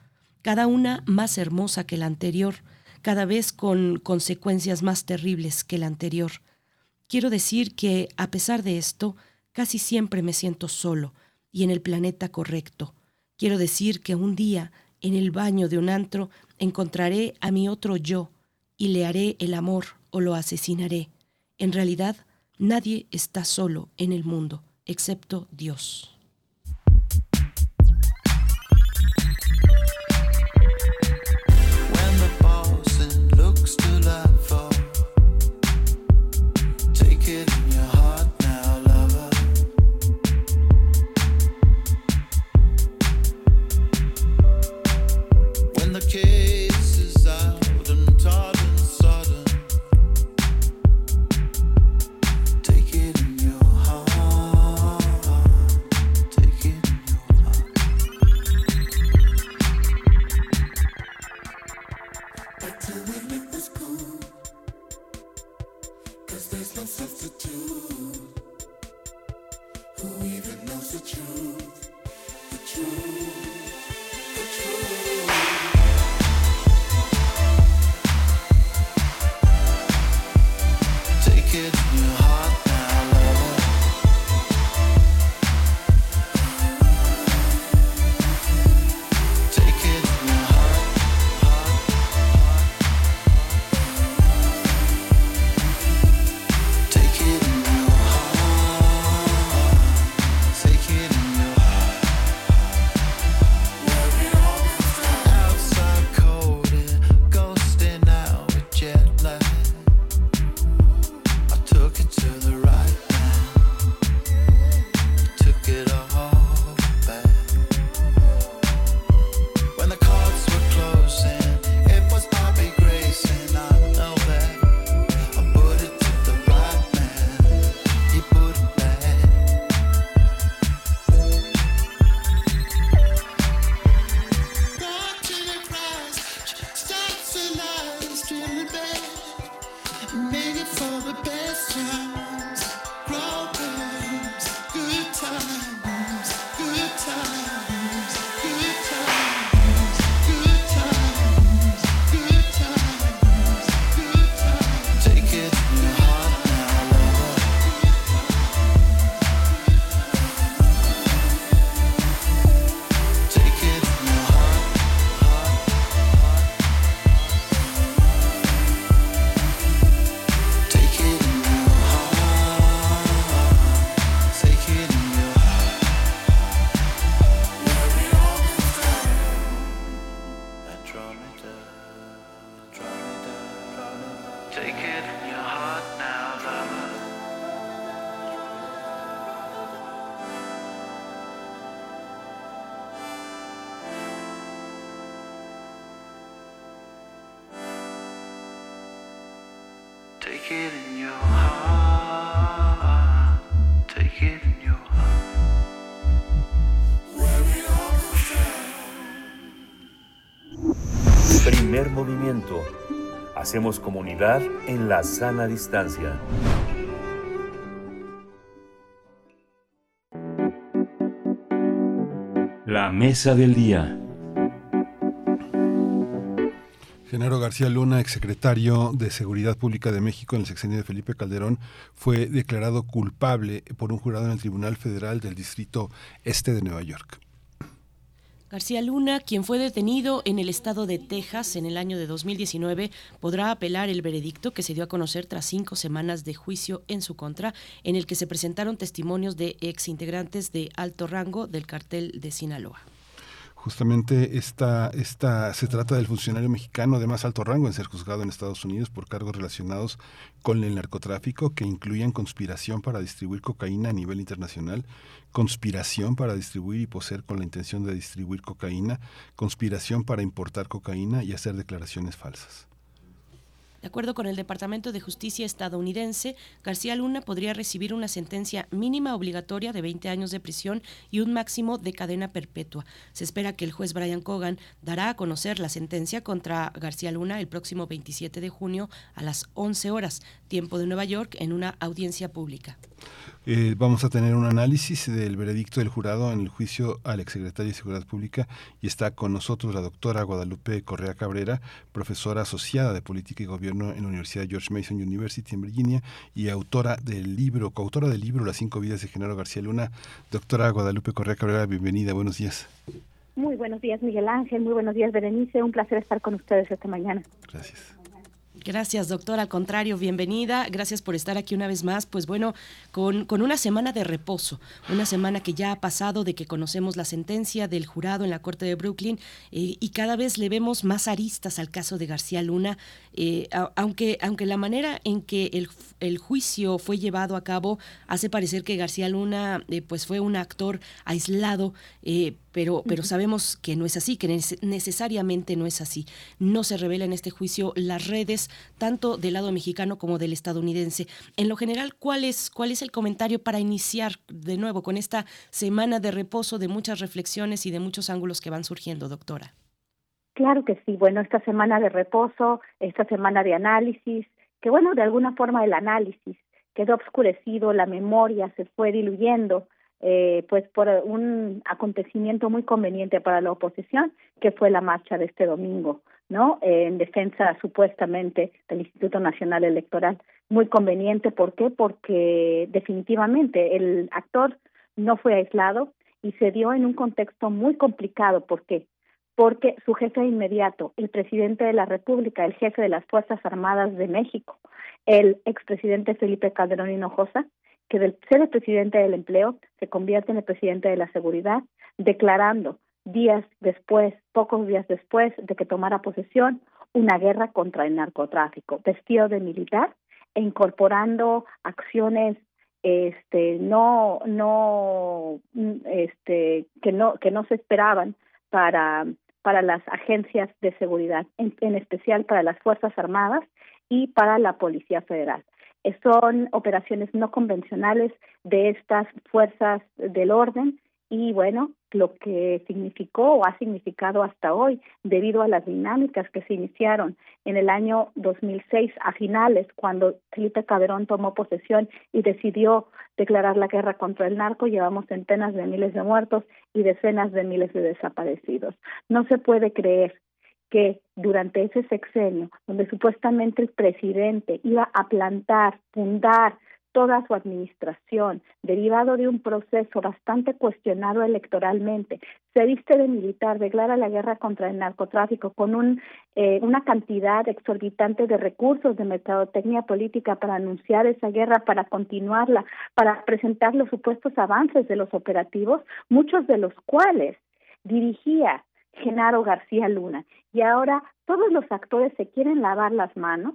Speaker 2: cada una más hermosa que la anterior, cada vez con consecuencias más terribles que la anterior. Quiero decir que, a pesar de esto, casi siempre me siento solo y en el planeta correcto. Quiero decir que un día, en el baño de un antro, encontraré a mi otro yo y le haré el amor o lo asesinaré. En realidad, nadie está solo en el mundo, excepto Dios.
Speaker 3: Hacemos comunidad en la sana distancia.
Speaker 25: La mesa del día.
Speaker 1: Genaro García Luna, exsecretario de Seguridad Pública de México en el sexenio de Felipe Calderón, fue declarado culpable por un jurado en el Tribunal Federal del Distrito Este de Nueva York.
Speaker 2: García Luna, quien fue detenido en el estado de Texas en el año de 2019, podrá apelar el veredicto que se dio a conocer tras cinco semanas de juicio en su contra, en el que se presentaron testimonios de exintegrantes de alto rango del cartel de Sinaloa.
Speaker 1: Justamente esta, esta, se trata del funcionario mexicano de más alto rango en ser juzgado en Estados Unidos por cargos relacionados con el narcotráfico que incluyen conspiración para distribuir cocaína a nivel internacional, conspiración para distribuir y poseer con la intención de distribuir cocaína, conspiración para importar cocaína y hacer declaraciones falsas.
Speaker 2: De acuerdo con el Departamento de Justicia estadounidense, García Luna podría recibir una sentencia mínima obligatoria de 20 años de prisión y un máximo de cadena perpetua. Se espera que el juez Brian Cogan dará a conocer la sentencia contra García Luna el próximo 27 de junio a las 11 horas, tiempo de Nueva York, en una audiencia pública.
Speaker 1: Eh, vamos a tener un análisis del veredicto del jurado en el juicio al exsecretario de Seguridad Pública y está con nosotros la doctora Guadalupe Correa Cabrera, profesora asociada de Política y Gobierno en la Universidad George Mason University en Virginia y autora del libro, coautora del libro Las cinco vidas de Genaro García Luna. Doctora Guadalupe Correa Cabrera, bienvenida, buenos días.
Speaker 30: Muy buenos días, Miguel Ángel. Muy buenos días, Berenice. Un placer estar con ustedes esta mañana.
Speaker 1: Gracias.
Speaker 2: Gracias, doctora. Al contrario, bienvenida. Gracias por estar aquí una vez más. Pues bueno, con, con, una semana de reposo, una semana que ya ha pasado de que conocemos la sentencia del jurado en la Corte de Brooklyn eh, y cada vez le vemos más aristas al caso de García Luna, eh, a, aunque, aunque la manera en que el, el, juicio fue llevado a cabo hace parecer que García Luna eh, pues fue un actor aislado, pero, pero sabemos que no es así, que necesariamente no es así. No se revela en este juicio las redes, tanto del lado mexicano como del estadounidense. En lo general, ¿cuál es, cuál es el comentario para iniciar de nuevo con esta semana de reposo, de muchas reflexiones y de muchos ángulos que van surgiendo, doctora?
Speaker 30: Claro que sí. Bueno, esta semana de reposo, esta semana de análisis, que bueno, de alguna forma el análisis quedó obscurecido, la memoria se fue diluyendo eh, pues por un acontecimiento muy conveniente para la oposición, que fue la marcha de este domingo, ¿no? En defensa supuestamente del Instituto Nacional Electoral. Muy conveniente, ¿por qué? Porque definitivamente el actor no fue aislado y se dio en un contexto muy complicado. ¿Por qué? Porque su jefe inmediato, el presidente de la República, el jefe de las Fuerzas Armadas de México, el expresidente Felipe Calderón Hinojosa, que del ser el presidente del empleo se convierte en el presidente de la seguridad, declarando días después, pocos días después de que tomara posesión, una guerra contra el narcotráfico, vestido de militar e incorporando acciones este no no este que no que no se esperaban para para las agencias de seguridad en, en especial para las fuerzas armadas y para la policía federal. Son operaciones no convencionales de estas fuerzas del orden y bueno, lo que significó o ha significado hasta hoy debido a las dinámicas que se iniciaron en el año 2006 a finales cuando Felipe Calderón tomó posesión y decidió declarar la guerra contra el narco, llevamos centenas de miles de muertos y decenas de miles de desaparecidos. No se puede creer que durante ese sexenio, donde supuestamente el presidente iba a plantar, fundar toda su administración, derivado de un proceso bastante cuestionado electoralmente, se viste de militar, declara la guerra contra el narcotráfico con un, eh, una cantidad exorbitante de recursos de mercadotecnia política para anunciar esa guerra, para continuarla, para presentar los supuestos avances de los operativos, muchos de los cuales dirigía Genaro García Luna. Y ahora todos los actores se quieren lavar las manos,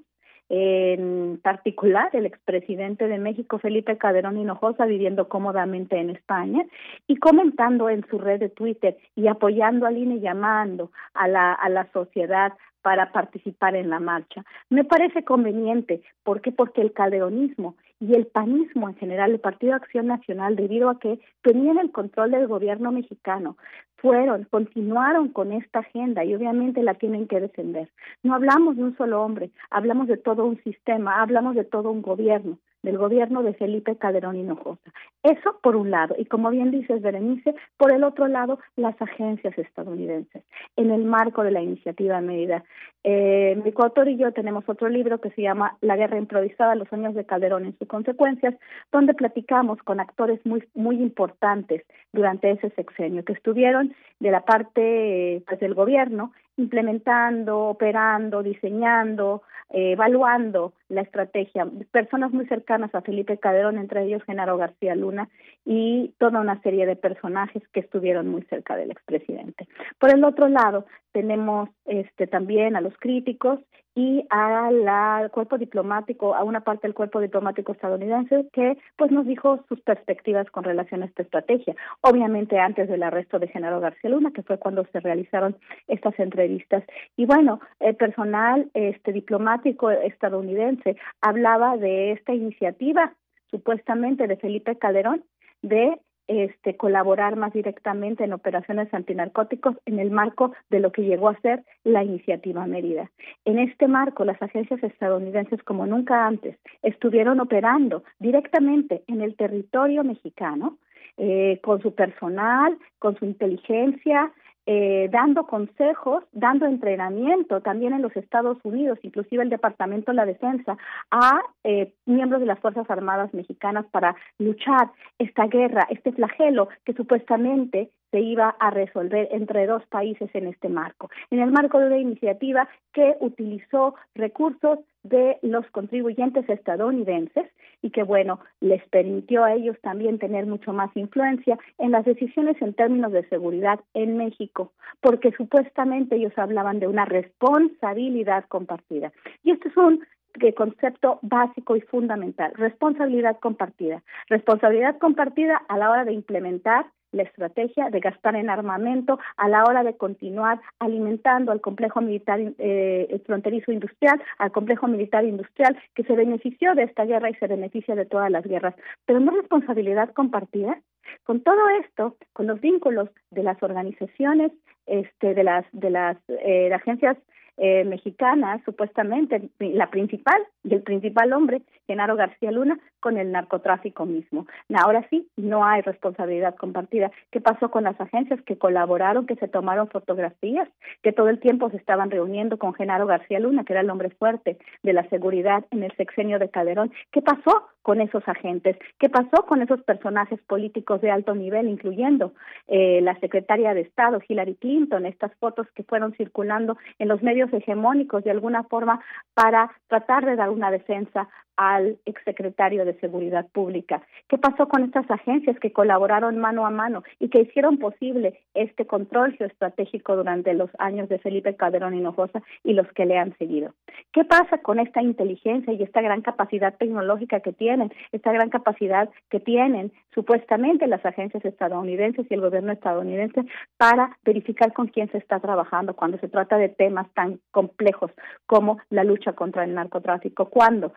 Speaker 30: en particular el expresidente de México, Felipe Calderón Hinojosa, viviendo cómodamente en España y comentando en su red de Twitter y apoyando al INE, llamando a la, a la sociedad para participar en la marcha. Me parece conveniente, ¿por qué? Porque el calderonismo y el panismo en general, el Partido Acción Nacional, debido a que tenían el control del gobierno mexicano, fueron, continuaron con esta agenda y obviamente la tienen que defender. No hablamos de un solo hombre, hablamos de todo un sistema, hablamos de todo un gobierno, del gobierno de Felipe Calderón Hinojosa. Eso por un lado, y como bien dices, Berenice, por el otro lado, las agencias estadounidenses, en el marco de la iniciativa Mérida. Eh, mi coautor y yo tenemos otro libro que se llama La guerra improvisada, los años de Calderón en sus consecuencias, donde platicamos con actores muy, muy importantes durante ese sexenio, que estuvieron de la parte pues, del gobierno implementando, operando, diseñando, eh, evaluando la estrategia. Personas muy cercanas a Felipe Calderón, entre ellos Genaro García Luna, y toda una serie de personajes que estuvieron muy cerca del expresidente. Por el otro lado, tenemos este también a los críticos y al cuerpo diplomático, a una parte del cuerpo diplomático estadounidense que pues nos dijo sus perspectivas con relación a esta estrategia. Obviamente antes del arresto de Genaro García Luna, que fue cuando se realizaron estas entrevistas. Y bueno, el personal este diplomático estadounidense hablaba de esta iniciativa supuestamente de Felipe Calderón de este, colaborar más directamente en operaciones antinarcóticos en el marco de lo que llegó a ser la iniciativa Mérida. En este marco, las agencias estadounidenses, como nunca antes, estuvieron operando directamente en el territorio mexicano, eh, con su personal, con su inteligencia, eh, dando consejos, dando entrenamiento también en los Estados Unidos, inclusive el Departamento de la Defensa, a eh, miembros de las Fuerzas Armadas mexicanas para luchar esta guerra, este flagelo que supuestamente se iba a resolver entre dos países en este marco, en el marco de una iniciativa que utilizó recursos de los contribuyentes estadounidenses y que, bueno, les permitió a ellos también tener mucho más influencia en las decisiones en términos de seguridad en México, porque supuestamente ellos hablaban de una responsabilidad compartida. Y este es un concepto básico y fundamental, responsabilidad compartida. Responsabilidad compartida a la hora de implementar la estrategia de gastar en armamento a la hora de continuar alimentando al complejo militar eh, fronterizo industrial, al complejo militar industrial que se benefició de esta guerra y se beneficia de todas las guerras. Pero no responsabilidad compartida. Con todo esto, con los vínculos de las organizaciones, este, de las de las eh, agencias eh, mexicana, supuestamente la principal y el principal hombre, Genaro García Luna, con el narcotráfico mismo. Ahora sí, no hay responsabilidad compartida. ¿Qué pasó con las agencias que colaboraron, que se tomaron fotografías, que todo el tiempo se estaban reuniendo con Genaro García Luna, que era el hombre fuerte de la seguridad en el sexenio de Calderón? ¿Qué pasó con esos agentes? ¿Qué pasó con esos personajes políticos de alto nivel, incluyendo eh, la secretaria de Estado, Hillary Clinton, estas fotos que fueron circulando en los medios hegemónicos de alguna forma para tratar de dar una defensa al exsecretario de Seguridad Pública. ¿Qué pasó con estas agencias que colaboraron mano a mano y que hicieron posible este control geoestratégico durante los años de Felipe Calderón Hinojosa y los que le han seguido? ¿Qué pasa con esta inteligencia y esta gran capacidad tecnológica que tienen, esta gran capacidad que tienen supuestamente las agencias estadounidenses y el gobierno estadounidense para verificar con quién se está trabajando cuando se trata de temas tan complejos como la lucha contra el narcotráfico? Cuando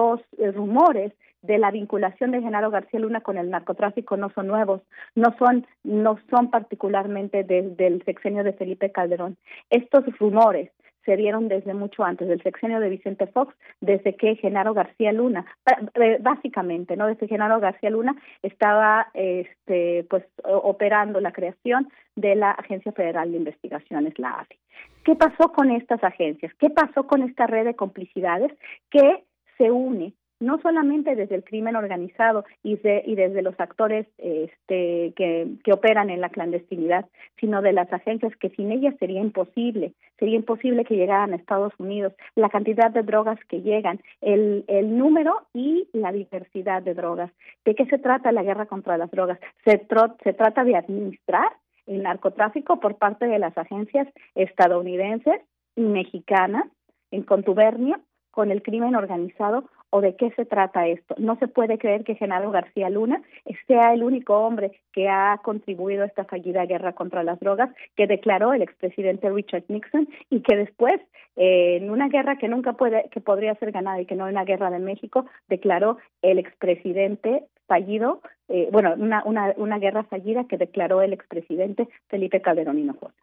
Speaker 30: los eh, rumores de la vinculación de Genaro García Luna con el narcotráfico no son nuevos, no son, no son particularmente desde el sexenio de Felipe Calderón. Estos rumores se dieron desde mucho antes del sexenio de Vicente Fox, desde que Genaro García Luna, eh, básicamente, no desde Genaro García Luna estaba este pues operando la creación de la Agencia Federal de Investigaciones, la AFI. ¿Qué pasó con estas agencias? ¿Qué pasó con esta red de complicidades que se une no solamente desde el crimen organizado y, y desde los actores este, que, operan en la clandestinidad, sino de las agencias que sin ellas sería imposible, sería imposible que llegaran a Estados Unidos, la cantidad de drogas que llegan, el, número y la diversidad de drogas. ¿De qué se trata la guerra contra las drogas? Se, se trata de administrar el narcotráfico por parte de las agencias estadounidenses y mexicanas en contubernio con el crimen organizado o de qué se trata esto. No se puede creer que Genaro García Luna sea el único hombre que ha contribuido a esta fallida guerra contra las drogas que declaró el expresidente Richard Nixon y que después, eh, en una guerra que nunca puede, que podría ser ganada y que no en la guerra de México, declaró el expresidente fallido, eh, bueno, una, una, una guerra fallida que declaró el expresidente Felipe Calderón Hinojosa.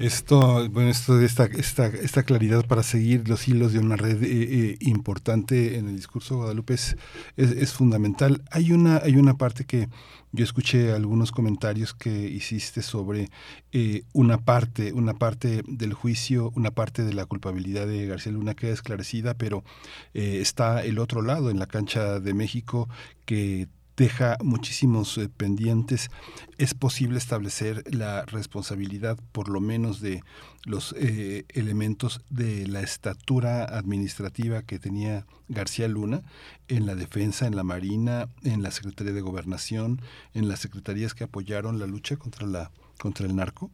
Speaker 1: Esto, bueno, esto esta, esta, esta claridad para seguir los hilos de una red eh, eh, importante en el discurso de Guadalupe es, es, fundamental. Hay una, hay una parte que yo escuché algunos comentarios que hiciste sobre eh, una parte, una parte del juicio, una parte de la culpabilidad de García Luna queda esclarecida, pero está el otro lado en la cancha de México que deja muchísimos eh, pendientes. Es posible establecer la responsabilidad, por lo menos, de los eh, elementos de la estatura administrativa que tenía García Luna en la defensa, en la Marina, en la Secretaría de Gobernación, en las secretarías que apoyaron la lucha contra la contra el narco.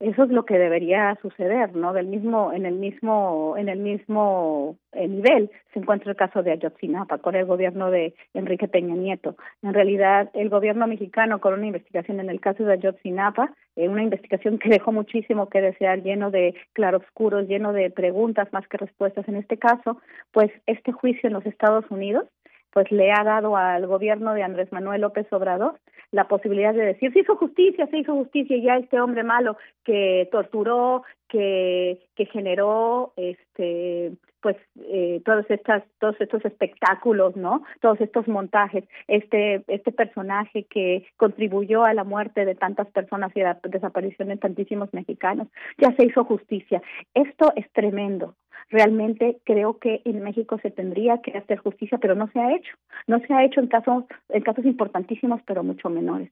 Speaker 30: Eso es lo que debería suceder, ¿no? Del mismo, en el mismo, en el mismo eh, nivel se encuentra el caso de Ayotzinapa con el gobierno de Enrique Peña Nieto. En realidad, el gobierno mexicano con una investigación en el caso de Ayotzinapa, eh, una investigación que dejó muchísimo que desear, lleno de claroscuros, lleno de preguntas más que respuestas. En este caso, pues este juicio en los Estados Unidos pues le ha dado al gobierno de Andrés Manuel López Obrador la posibilidad de decir, se hizo justicia, se hizo justicia, y ya este hombre malo que torturó, que, que generó este pues eh, todos estas todos estos espectáculos no todos estos montajes este este personaje que contribuyó a la muerte de tantas personas y a la desaparición de tantísimos mexicanos ya se hizo justicia esto es tremendo realmente creo que en México se tendría que hacer justicia, pero no se ha hecho. No se ha hecho en casos, en casos importantísimos, pero mucho menores.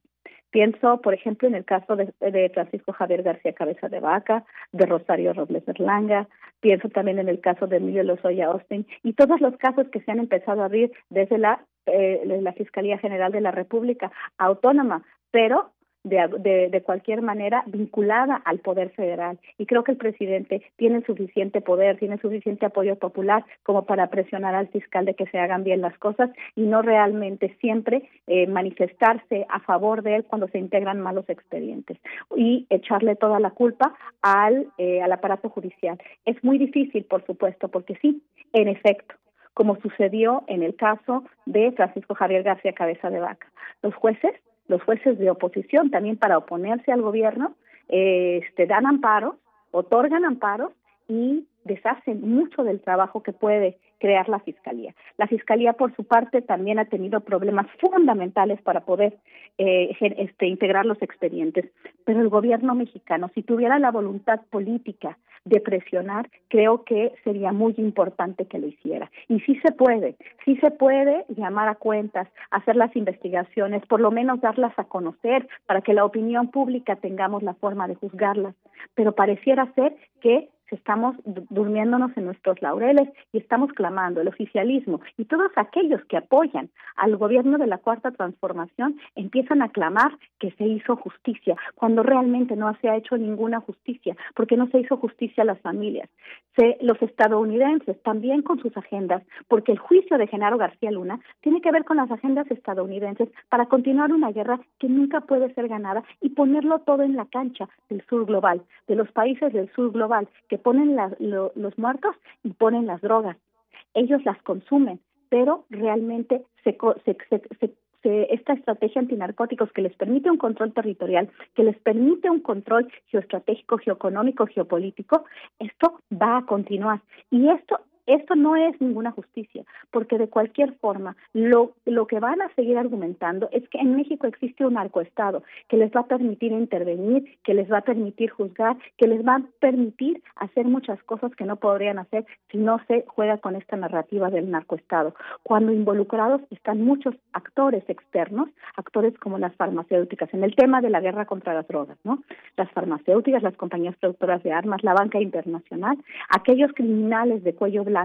Speaker 30: Pienso, por ejemplo, en el caso de, de, Francisco Javier García Cabeza de Vaca, de Rosario Robles Berlanga, pienso también en el caso de Emilio Lozoya Austin. Y todos los casos que se han empezado a abrir desde la, eh, la Fiscalía General de la República Autónoma, pero de, de, cualquier manera vinculada al poder federal. Y creo que el presidente tiene suficiente poder, tiene suficiente apoyo popular como para presionar al fiscal de que se hagan bien las cosas y no realmente siempre eh, manifestarse a favor de él cuando se integran malos expedientes y echarle toda la culpa al, eh, al aparato judicial. Es muy difícil, por supuesto, porque sí, en efecto, como sucedió en el caso de Francisco Javier García Cabeza de Vaca. Los jueces los jueces de oposición también para oponerse al gobierno, este, dan amparo, otorgan amparos y deshacen mucho del trabajo que puede crear la Fiscalía. La Fiscalía, por su parte, también ha tenido problemas fundamentales para poder eh, este, integrar los expedientes, pero el gobierno mexicano, si tuviera la voluntad política de presionar, creo que sería muy importante que lo hiciera. Y sí se puede, sí se puede llamar a cuentas, hacer las investigaciones, por lo menos darlas a conocer para que la opinión pública tengamos la forma de juzgarlas. Pero pareciera ser que estamos durmiéndonos en nuestros laureles y estamos clamando el oficialismo. Y todos aquellos que apoyan al gobierno de la cuarta transformación empiezan a clamar que se hizo justicia cuando realmente no se ha hecho ninguna justicia porque no se hizo justicia a las familias. Se, los estadounidenses también con sus agendas porque el juicio de Genaro García Luna tiene que ver con las agendas estadounidenses para continuar una guerra que nunca puede ser ganada y ponerlo todo en la cancha del sur global de los países del sur global que ponen los muertos y ponen las drogas. Ellos las consumen, pero realmente se, esta estrategia antinarcóticos que les permite un control territorial, que les permite un control geoestratégico, geoeconómico, geopolítico, esto va a continuar. Y esto esto no es ninguna justicia, porque de cualquier forma lo, lo que van a seguir argumentando es que en México existe un narcoestado que les va a permitir intervenir, que les va a permitir juzgar, que les va a permitir hacer muchas cosas que no podrían hacer si no se juega con esta narrativa del narcoestado. Cuando involucrados están muchos actores externos, actores como las farmacéuticas, en el tema de la guerra contra las drogas, ¿no? Las farmacéuticas, las compañías productoras de armas, la banca internacional, aquellos criminales de cuello blanco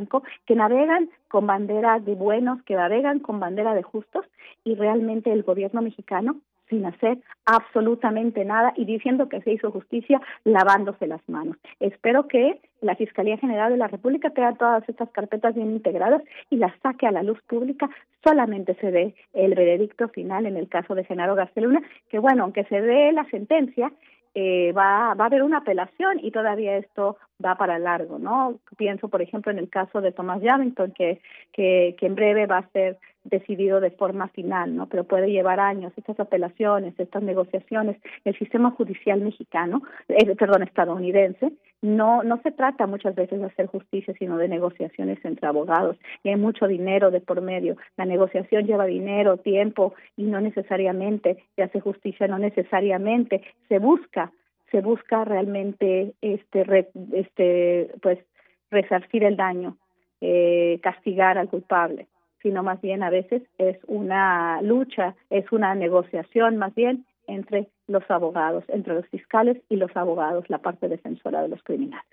Speaker 30: que navegan con bandera de buenos, que navegan con bandera de justos y realmente el gobierno mexicano sin hacer absolutamente nada y diciendo que se hizo justicia lavándose las manos. Espero que la Fiscalía General de la República tenga todas estas carpetas bien integradas y las saque a la luz pública. Solamente se dé el veredicto final en el caso de Genaro García que bueno, aunque se dé la sentencia, eh, va, va a haber una apelación y todavía esto va para largo, ¿no? Pienso, por ejemplo, en el caso de Thomas Yarrington, que, que, que en breve va a ser decidido de forma final, ¿no? Pero puede llevar años estas apelaciones, estas negociaciones. El sistema judicial mexicano, eh, perdón, estadounidense, no no se trata muchas veces de hacer justicia, sino de negociaciones entre abogados y hay mucho dinero de por medio. La negociación lleva dinero, tiempo y no necesariamente se hace justicia, no necesariamente se busca se busca realmente este este pues resarcir el daño, eh, castigar al culpable sino más bien a veces es una lucha, es una negociación más bien entre los abogados, entre los fiscales y los abogados, la parte defensora de los criminales.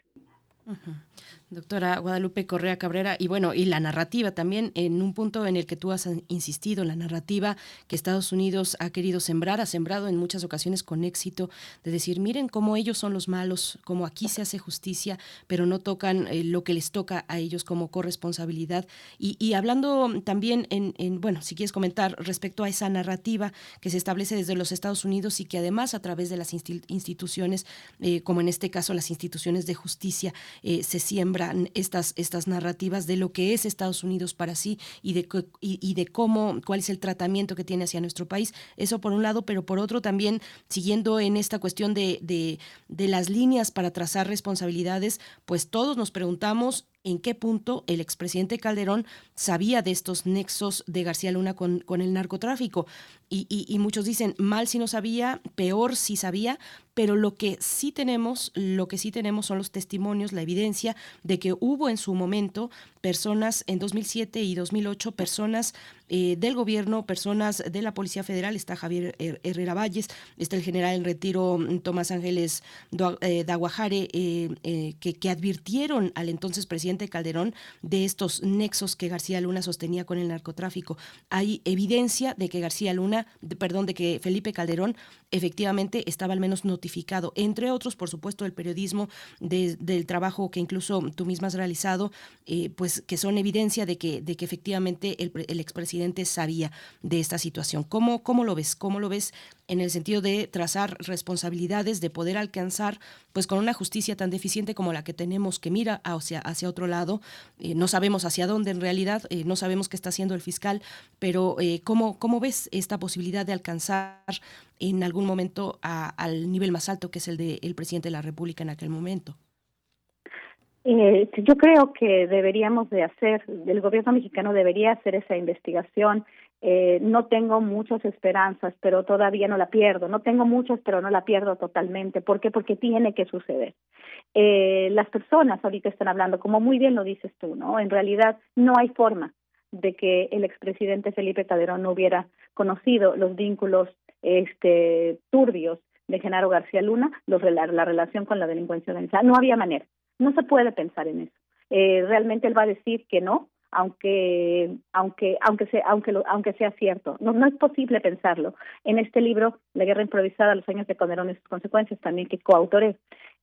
Speaker 2: Doctora Guadalupe Correa Cabrera, y bueno, y la narrativa también, en un punto en el que tú has insistido, la narrativa que Estados Unidos ha querido sembrar, ha sembrado en muchas ocasiones con éxito, de decir, miren cómo ellos son los malos, cómo aquí se hace justicia, pero no tocan eh, lo que les toca a ellos como corresponsabilidad. Y, hablando también en, en, bueno, si quieres comentar respecto a esa narrativa que se establece desde los Estados Unidos y que además a través de las instituciones, eh, como en este caso las instituciones de justicia, eh, se siembra estas, estas narrativas de lo que es Estados Unidos para sí y de, y, de cómo, cuál es el tratamiento que tiene hacia nuestro país. Eso por un lado, pero por otro también siguiendo en esta cuestión de, de, de las líneas para trazar responsabilidades, pues todos nos preguntamos en qué punto el expresidente Calderón sabía de estos nexos de García Luna con, con el narcotráfico. Y, y, muchos dicen, mal si no sabía, peor si sabía, pero lo que sí tenemos, lo que sí tenemos son los testimonios, la evidencia de que hubo en su momento personas en 2007 y 2008, personas eh, del gobierno, personas de la Policía Federal, está Javier Herrera Valles, está el general en retiro mm, Tomás Ángeles eh, Daguajare, eh, que, que advirtieron al entonces presidente Calderón de estos nexos que García Luna sostenía con el narcotráfico. Hay evidencia de que García Luna, perdón, de que Felipe Calderón efectivamente estaba al menos notificado, entre otros, por supuesto, el periodismo del trabajo que incluso tú misma has realizado, eh, pues que son evidencia de que, de que efectivamente el, expresidente sabía de esta situación. ¿Cómo, ¿Cómo lo ves? ¿Cómo lo ves en el sentido de trazar responsabilidades, de poder alcanzar, pues con una justicia tan deficiente como la que tenemos, que mira hacia, hacia otro lado, eh, no sabemos hacia dónde en realidad, eh, no sabemos qué está haciendo el fiscal, pero ¿cómo, ¿cómo ves esta posibilidad de alcanzar en algún momento al nivel más alto que es el del presidente de la República en aquel momento?
Speaker 30: Eh, yo creo que deberíamos de hacer, el gobierno mexicano debería hacer esa investigación. Eh, no tengo muchas esperanzas, pero todavía no la pierdo. No tengo muchas, pero no la pierdo totalmente. ¿Por qué? Porque tiene que suceder. Eh, las personas ahorita están hablando, como muy bien lo dices tú, ¿no? En realidad no hay forma de que el expresidente Felipe Calderón no hubiera conocido los vínculos este, turbios de Genaro García Luna, los, la, la relación con la delincuencia organizada. No había manera, no se puede pensar en eso. Eh, realmente él va a decir que no, aunque aunque aunque sea aunque lo, aunque sea cierto. No no es posible pensarlo. En este libro la guerra improvisada los años de Calderón y sus consecuencias también que coautoré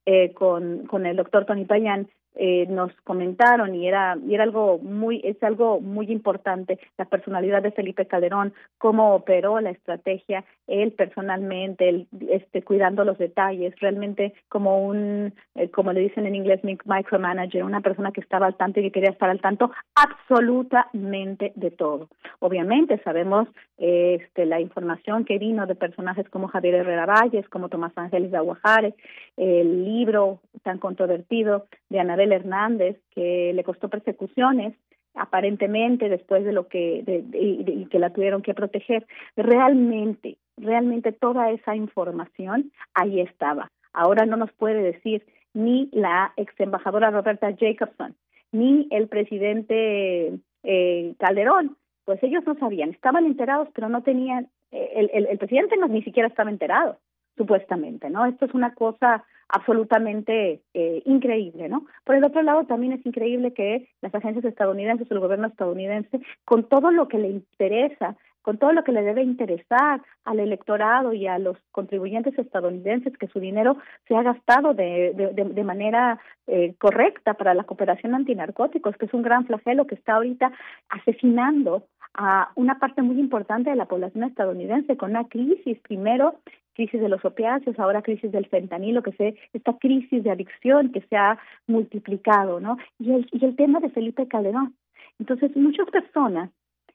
Speaker 30: eh, con con el doctor Tony Payán eh, nos comentaron y era y era algo muy es algo muy importante la personalidad de Felipe Calderón cómo operó la estrategia él personalmente él, este cuidando los detalles realmente como un eh, como le dicen en inglés micromanager una persona que estaba al tanto y que quería estar al tanto absolutamente de todo. Obviamente sabemos este la información que vino de personajes como Javier Herrera Valles como Tomás Ángeles de Aguajare el libro tan controvertido de Anabel Hernández, que le costó persecuciones aparentemente después de lo que y que la tuvieron que proteger. Realmente realmente toda esa información ahí estaba. Ahora no nos puede decir ni la ex embajadora Roberta Jacobson ni el presidente eh, Calderón. Pues ellos no sabían. Estaban enterados pero no tenían eh, el, el, el presidente no, ni siquiera estaba enterado supuestamente no esto es una cosa absolutamente eh, increíble, ¿no? Por el otro lado, también es increíble que las agencias estadounidenses, el gobierno estadounidense, con todo lo que le interesa, con todo lo que le debe interesar al electorado y a los contribuyentes estadounidenses, que su dinero se ha gastado de, de, de manera eh, correcta para la cooperación antinarcóticos, que es un gran flagelo que está ahorita asesinando a una parte muy importante de la población estadounidense con una crisis primero crisis de los opiáceos, ahora crisis del fentanilo, que se, esta crisis de adicción que se ha multiplicado, ¿no? Y el, y el tema de Felipe Calderón. Entonces, muchas personas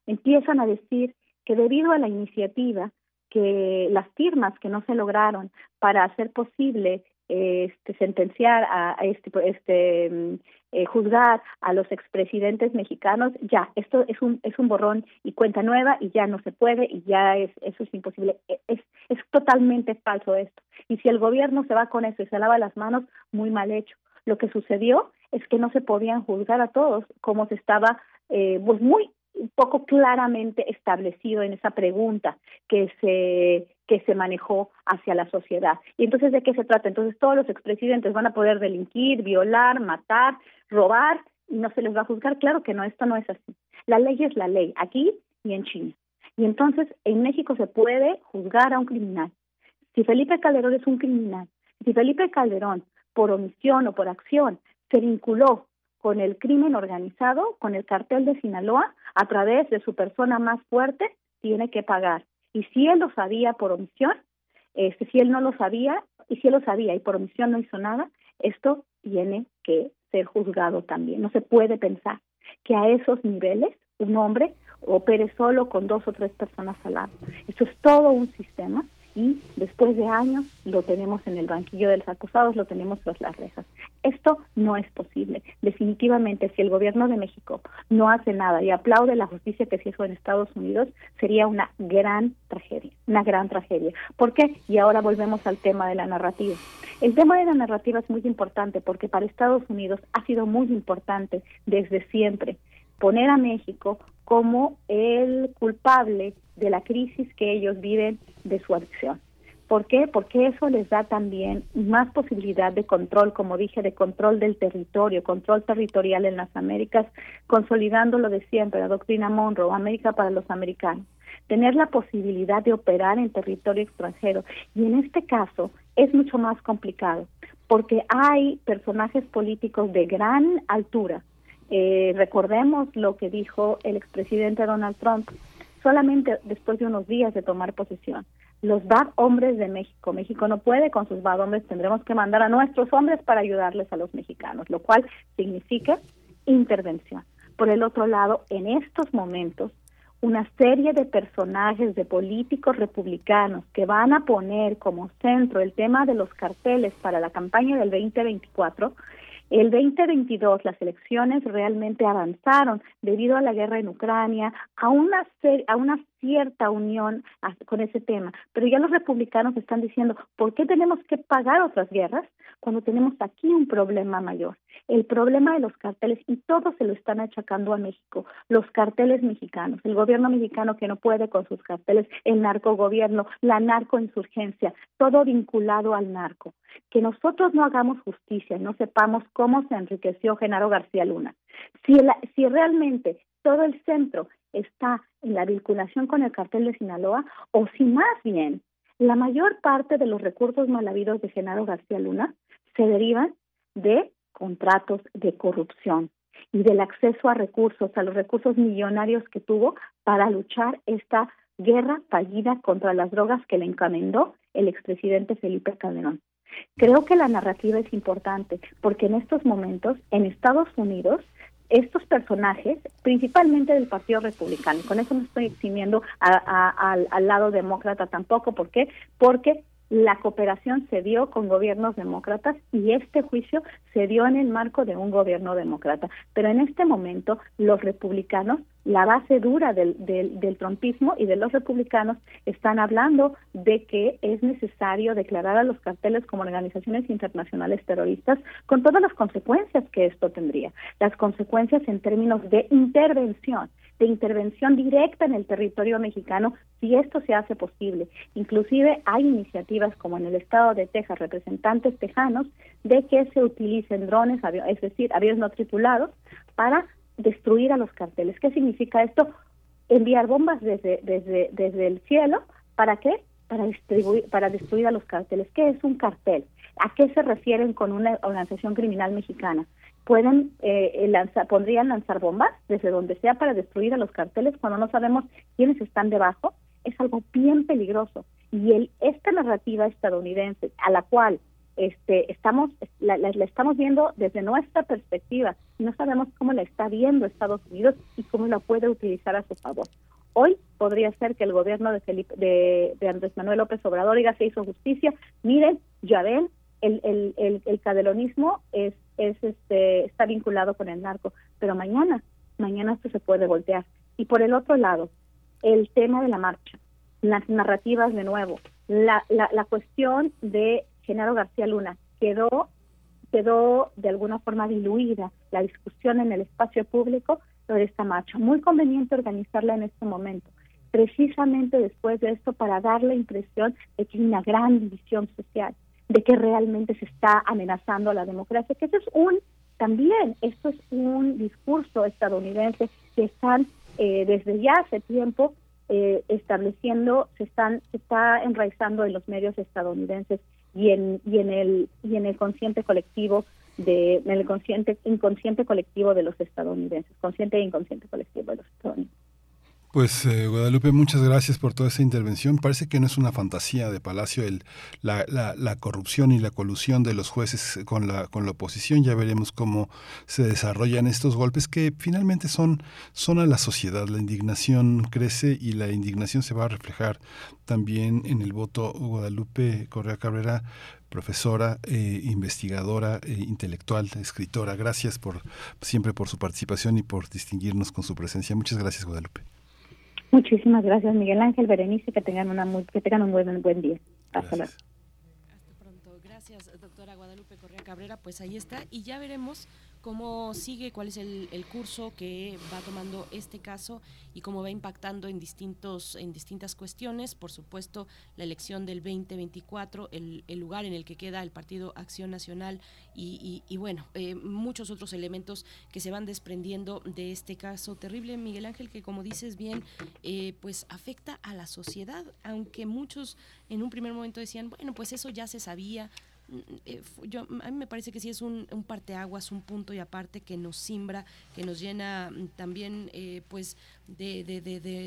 Speaker 30: empiezan a decir que debido a la iniciativa, que las firmas que no se lograron para hacer posible este, sentenciar a, este, este mm, eh, juzgar a los expresidentes mexicanos, ya, esto es un, es un borrón y cuenta nueva y ya no se puede y ya es, eso es imposible. E, es, es totalmente falso esto. Y si el gobierno se va con eso y se lava las manos, muy mal hecho. Lo que sucedió es que no se podían juzgar a todos como se estaba eh, pues muy poco claramente establecido en esa pregunta que se que se manejó hacia la sociedad. Y entonces, ¿de qué se trata? Entonces, todos los expresidentes van a poder delinquir, violar, matar, robar, y no se les va a juzgar. Claro que no, esto no es así. La ley es la ley, aquí y en China. Y entonces, en México se puede juzgar a un criminal. Si Felipe Calderón es un criminal, si Felipe Calderón, por omisión o por acción, se vinculó con el crimen organizado, con el cartel de Sinaloa, a través de su persona más fuerte, tiene que pagar. Y si él lo sabía por omisión, este, si él no lo sabía, y si él lo sabía y por omisión no hizo nada, esto tiene que ser juzgado también. No se puede pensar que a esos niveles un hombre opere solo con dos o tres personas al lado. Esto es todo un sistema y después de años lo tenemos en el banquillo de los acusados, lo tenemos tras las rejas. Esto no es posible. Definitivamente, si el gobierno de México no hace nada y aplaude la justicia que se hizo en Estados Unidos, sería una gran tragedia, una gran tragedia. ¿Por qué? Y ahora volvemos al tema de la narrativa. El tema de la narrativa es muy importante porque para Estados Unidos ha sido muy importante desde siempre poner a México como el culpable de la crisis que ellos viven de su adicción. ¿Por qué? Porque eso les da también más posibilidad de control, como dije, de control del territorio, control territorial en las Américas, consolidando lo de siempre, la doctrina Monroe, América para los americanos. Tener la posibilidad de operar en territorio extranjero. Y en este caso es mucho más complicado, porque hay personajes políticos de gran altura. Eh, recordemos lo que dijo el expresidente Donald Trump solamente después de unos días de tomar posesión. Los bad hombres de México. México no puede con sus bad hombres, tendremos que mandar a nuestros hombres para ayudarles a los mexicanos, lo cual significa intervención. Por el otro lado, en estos momentos, una serie de personajes, de políticos republicanos que van a poner como centro el tema de los carteles para la campaña del 2024, el 2022 las elecciones realmente avanzaron debido a la guerra en Ucrania, a una, a una cierta unión con ese tema. Pero ya los republicanos están diciendo, ¿por qué tenemos que pagar otras guerras cuando tenemos aquí un problema mayor? El problema de los carteles, y todos se lo están achacando a México, los carteles mexicanos, el gobierno mexicano que no puede con sus carteles, el narcogobierno, la narcoinsurgencia, todo vinculado al narco que nosotros no hagamos justicia no sepamos cómo se enriqueció Genaro García Luna. Si, si realmente todo el centro está en la vinculación con el cartel de Sinaloa, o si más bien la mayor parte de los recursos mal habidos de Genaro García Luna se derivan de contratos de corrupción y del acceso a recursos, a los recursos millonarios que tuvo para luchar esta guerra fallida contra las drogas que le encomendó el expresidente Felipe Calderón. Creo que la narrativa es importante porque en estos momentos en Estados Unidos estos personajes, principalmente del Partido Republicano, con eso no estoy eximiendo al, al lado demócrata tampoco, ¿por qué? Porque la cooperación se dio con gobiernos demócratas y este juicio se dio en el marco de un gobierno demócrata. Pero en este momento los republicanos, la base dura del, del, del trumpismo y de los republicanos están hablando de que es necesario declarar a los carteles como organizaciones internacionales terroristas con todas las consecuencias que esto tendría. Las consecuencias en términos de intervención de intervención directa en el territorio mexicano si esto se hace posible. Inclusive hay iniciativas como en el estado de Texas, representantes tejanos, de que se utilicen drones, es decir, aviones no tripulados, para destruir a los carteles. ¿Qué significa esto? Enviar bombas desde, desde, desde el cielo, ¿para qué? Para, distribuir, para destruir a los carteles. ¿Qué es un cartel? ¿A qué se refieren con una organización criminal mexicana? Pueden eh, lanzar, podrían lanzar bombas desde donde sea para destruir a los carteles cuando no sabemos quiénes están debajo, es algo bien peligroso. Y el, esta narrativa estadounidense, a la cual este, estamos, la, la, estamos viendo desde nuestra perspectiva no sabemos cómo la está viendo Estados Unidos y cómo la puede utilizar a su favor. Hoy podría ser que el gobierno de, Felipe, de Andrés Manuel López Obrador diga se hizo justicia. Miren, ya ven, el, el, el, el cadelonismo es, es este, está vinculado con el narco, pero mañana, mañana esto se puede voltear. Y por el otro lado, el tema de la marcha, las narrativas de nuevo, la, la, la cuestión de Genaro García Luna quedó quedó de alguna forma diluida la discusión en el espacio público sobre esta marcha. Muy conveniente organizarla en este momento, precisamente después de esto para dar la impresión de que hay una gran división social, de que realmente se está amenazando a la democracia, que eso es un también, esto es un discurso estadounidense que están eh, desde ya hace tiempo eh, estableciendo, se están, se está enraizando en los medios estadounidenses y en, y en el y en el consciente colectivo de en el consciente inconsciente colectivo de los estadounidenses, consciente e inconsciente colectivo de los estadounidenses.
Speaker 1: Pues eh, Guadalupe, muchas gracias por toda esa intervención. Parece que no es una fantasía de Palacio la, corrupción y la colusión de los jueces con la, con la oposición. Ya veremos cómo se desarrollan estos golpes que finalmente son, son a la sociedad. La indignación crece y la indignación se va a reflejar también en el voto Guadalupe Correa Cabrera profesora, eh, investigadora, eh, intelectual, escritora. Gracias por siempre por su participación y por distinguirnos con su presencia. Muchas gracias, Guadalupe.
Speaker 30: Muchísimas gracias, Miguel Ángel, Berenice, que tengan una muy, que tengan un buen buen día. Hasta luego.
Speaker 2: Hasta pronto. Gracias, doctora Guadalupe Correa Cabrera. Pues ahí está y ya veremos cómo sigue, cuál es el, el, curso que va tomando este caso y cómo va impactando en distintos en distintas cuestiones. Por supuesto, la elección del 2024, el, el lugar en el que queda el Partido Acción Nacional y, y, bueno, eh, muchos otros elementos que se van desprendiendo de este caso terrible, Miguel Ángel, que como dices bien, eh, pues afecta a la sociedad, aunque muchos en un primer momento decían, bueno, pues eso ya se sabía, yo, a mí me parece que sí es un, un parteaguas, un punto y aparte que nos simbra, que nos llena también eh, pues de, de,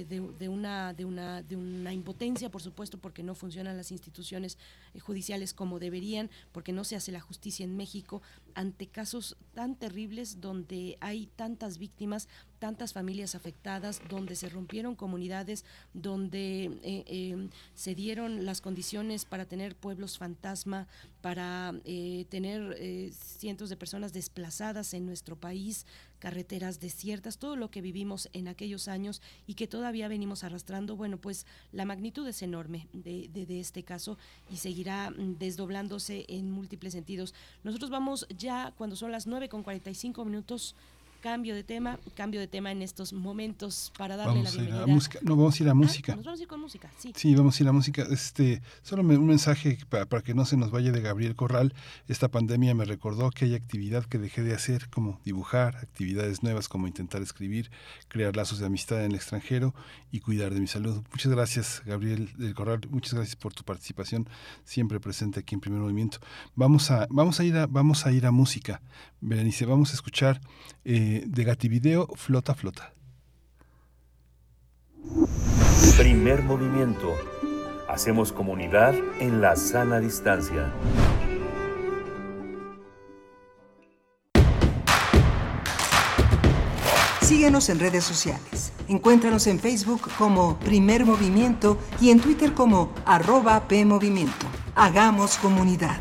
Speaker 2: de, una, de, una, de una impotencia, por supuesto, porque no funcionan las instituciones judiciales como deberían, porque no se hace la justicia en México ante casos tan terribles donde hay tantas víctimas, tantas familias afectadas, donde se rompieron comunidades, donde eh, eh, se dieron las condiciones para tener pueblos fantasma, para eh, tener eh, cientos de personas desplazadas en nuestro país, carreteras desiertas, todo lo que vivimos en aquellos años y que todavía venimos arrastrando, bueno, pues la magnitud es enorme de, de, de este caso y seguirá mm, desdoblándose en múltiples sentidos. Nosotros vamos ya cuando son las 9 con 45 minutos cambio de tema, cambio de tema en estos momentos para darle
Speaker 1: vamos
Speaker 2: la bienvenida.
Speaker 1: A música. No, vamos a ir a música.
Speaker 2: Ah, nos vamos a ir con música, sí.
Speaker 1: Sí, vamos a ir a música. Este, solo me, un mensaje para, para, que no se nos vaya de Gabriel Corral. Esta pandemia me recordó que hay actividad que dejé de hacer, como dibujar, actividades nuevas como intentar escribir, crear lazos de amistad en el extranjero y cuidar de mi salud. Muchas gracias, Gabriel del Corral. Muchas gracias por tu participación, siempre presente aquí en Primer Movimiento. Vamos a, vamos a ir a, vamos a ir a música. Berenice, vamos a escuchar eh, de Gativideo Flota Flota.
Speaker 3: Primer movimiento. Hacemos comunidad en la sana distancia.
Speaker 28: Síguenos en redes sociales. Encuéntranos en Facebook como Primer Movimiento y en Twitter como arroba PMovimiento. Hagamos comunidad.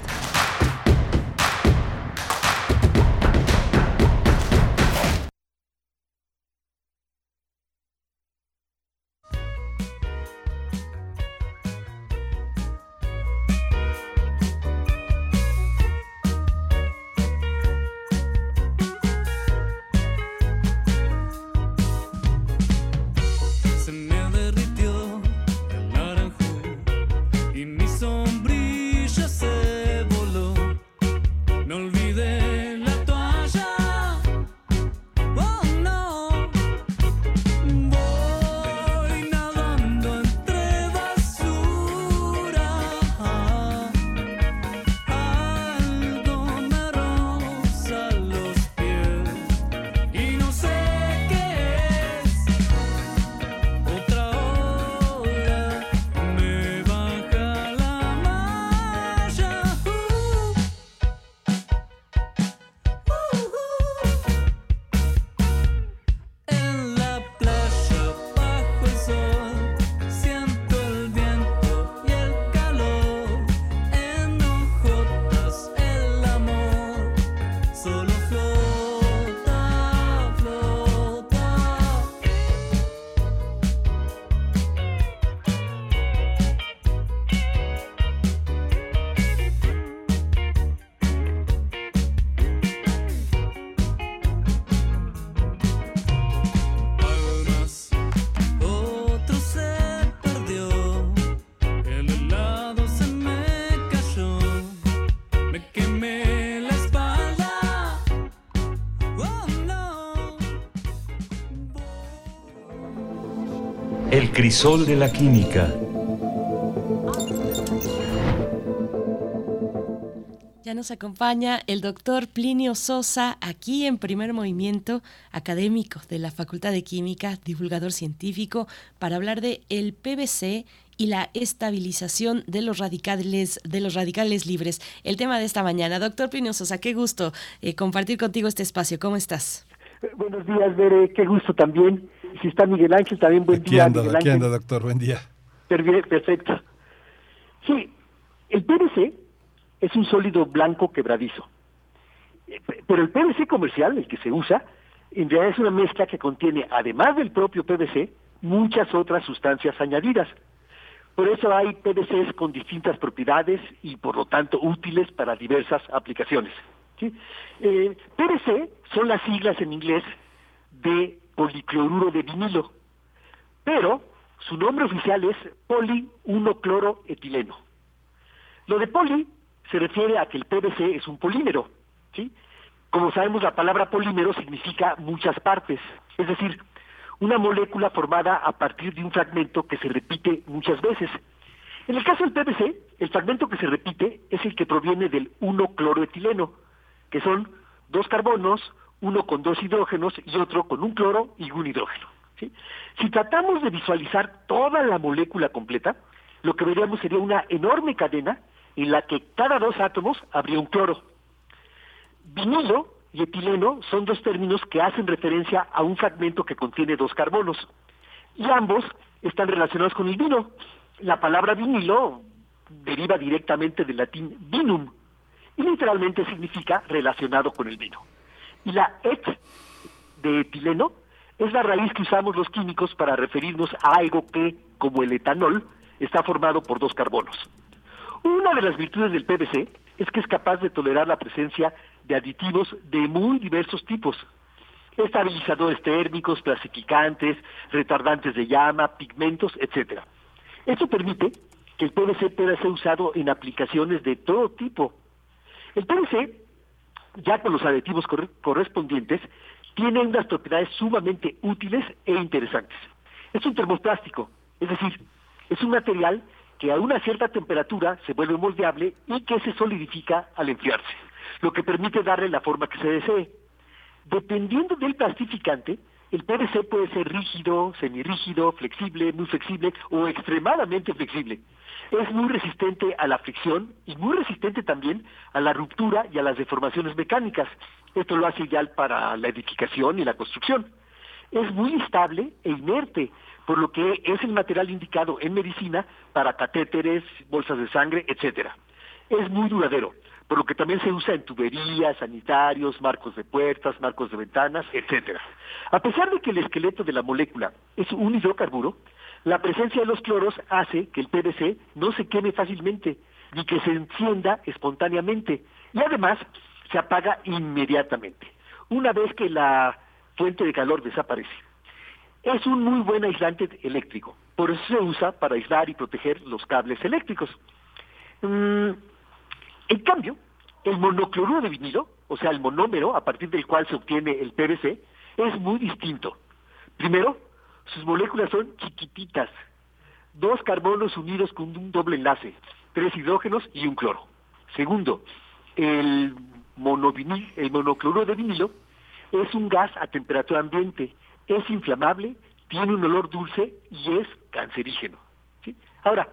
Speaker 3: Crisol de la química.
Speaker 2: Ya nos acompaña el doctor Plinio Sosa, aquí en primer movimiento, académico de la Facultad de Química, divulgador científico, para hablar de el PVC y la estabilización de los radicales, de los radicales libres. El tema de esta mañana. Doctor Plinio Sosa, qué gusto eh, compartir contigo este espacio. ¿Cómo estás?
Speaker 31: Buenos días, Bere, qué gusto también. Si está Miguel Ángel, también buen
Speaker 1: Aquí
Speaker 31: día.
Speaker 1: anda,
Speaker 31: Miguel
Speaker 1: aquí
Speaker 31: Ángel.
Speaker 1: anda, doctor, buen día.
Speaker 31: Perfecto. Sí, el PVC es un sólido blanco quebradizo. Eh, pe- Pero el PVC comercial, el que se usa, en realidad es una mezcla que contiene, además del propio PVC, muchas otras sustancias añadidas. Por eso hay PVCs con distintas propiedades y por lo tanto útiles para diversas aplicaciones. ¿sí? Eh, PVC son las siglas en inglés de policloruro de vinilo, pero su nombre oficial es poli 1 cloroetileno. Lo de poli se refiere a que el PVC es un polímero, ¿sí? Como sabemos, la palabra polímero significa muchas partes, es decir, una molécula formada a partir de un fragmento que se repite muchas veces. En el caso del PVC, el fragmento que se repite es el que proviene del 1-cloroetileno, que son dos carbonos, uno con dos hidrógenos y otro con un cloro y un hidrógeno. Si tratamos de visualizar toda la molécula completa, lo que veríamos sería una enorme cadena en la que cada dos átomos habría un cloro. Vinilo y etileno son dos términos que hacen referencia a un fragmento que contiene dos carbonos. Y ambos están relacionados con el vino. La palabra vinilo deriva directamente del latín vinum y literalmente significa relacionado con el vino. Y la et de etileno es la raíz que usamos los químicos para referirnos a algo que, como el etanol, está formado por dos carbonos. Una de las virtudes del PVC es que es capaz de tolerar la presencia de aditivos de muy diversos tipos. Estabilizadores térmicos, clasificantes, retardantes de llama, pigmentos, etc. Esto permite que el PVC pueda ser usado en aplicaciones de todo tipo. El PVC, ya con los aditivos corre- correspondientes, tiene unas propiedades sumamente útiles e interesantes. Es un termoplástico, es decir, es un material que a una cierta temperatura se vuelve moldeable y que se solidifica al enfriarse, lo que permite darle la forma que se desee. Dependiendo del plastificante, el PVC puede ser rígido, semirrígido, flexible, muy flexible o extremadamente flexible. Es muy resistente a la fricción y muy resistente también a la ruptura y a las deformaciones mecánicas. Esto lo hace ideal para la edificación y la construcción. Es muy estable e inerte, por lo que es el material indicado en medicina para catéteres, bolsas de sangre, etcétera. Es muy duradero, por lo que también se usa en tuberías, sanitarios, marcos de puertas, marcos de ventanas, etcétera. A pesar de que el esqueleto de la molécula es un hidrocarburo, la presencia de los cloros hace que el PVC no se queme fácilmente ni que se encienda espontáneamente y además se apaga inmediatamente, una vez que la fuente de calor desaparece. Es un muy buen aislante eléctrico, por eso se usa para aislar y proteger los cables eléctricos. Mm, en cambio, el monocloruro de vinilo, o sea, el monómero a partir del cual se obtiene el PVC, es muy distinto. Primero, sus moléculas son chiquititas, dos carbonos unidos con un doble enlace, tres hidrógenos y un cloro. Segundo, el, monovinil, el monocloruro de vinilo es un gas a temperatura ambiente, es inflamable, tiene un olor dulce y es cancerígeno. Ahora,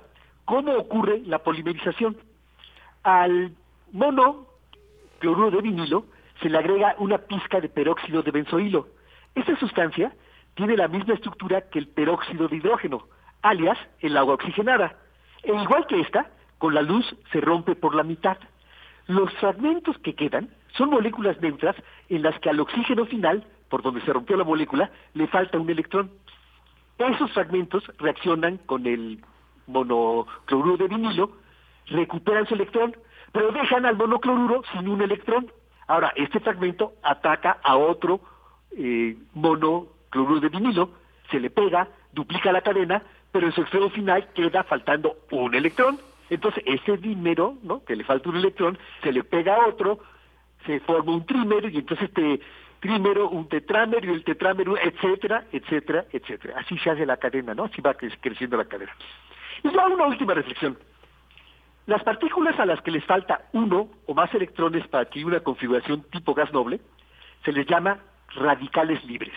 Speaker 31: ¿cómo ocurre la polimerización? Al monocloruro de vinilo se le agrega una pizca de peróxido de benzoilo. Esta sustancia tiene la misma estructura que el peróxido de hidrógeno, alias el agua oxigenada. E igual que esta, con la luz se rompe por la mitad. Los fragmentos que quedan son moléculas neutras en las que al oxígeno final, por donde se rompió la molécula, le falta un electrón. Esos fragmentos reaccionan con el monocloruro de vinilo, recuperan su electrón, pero dejan al monocloruro sin un electrón. Ahora, este fragmento ataca a otro eh, monocloruro de vinilo, se le pega, duplica la cadena, pero en su extremo final queda faltando un electrón. Entonces, ese dímero, ¿no? que le falta un electrón, se le pega a otro, se forma un trímero y entonces este trímero, un tetrámero y el tetrámero, etcétera, etcétera, etcétera. Así se hace la cadena, ¿no? Así va cre- creciendo la cadena. Y ya una última reflexión. Las partículas a las que les falta uno o más electrones para adquirir una configuración tipo gas noble se les llama radicales libres.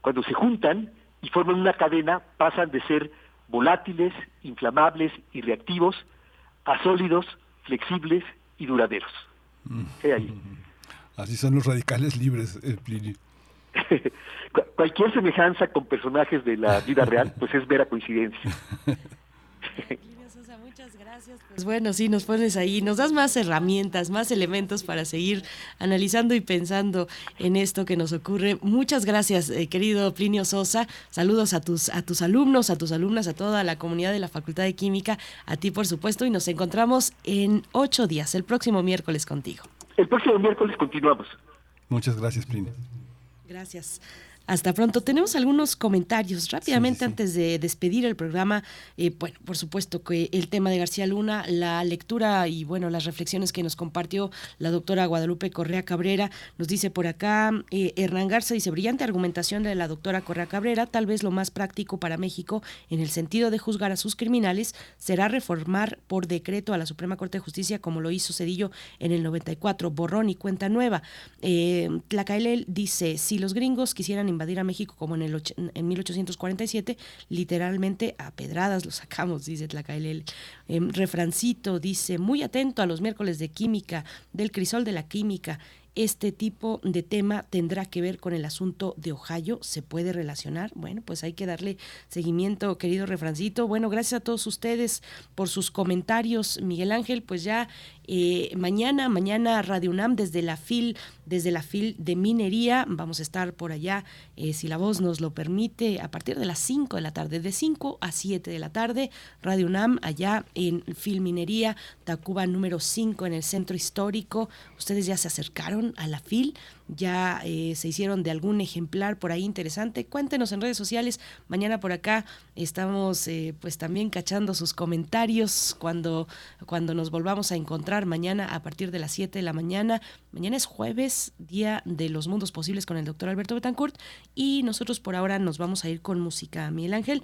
Speaker 31: Cuando se juntan y forman una cadena, pasan de ser volátiles, inflamables y reactivos a sólidos, flexibles y duraderos. He ahí.
Speaker 1: Así son los radicales libres, eh,
Speaker 31: Cualquier semejanza con personajes de la vida real, pues es mera coincidencia.
Speaker 2: Pues bueno, sí, nos pones ahí, nos das más herramientas, más elementos para seguir analizando y pensando en esto que nos ocurre. Muchas gracias, eh, querido Plinio Sosa. Saludos a tus, a tus alumnos, a tus alumnas, a toda la comunidad de la Facultad de Química, a ti por supuesto, y nos encontramos en ocho días, el próximo miércoles contigo.
Speaker 31: El próximo miércoles continuamos.
Speaker 1: Muchas gracias, Plinio.
Speaker 2: Gracias. Hasta pronto. Tenemos algunos comentarios rápidamente antes de despedir el programa. Eh, bueno, por supuesto que el tema de García Luna, la lectura y bueno, las reflexiones que nos compartió la doctora Guadalupe Correa Cabrera, nos dice por acá, eh, Hernán Garza dice, brillante argumentación de la doctora Correa Cabrera, tal vez lo más práctico para México en el sentido de juzgar a sus criminales será reformar por decreto a la Suprema Corte de Justicia como lo hizo Cedillo en el 94, borrón y cuenta nueva. Eh, Tlacaelel dice, si los gringos quisieran invadir a México como en, el en 1847, literalmente a pedradas lo sacamos, dice Tlacaelel. Em, refrancito dice, muy atento a los miércoles de química, del crisol de la química. Este tipo de tema tendrá que ver con el asunto de Ohio, ¿se puede relacionar? Bueno, pues hay que darle seguimiento, querido refrancito. Bueno, gracias a todos ustedes por sus comentarios. Miguel Ángel, pues ya eh, mañana, mañana Radio UNAM desde la FIL, desde la FIL de minería, vamos a estar por allá, eh, si la voz nos lo permite, a partir de las 5 de la tarde, de 5 a 7 de la tarde, Radio UNAM, allá en FIL Minería, Tacuba número 5 en el centro histórico. Ustedes ya se acercaron a la FIL, ya eh, se hicieron de algún ejemplar por ahí interesante. Cuéntenos en redes sociales. Mañana por acá estamos eh, pues también cachando sus comentarios cuando, cuando nos volvamos a encontrar mañana a partir de las 7 de la mañana. Mañana es jueves, día de los mundos posibles con el doctor Alberto Betancourt y nosotros por ahora nos vamos a ir con música. Miguel Ángel.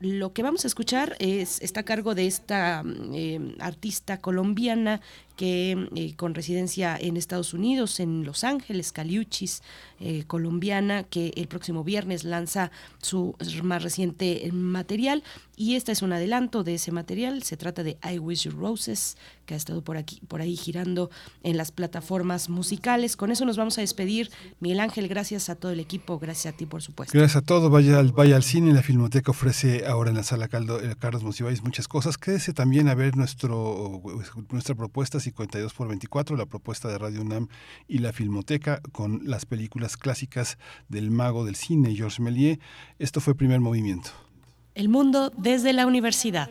Speaker 2: Lo que vamos a escuchar es, está a cargo de esta mm, eh, artista colombiana que eh, con residencia en Estados Unidos, en Los Ángeles, Caliuchis, eh, colombiana, que el próximo viernes lanza su más reciente material. Y este es un adelanto de ese material. Se trata de I Wish You Roses, que ha estado por aquí, por ahí girando en las plataformas musicales. Con eso nos vamos a despedir. Miguel Ángel, gracias a todo el equipo, gracias a ti, por supuesto.
Speaker 1: Gracias a todos. Vaya al, vaya al cine. La Filmoteca ofrece ahora en la sala Caldo, eh, Carlos Monsiváis muchas cosas. Quédese también a ver nuestro, nuestra propuesta 52 por 24, la propuesta de Radio UNAM y la Filmoteca con las películas clásicas del mago del cine, Georges Méliès. Esto fue Primer Movimiento.
Speaker 2: El mundo desde la universidad.